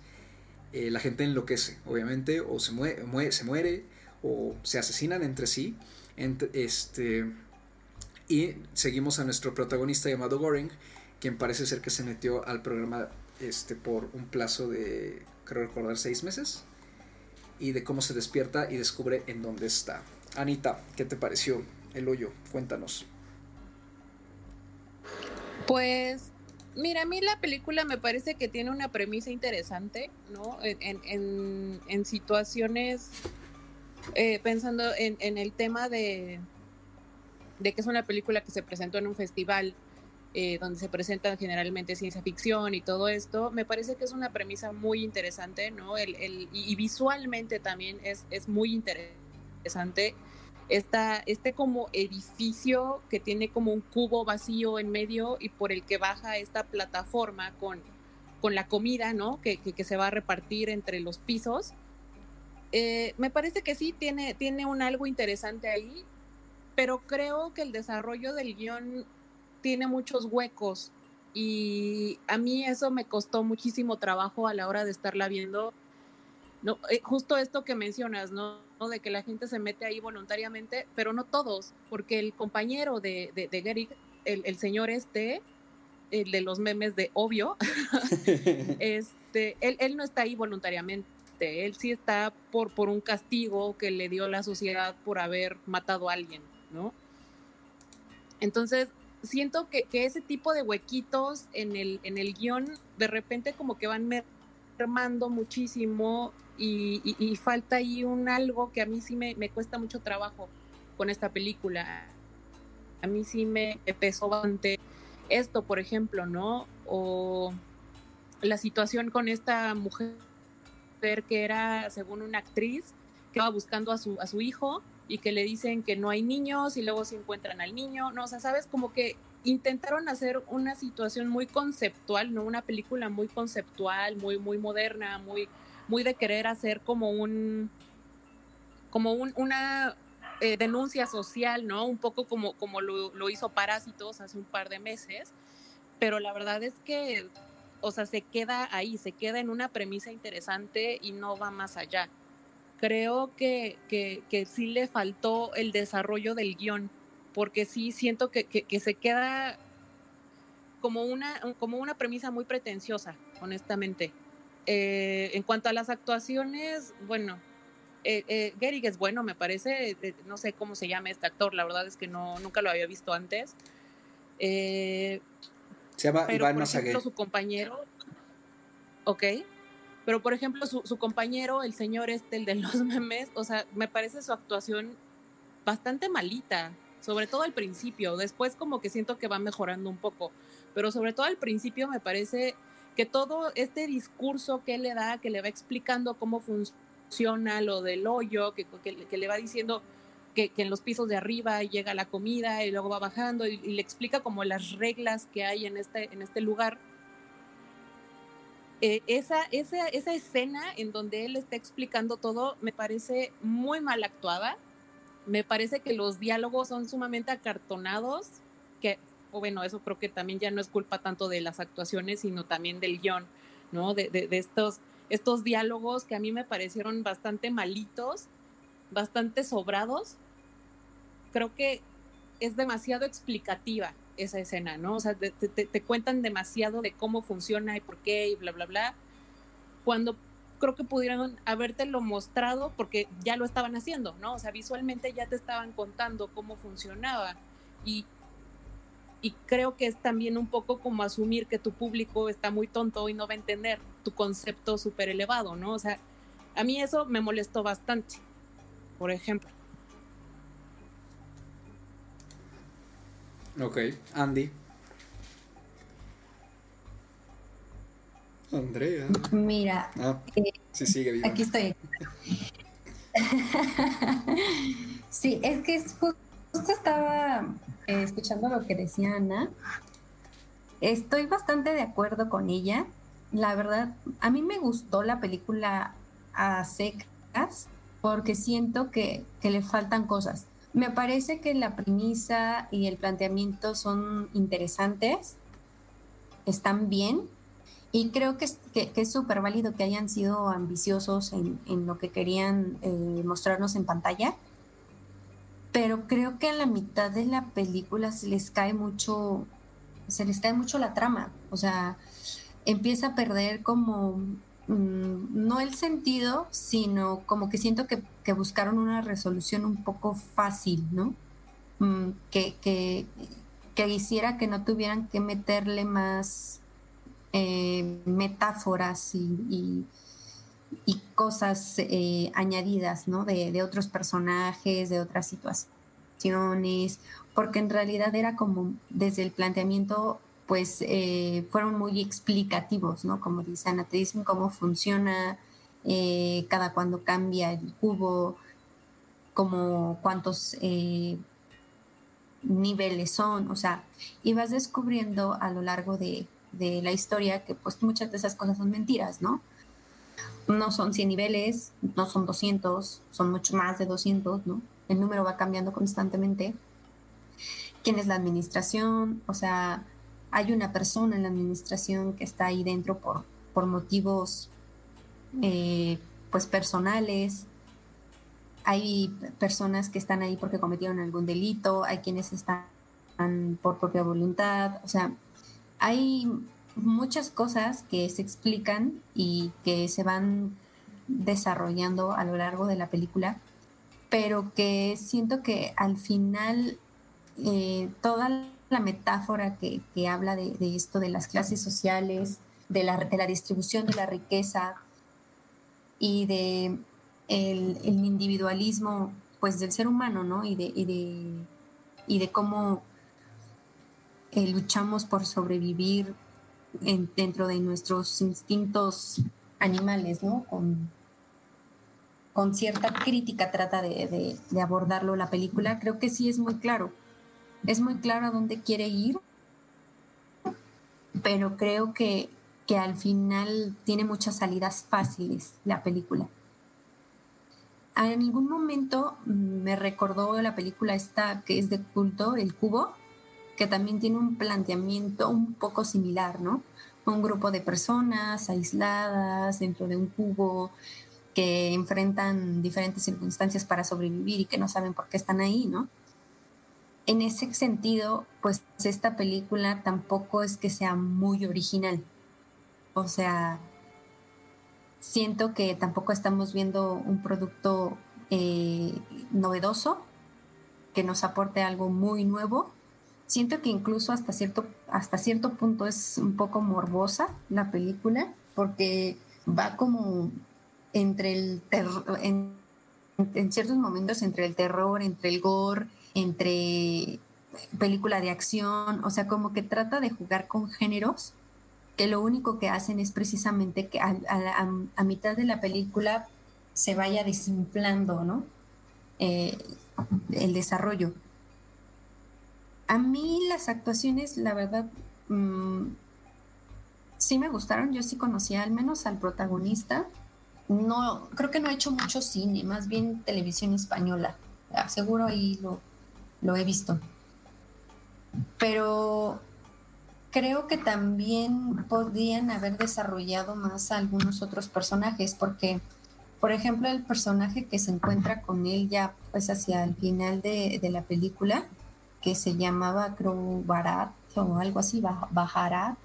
eh, la gente enloquece, obviamente, o se, muere, se muere o se asesinan entre sí. este, y seguimos a nuestro protagonista llamado Goring, quien parece ser que se metió al programa este, por un plazo de, creo recordar, seis meses. Y de cómo se despierta y descubre en dónde está. Anita, ¿qué te pareció el hoyo? Cuéntanos. Pues Mira, a mí la película me parece que tiene una premisa interesante, ¿no? En, en, en situaciones eh, pensando en, el tema de, de que es una película que se presentó en un festival eh, donde se presenta generalmente ciencia ficción y todo esto, me parece que es una premisa muy interesante, ¿no? El, el, y, visualmente también es, es muy interesante. Esta, este como edificio que tiene como un cubo vacío en medio y por el que baja esta plataforma con, con la comida, ¿no? Que, que se va a repartir entre los pisos eh, me parece que sí tiene, tiene un algo interesante ahí, pero creo que el desarrollo del guion tiene muchos huecos y a mí eso me costó muchísimo trabajo a la hora de estarla viendo. No, eh, justo esto que mencionas, ¿no? De que la gente se mete ahí voluntariamente, pero no todos, porque el compañero de, de, de el, señor este, el de los memes de obvio, *laughs* *laughs* este, él, él no está ahí voluntariamente él sí está por, por un castigo que le dio la sociedad por haber matado a alguien, ¿no? Entonces, siento que, ese tipo de huequitos en el, en el guion de repente como que van mermando muchísimo y, falta ahí un algo que a mí sí me, me, cuesta mucho trabajo con esta película. A mí sí me pesó bastante esto, por ejemplo, ¿no? O la situación con esta mujer que era, según una actriz, que va buscando a su, a su hijo y que le dicen que no hay niños y luego se encuentran al niño, ¿no? O sea, sabes, como que intentaron hacer una situación muy conceptual, ¿no? Una película muy conceptual, muy, muy moderna, muy, muy de querer hacer como un, como un, una eh, denuncia social, ¿no? Un poco como, como lo hizo Parásitos hace un par de meses, pero la verdad es que o sea, se queda ahí, se queda en una premisa interesante y no va más allá. Creo que, que, sí le faltó el desarrollo del guion, porque sí siento que, que, se queda como una, como una premisa muy pretenciosa, honestamente. Eh, en cuanto a las actuaciones, bueno, eh, eh es bueno, me parece, eh, no sé cómo se llama este actor, la verdad es que no, nunca lo había visto antes. Se llama pero, por ejemplo, su compañero, ok, pero por ejemplo, su, su, compañero, el señor este, el de los *laughs* memes, o sea, me parece su actuación bastante malita, sobre todo al principio, después como que siento que va mejorando un poco, pero sobre todo al principio me parece que todo este discurso que él le da, que le va explicando cómo funciona lo del hoyo, que, que, le va diciendo que, en los pisos de arriba llega la comida y luego va bajando y, le explica como las reglas que hay en este, en este lugar. Eh, esa, esa, esa escena en donde él está explicando todo me parece muy mal actuada. Me parece que los diálogos son sumamente acartonados, que bueno, eso creo que también ya no es culpa tanto de las actuaciones, sino también del guion, ¿no? De, de, estos, estos diálogos que a mí me parecieron bastante malitos, bastante sobrados. Creo que es demasiado explicativa esa escena, ¿no? O sea, te, te, cuentan demasiado de cómo funciona y por qué y bla, bla, bla. Cuando creo que pudieran habértelo mostrado porque ya lo estaban haciendo, ¿no? O sea, visualmente ya te estaban contando cómo funcionaba. Y, y creo que es también un poco como asumir que tu público está muy tonto y no va a entender tu concepto súper elevado, ¿no? O sea, a mí eso me molestó bastante, por ejemplo. Ok, Andy. Andrea. Mira. Ah, eh, sí, sigue. Aquí estoy. *laughs* sí, es que justo estaba eh, escuchando lo que decía Ana, estoy bastante de acuerdo con ella. La verdad, a mí me gustó la película a secas porque siento que, que le faltan cosas. Me parece que la premisa y el planteamiento son interesantes, están bien, y creo que es que, es súper válido que hayan sido ambiciosos en, lo que querían eh, mostrarnos en pantalla pero creo que a la mitad de la película se les cae mucho, se les cae mucho la trama, o sea, empieza a perder como, no el sentido, sino como que siento que, buscaron una resolución un poco fácil, ¿no? Mm, que, hiciera que no tuvieran que meterle más eh, metáforas y, y cosas eh, añadidas, ¿no? De, de, otros personajes, de otras situaciones, porque en realidad era como desde el planteamiento, pues eh, fueron muy explicativos, ¿no? Como dice Ana, te dicen cómo funciona eh, cada cuando cambia el cubo, como cuántos niveles son, o sea, y vas descubriendo a lo largo de, de la historia que pues muchas de esas cosas son mentiras, ¿no? no son 100 niveles, no son 200, son mucho más de 200, ¿no? El número va cambiando constantemente. ¿Quién es la administración? O sea, hay una persona en la administración que está ahí dentro por, por motivos eh, pues personales. Hay personas que están ahí porque cometieron algún delito, hay quienes están por propia voluntad, o sea, hay muchas cosas que se explican y que se van desarrollando a lo largo de la película, pero que siento que al final eh, toda la metáfora que, habla de, esto de las clases sociales, de la, de la distribución de la riqueza y de el, individualismo pues del ser humano, ¿no? Y de, y de, y de cómo eh, luchamos por sobrevivir dentro de nuestros instintos animales, ¿no? Con, con cierta crítica trata de, abordarlo la película, creo que sí es muy claro. Es muy claro a dónde quiere ir, pero creo que, que al final tiene muchas salidas fáciles la película. En ningún momento me recordó la película esta que es de culto, El Cubo, que también tiene un planteamiento un poco similar, ¿no? Un grupo de personas aisladas dentro de un cubo que enfrentan diferentes circunstancias para sobrevivir y que no saben por qué están ahí, ¿no? En ese sentido, pues esta película tampoco es que sea muy original. O sea, siento que tampoco estamos viendo un producto eh, novedoso que nos aporte algo muy nuevo, siento que incluso hasta cierto, hasta cierto punto es un poco morbosa la película, porque va como entre el terror, en, ciertos momentos entre el terror, entre el gore, entre película de acción, o sea, como que trata de jugar con géneros que lo único que hacen es precisamente que a, mitad de la película se vaya desinflando, ¿no? Eh, el desarrollo. A mí las actuaciones, la verdad, mm, sí me gustaron. Yo sí conocía al menos al protagonista. No, creo que no he hecho mucho cine, más bien televisión española. Seguro ahí lo, lo he visto. Pero creo que también podrían haber desarrollado más algunos otros personajes, porque, por ejemplo, el personaje que se encuentra con él ya pues hacia el final de, la película, que se llamaba creo Barat o algo así, Bajarat,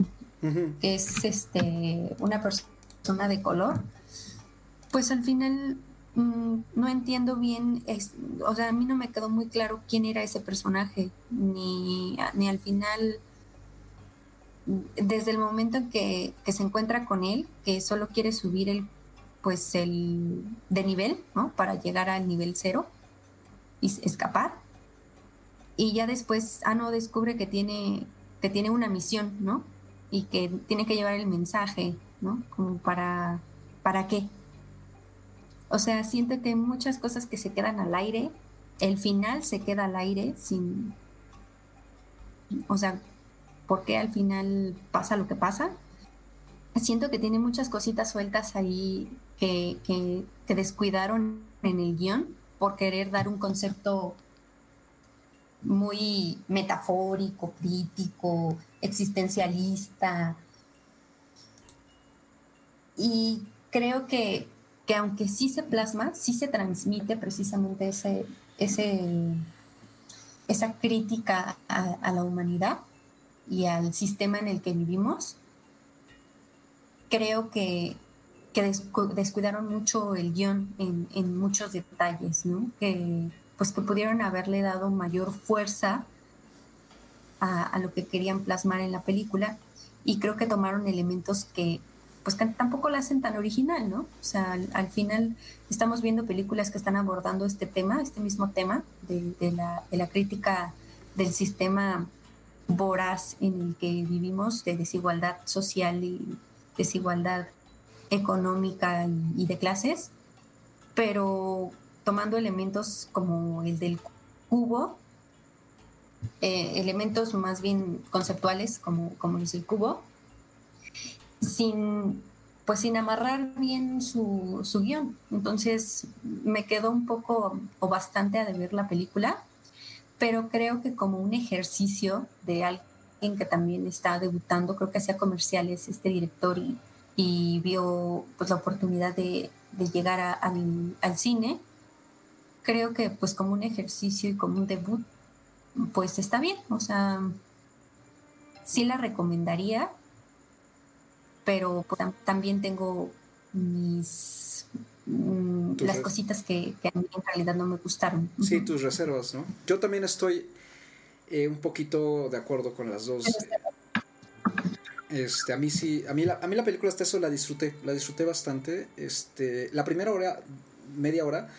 que es este una persona de color, pues al final mm, no entiendo bien, o sea, a mí no me quedó muy claro quién era ese personaje, ni, ni al final desde el momento en que, se encuentra con él, que solo quiere subir el, pues el de nivel, ¿no? Para llegar al nivel cero y escapar. Y ya después, ah, no, descubre que tiene, que tiene una misión, ¿no? Y que tiene que llevar el mensaje, ¿no? Como para, ¿para qué? O sea, siento que hay muchas cosas que se quedan al aire, el final se queda al aire sin, o sea, por qué al final pasa lo que pasa. Siento que tiene muchas cositas sueltas ahí que, que, descuidaron en el guion por querer dar un concepto muy metafórico, crítico, existencialista. Y creo que, que, aunque sí se plasma, sí se transmite precisamente ese, ese, esa crítica a la humanidad, y al sistema en el que vivimos, creo que, descuidaron mucho el guion en, muchos detalles, ¿no? Que, pues que pudieron haberle dado mayor fuerza a, lo que querían plasmar en la película y creo que tomaron elementos que pues tampoco la hacen tan original, ¿no? O sea, al, final estamos viendo películas que están abordando este tema, este mismo tema de, la, crítica del sistema voraz en el que vivimos de desigualdad social y desigualdad económica y, de clases, pero tomando elementos como el del cubo, eh, elementos más bien conceptuales como, como es el cubo, sin pues sin amarrar bien su, su guion. Entonces me quedó un poco o bastante a deber la película pero creo que como un ejercicio de alguien que también está debutando, creo que hacía comerciales este director y, vio pues la oportunidad de, llegar al, al, cine, creo que pues como un ejercicio y como un debut, pues está bien, o sea, sí la recomendaría, pero pues, también tengo mis Mm, las cositas que, a mí en realidad no me gustaron. Sí, tus reservas, ¿no? Yo también estoy eh, un poquito de acuerdo con las dos. Este, a mí sí, a mí la, a mí la película hasta eso la disfruté, la disfruté bastante. Este, la primera hora, media hora,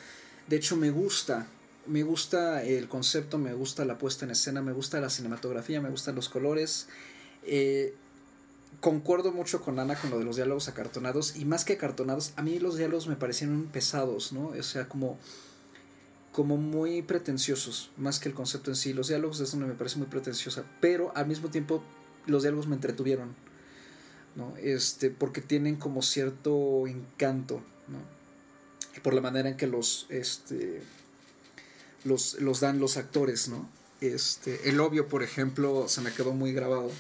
de hecho me gusta, me gusta el concepto, me gusta la puesta en escena, me gusta la cinematografía, me gustan los colores. Eh, concuerdo mucho con Ana con lo de los diálogos acartonados y más que acartonados, a mí los diálogos me parecieron pesados, ¿no? O sea, como como muy pretenciosos, más que el concepto en sí. Los diálogos es donde me parece muy pretenciosa, pero al mismo tiempo los diálogos me entretuvieron, ¿no? Este, porque tienen como cierto encanto, ¿no? Por la manera en que los, este, los, los dan los actores, ¿no? Este, el obvio, por ejemplo, se me quedó muy grabado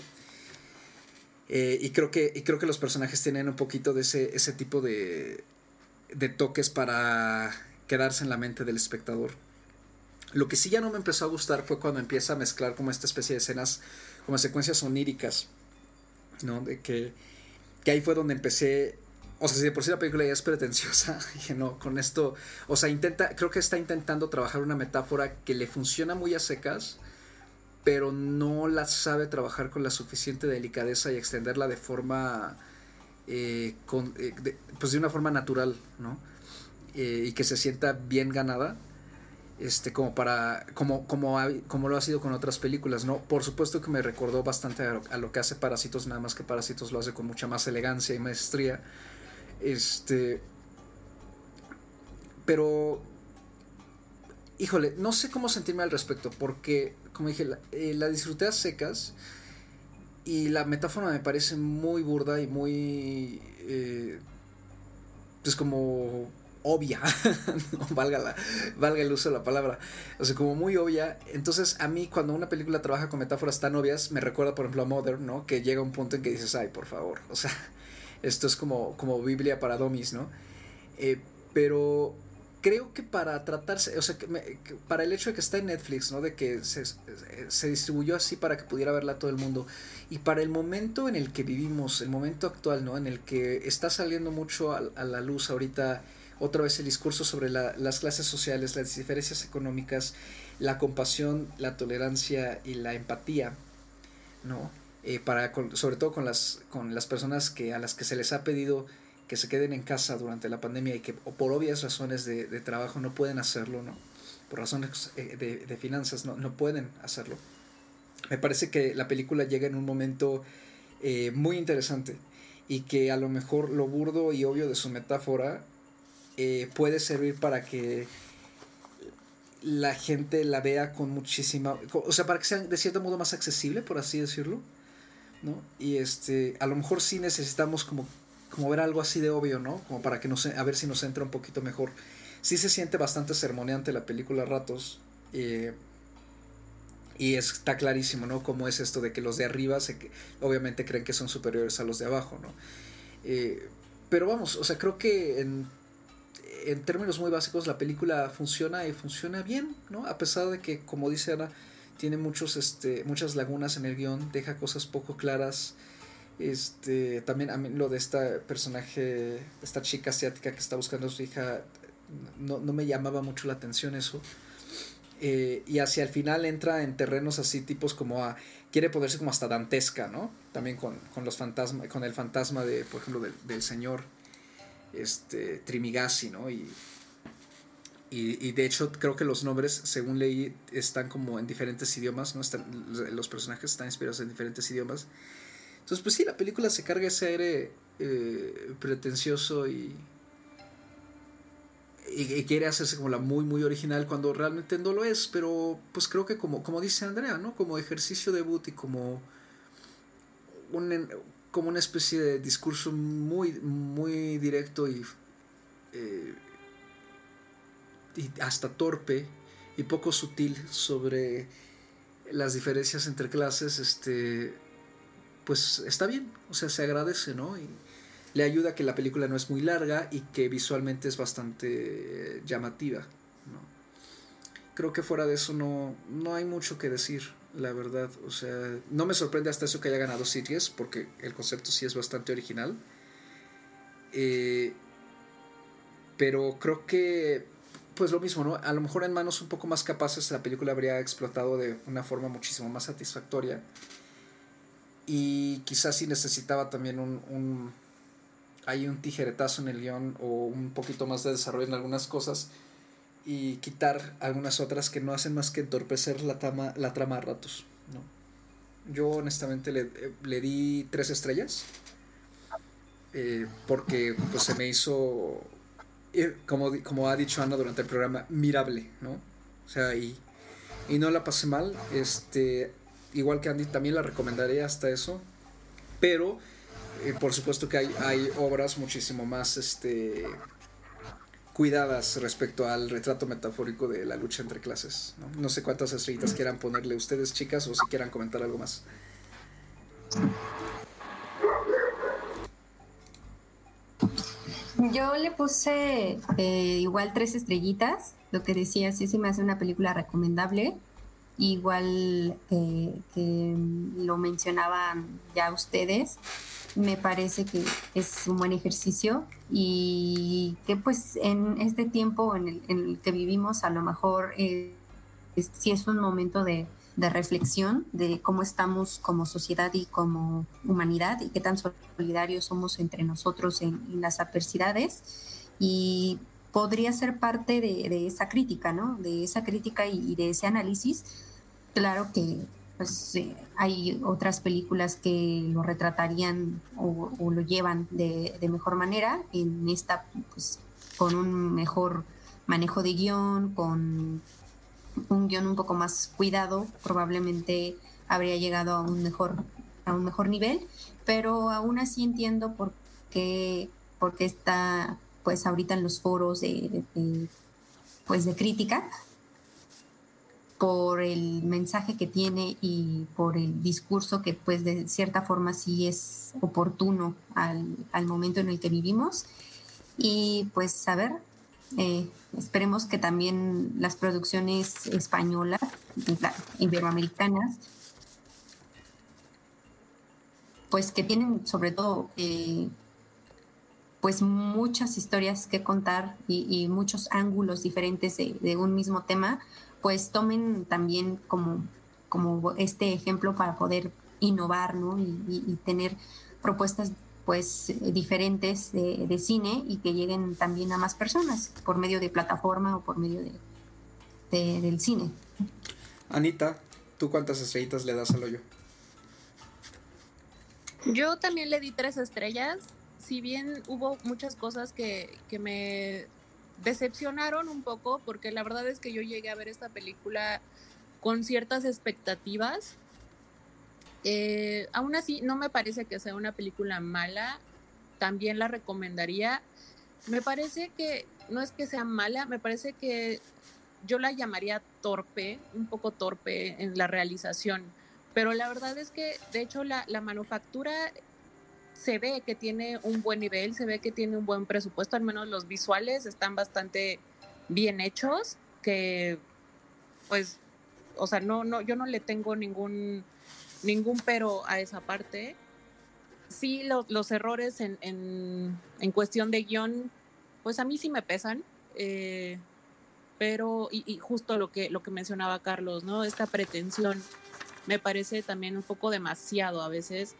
eh, y, creo que, y creo que los personajes tienen un poquito de ese, ese tipo de, de toques para quedarse en la mente del espectador. Lo que sí ya no me empezó a gustar fue cuando empieza a mezclar como esta especie de escenas, como secuencias oníricas, ¿no? De que, que ahí fue donde empecé, o sea, si de por sí la película ya es pretenciosa, *laughs* dije, no, con esto, o sea, intenta, creo que está intentando trabajar una metáfora que le funciona muy a secas, pero no la sabe trabajar con la suficiente delicadeza y extenderla de forma, eh, eh, pues de una forma natural, ¿no? Eh, y que se sienta bien ganada. este como para como como como lo ha sido con otras películas no por supuesto que me recordó bastante a lo, que hace Parásitos nada más que Parásitos lo hace con mucha más elegancia y maestría este pero híjole no sé cómo sentirme al respecto porque como dije la, eh, la disfruté a secas y la metáfora me parece muy burda y muy eh, pues como obvia, *laughs* valga, la, valga el uso de la palabra, o sea, como muy obvia. Entonces, a mí, cuando una película trabaja con metáforas tan obvias, me recuerda, por ejemplo, a Mother, ¿no? Que llega un punto en que dices, ay, por favor, o sea, *laughs* esto es como, como Biblia para domis, ¿no? Eh, pero creo que para tratarse, o sea, que para el hecho de que está en Netflix, ¿no? De que se, distribuyó así para que pudiera verla todo el mundo. Y para el momento en el que vivimos, el momento actual, ¿no? En el que está saliendo mucho a, la luz ahorita otra vez el discurso sobre las clases sociales, las diferencias económicas, la compasión, la tolerancia y la empatía, ¿no? Eh, para, sobre todo con las, con las personas que, a las que se les ha pedido que se queden en casa durante la pandemia y que por obvias razones de, trabajo no pueden hacerlo, ¿no? Por razones eh, de, finanzas no, no, pueden hacerlo. Me parece que la película llega en un momento eh, muy interesante y que a lo mejor lo burdo y obvio de su metáfora eh, puede servir para que la gente la vea con muchísima, o sea, para que sea de cierto modo más accesible, por así decirlo, ¿no? Y este, a lo mejor sí necesitamos como, como ver algo así de obvio, ¿no? Como para que nos, a ver si nos entra un poquito mejor. Sí se siente bastante sermoneante la película ratos, eh, y está clarísimo, ¿no? Cómo es esto de que los de arriba se, obviamente creen que son superiores a los de abajo, ¿no? Eh, pero vamos, o sea, creo que en en términos muy básicos la película funciona y funciona bien, ¿no? A pesar de que, como dice Ana, tiene muchos, este, muchas lagunas en el guion, deja cosas poco claras. Este, también a mí lo de esta personaje, esta chica asiática que está buscando a su hija, no, me llamaba mucho la atención eso. Eh, y hacia el final entra en terrenos así tipos como a quiere ponerse como hasta dantesca, ¿no? También con, los fantasmas, con el fantasma de, por ejemplo, del señor este, Trimigasi, ¿no? Y, y, de hecho creo que los nombres, según leí, están como en diferentes idiomas, ¿no? Están, los personajes están inspirados en diferentes idiomas. Entonces, pues sí, la película se carga ese aire eh, pretencioso y, y, quiere hacerse como la muy, muy original cuando realmente no lo es, pero pues creo que como, como dice Andrea, ¿no? Como ejercicio debut y como un, como una especie de discurso muy, muy directo y, eh, y hasta torpe y poco sutil sobre las diferencias entre clases, este, pues está bien, o sea, se agradece, ¿no? Y le ayuda a que la película no es muy larga y que visualmente es bastante llamativa, ¿no? Creo que fuera de eso no, no hay mucho que decir la verdad. O sea, no me sorprende hasta eso que haya ganado series, porque el concepto sí es bastante original. Eh, pero creo que, pues lo mismo, ¿no? A lo mejor en manos un poco más capaces la película habría explotado de una forma muchísimo más satisfactoria. Y quizás si necesitaba también un, un hay un tijeretazo en el guion o un poquito más de desarrollo en algunas cosas y quitar algunas otras que no hacen más que entorpecer la trama, la trama a ratos. ¿no? Yo honestamente le, le di tres estrellas eh, porque pues se me hizo, eh, como, como ha dicho Ana durante el programa, mirable, ¿no? O sea, y, y no la pasé mal, este, igual que Andy también la recomendaría hasta eso, pero eh, por supuesto que hay, obras muchísimo más, este, cuidadas respecto al retrato metafórico de la lucha entre clases. No, sé cuántas estrellitas quieran ponerle ustedes, chicas, o si quieran comentar algo más. Yo le puse eh, igual tres estrellitas. Lo que decía, sí se me hace una película recomendable. Igual eh, que lo mencionaban ya ustedes me parece que es un buen ejercicio y que pues en este tiempo en el, que vivimos a lo mejor eh, sí es un momento de, reflexión de cómo estamos como sociedad y como humanidad y qué tan solidarios somos entre nosotros en, las adversidades. Y podría ser parte de, esa crítica, ¿no? De esa crítica y, de ese análisis. Claro que pues, eh, hay otras películas que lo retratarían o, lo llevan de, mejor manera. En esta, pues, con un mejor manejo de guion, con un guion un poco más cuidado, probablemente habría llegado a un mejor, a un mejor nivel, pero aún así entiendo por qué, por qué está pues ahorita en los foros de, pues de crítica por el mensaje que tiene y por el discurso que pues de cierta forma sí es oportuno al, momento en el que vivimos. Y pues a ver, eh, esperemos que también las producciones españolas, iberoamericanas, pues que tienen sobre todo eh, pues muchas historias que contar y, muchos ángulos diferentes de, un mismo tema, pues tomen también como, como este ejemplo para poder innovar ¿no? y, tener propuestas pues diferentes de, cine y que lleguen también a más personas por medio de plataforma o por medio de, del cine. Anita, ¿tú cuántas estrellitas le das al hoyo? Yo también le di tres estrellas si bien hubo muchas cosas que, me decepcionaron un poco, porque la verdad es que yo llegué a ver esta película con ciertas expectativas. Eh, aún así, no me parece que sea una película mala, también la recomendaría. Me parece que no es que sea mala, me parece que yo la llamaría torpe, un poco torpe en la realización. Pero la verdad es que, de hecho, la, la manufactura se ve que tiene un buen nivel, se ve que tiene un buen presupuesto, al menos los visuales están bastante bien hechos, que pues, o sea, no, no, yo no le tengo ningún, ningún pero a esa parte. Sí, los, errores en, en, cuestión de guion, pues a mí sí me pesan. Eh, pero, y, y, justo lo que, lo que mencionaba Carlos, ¿no? Esta pretensión me parece también un poco demasiado a veces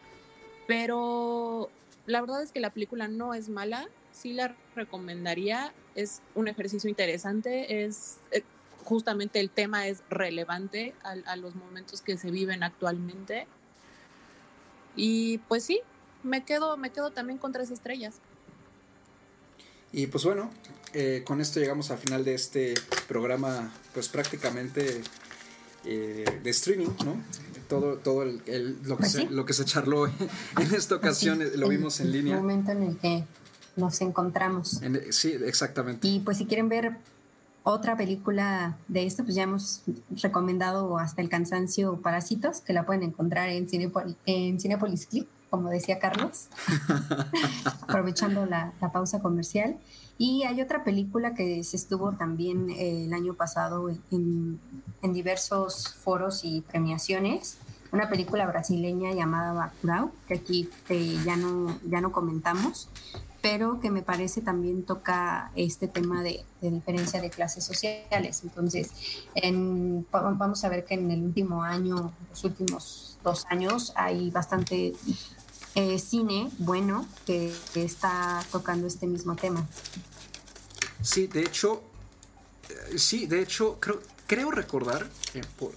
pero la verdad es que la película no es mala, sí la recomendaría, es un ejercicio interesante, es eh, justamente el tema es relevante a, los momentos que se viven actualmente. Y pues sí, me quedo, me quedo también con tres estrellas. Y pues bueno, eh, con esto llegamos al final de este programa, pues prácticamente eh, de streaming, ¿no? Todo, todo el, lo, que pues se, lo que se charló *laughs* en esta ocasión eh, lo vimos en línea. El momento en el que nos encontramos. sí, exactamente. Y pues si quieren ver otra película de esto, pues ya hemos recomendado hasta el cansancio Parásitos, que la pueden encontrar en, Cinepol en Cinepolis Clip, como decía Carlos, *laughs* aprovechando la, la, pausa comercial. Y hay otra película que se estuvo también eh, el año pasado en, en diversos foros y premiaciones, una película brasileña llamada Bacurau, que aquí eh, ya, no, ya no comentamos, pero que me parece también toca este tema de, diferencia de clases sociales. Entonces, vamos a ver que en el último año, los últimos dos años, hay bastante eh, cine bueno que, está tocando este mismo tema. Sí, de hecho, eh, sí, de hecho, creo, creo recordar,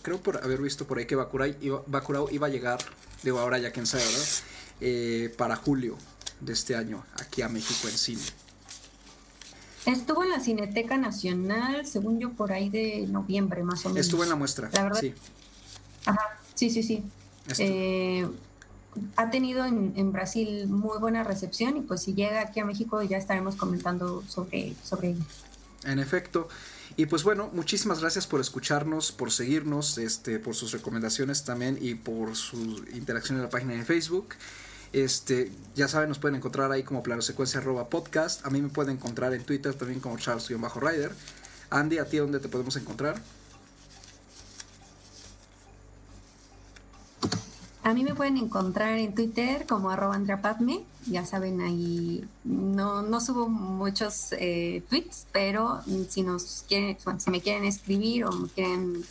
creo por haber visto por ahí que Bakurao iba a llegar, digo ahora ya quién sabe, ¿verdad? Eh, para julio de este año, aquí a México en cine. Estuvo en la Cineteca Nacional, según yo, por ahí de noviembre más o menos. Estuvo en la muestra, la verdad. Sí. Ajá, sí, sí, sí. Eh, ha tenido en, en, Brasil muy buena recepción y pues si llega aquí a México ya estaremos comentando sobre, sobre ella. En efecto, y pues bueno, muchísimas gracias por escucharnos, por seguirnos, este, por sus recomendaciones también y por su interacción en la página de Facebook. Este, ya saben, nos pueden encontrar ahí como plano secuencia podcast. A mí me pueden encontrar en Twitter también como Charles-Rider. Andy, ¿a ti dónde te podemos encontrar? A mí me pueden encontrar en Twitter como arroba Andrea Ya saben, ahí no, no subo muchos eh, tweets, pero si nos quieren, si me quieren escribir o me quieren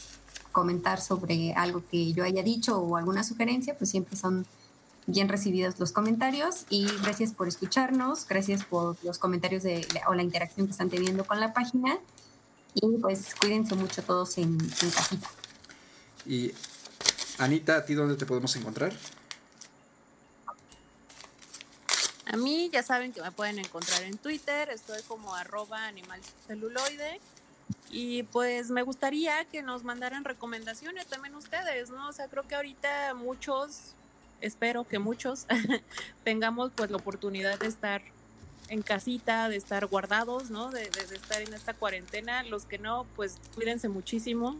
comentar sobre algo que yo haya dicho o alguna sugerencia, pues siempre son bien recibidos los comentarios y gracias por escucharnos, gracias por los comentarios o la interacción que están teniendo con la página y pues cuídense mucho todos en, en casita. Y Anita, ¿a ti dónde te podemos encontrar? A mí ya saben que me pueden encontrar en Twitter, estoy como arroba animalceluloide. Y pues me gustaría que nos mandaran recomendaciones también ustedes, ¿no? O sea, creo que ahorita muchos, espero que muchos, *laughs* tengamos pues la oportunidad de estar en casita, de estar guardados, ¿no? De, de, estar en esta cuarentena. Los que no, pues cuídense muchísimo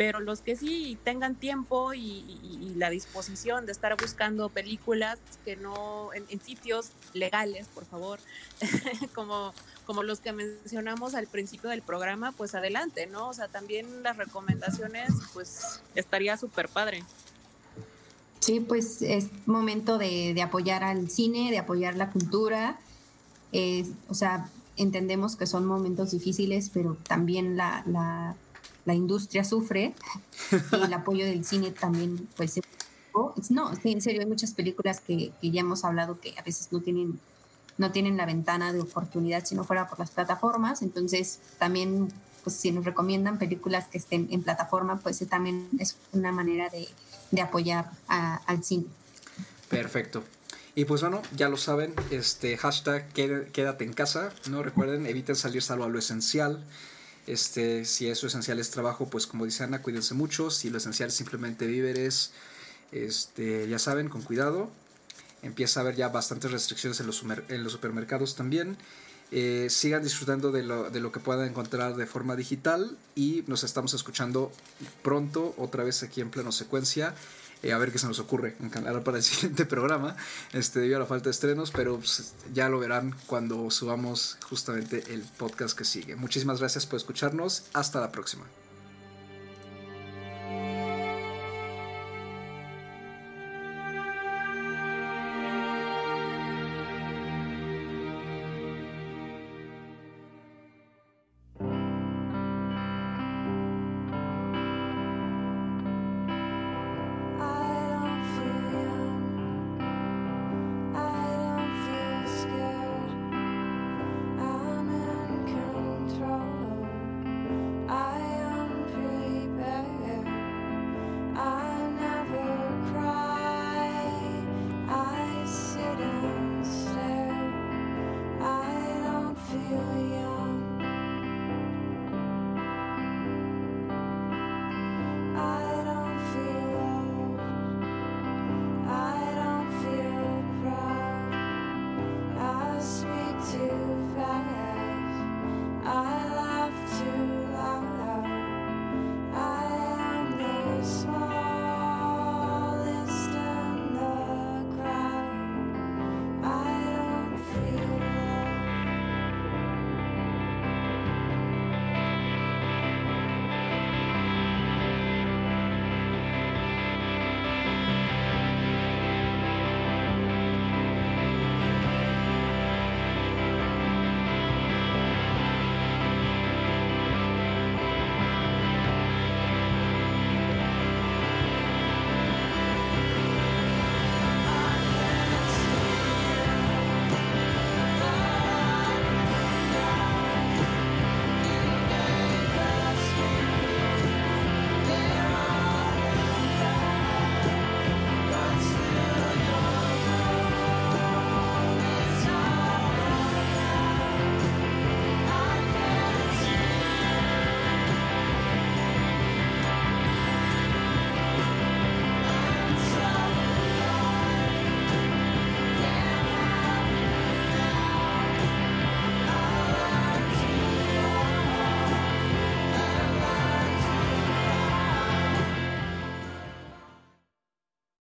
pero los que sí tengan tiempo y, la disposición de estar buscando películas que no en, sitios legales, por favor, *laughs* como, como los que mencionamos al principio del programa, pues adelante, ¿no? O sea, también las recomendaciones, pues estaría súper padre. Sí, pues es momento de, apoyar al cine, de apoyar la cultura. o sea, entendemos que son momentos difíciles, pero también la la industria sufre el apoyo del cine también, pues, no, en serio, hay muchas películas que, ya hemos hablado que a veces no tienen, no tienen la ventana de oportunidad si no fuera por las plataformas, entonces también, pues, si nos recomiendan películas que estén en plataforma, pues también es una manera de, apoyar al cine. Perfecto. Y pues bueno, ya lo saben, este hashtag quédate en casa, no recuerden, eviten salir salvo a lo esencial. Este, si eso esencial es trabajo, pues como dice Ana, cuídense mucho. Si lo esencial es simplemente víveres, este, ya saben, con cuidado. Empieza a haber ya bastantes restricciones en los, en los supermercados también. Eh, sigan disfrutando de lo, de lo, que puedan encontrar de forma digital y nos estamos escuchando pronto otra vez aquí en pleno secuencia eh, a ver qué se nos ocurre en canal para el *laughs* siguiente programa, este, debido a la falta de estrenos, pero pues, ya lo verán cuando subamos justamente el podcast que sigue. Muchísimas gracias por escucharnos, hasta la próxima.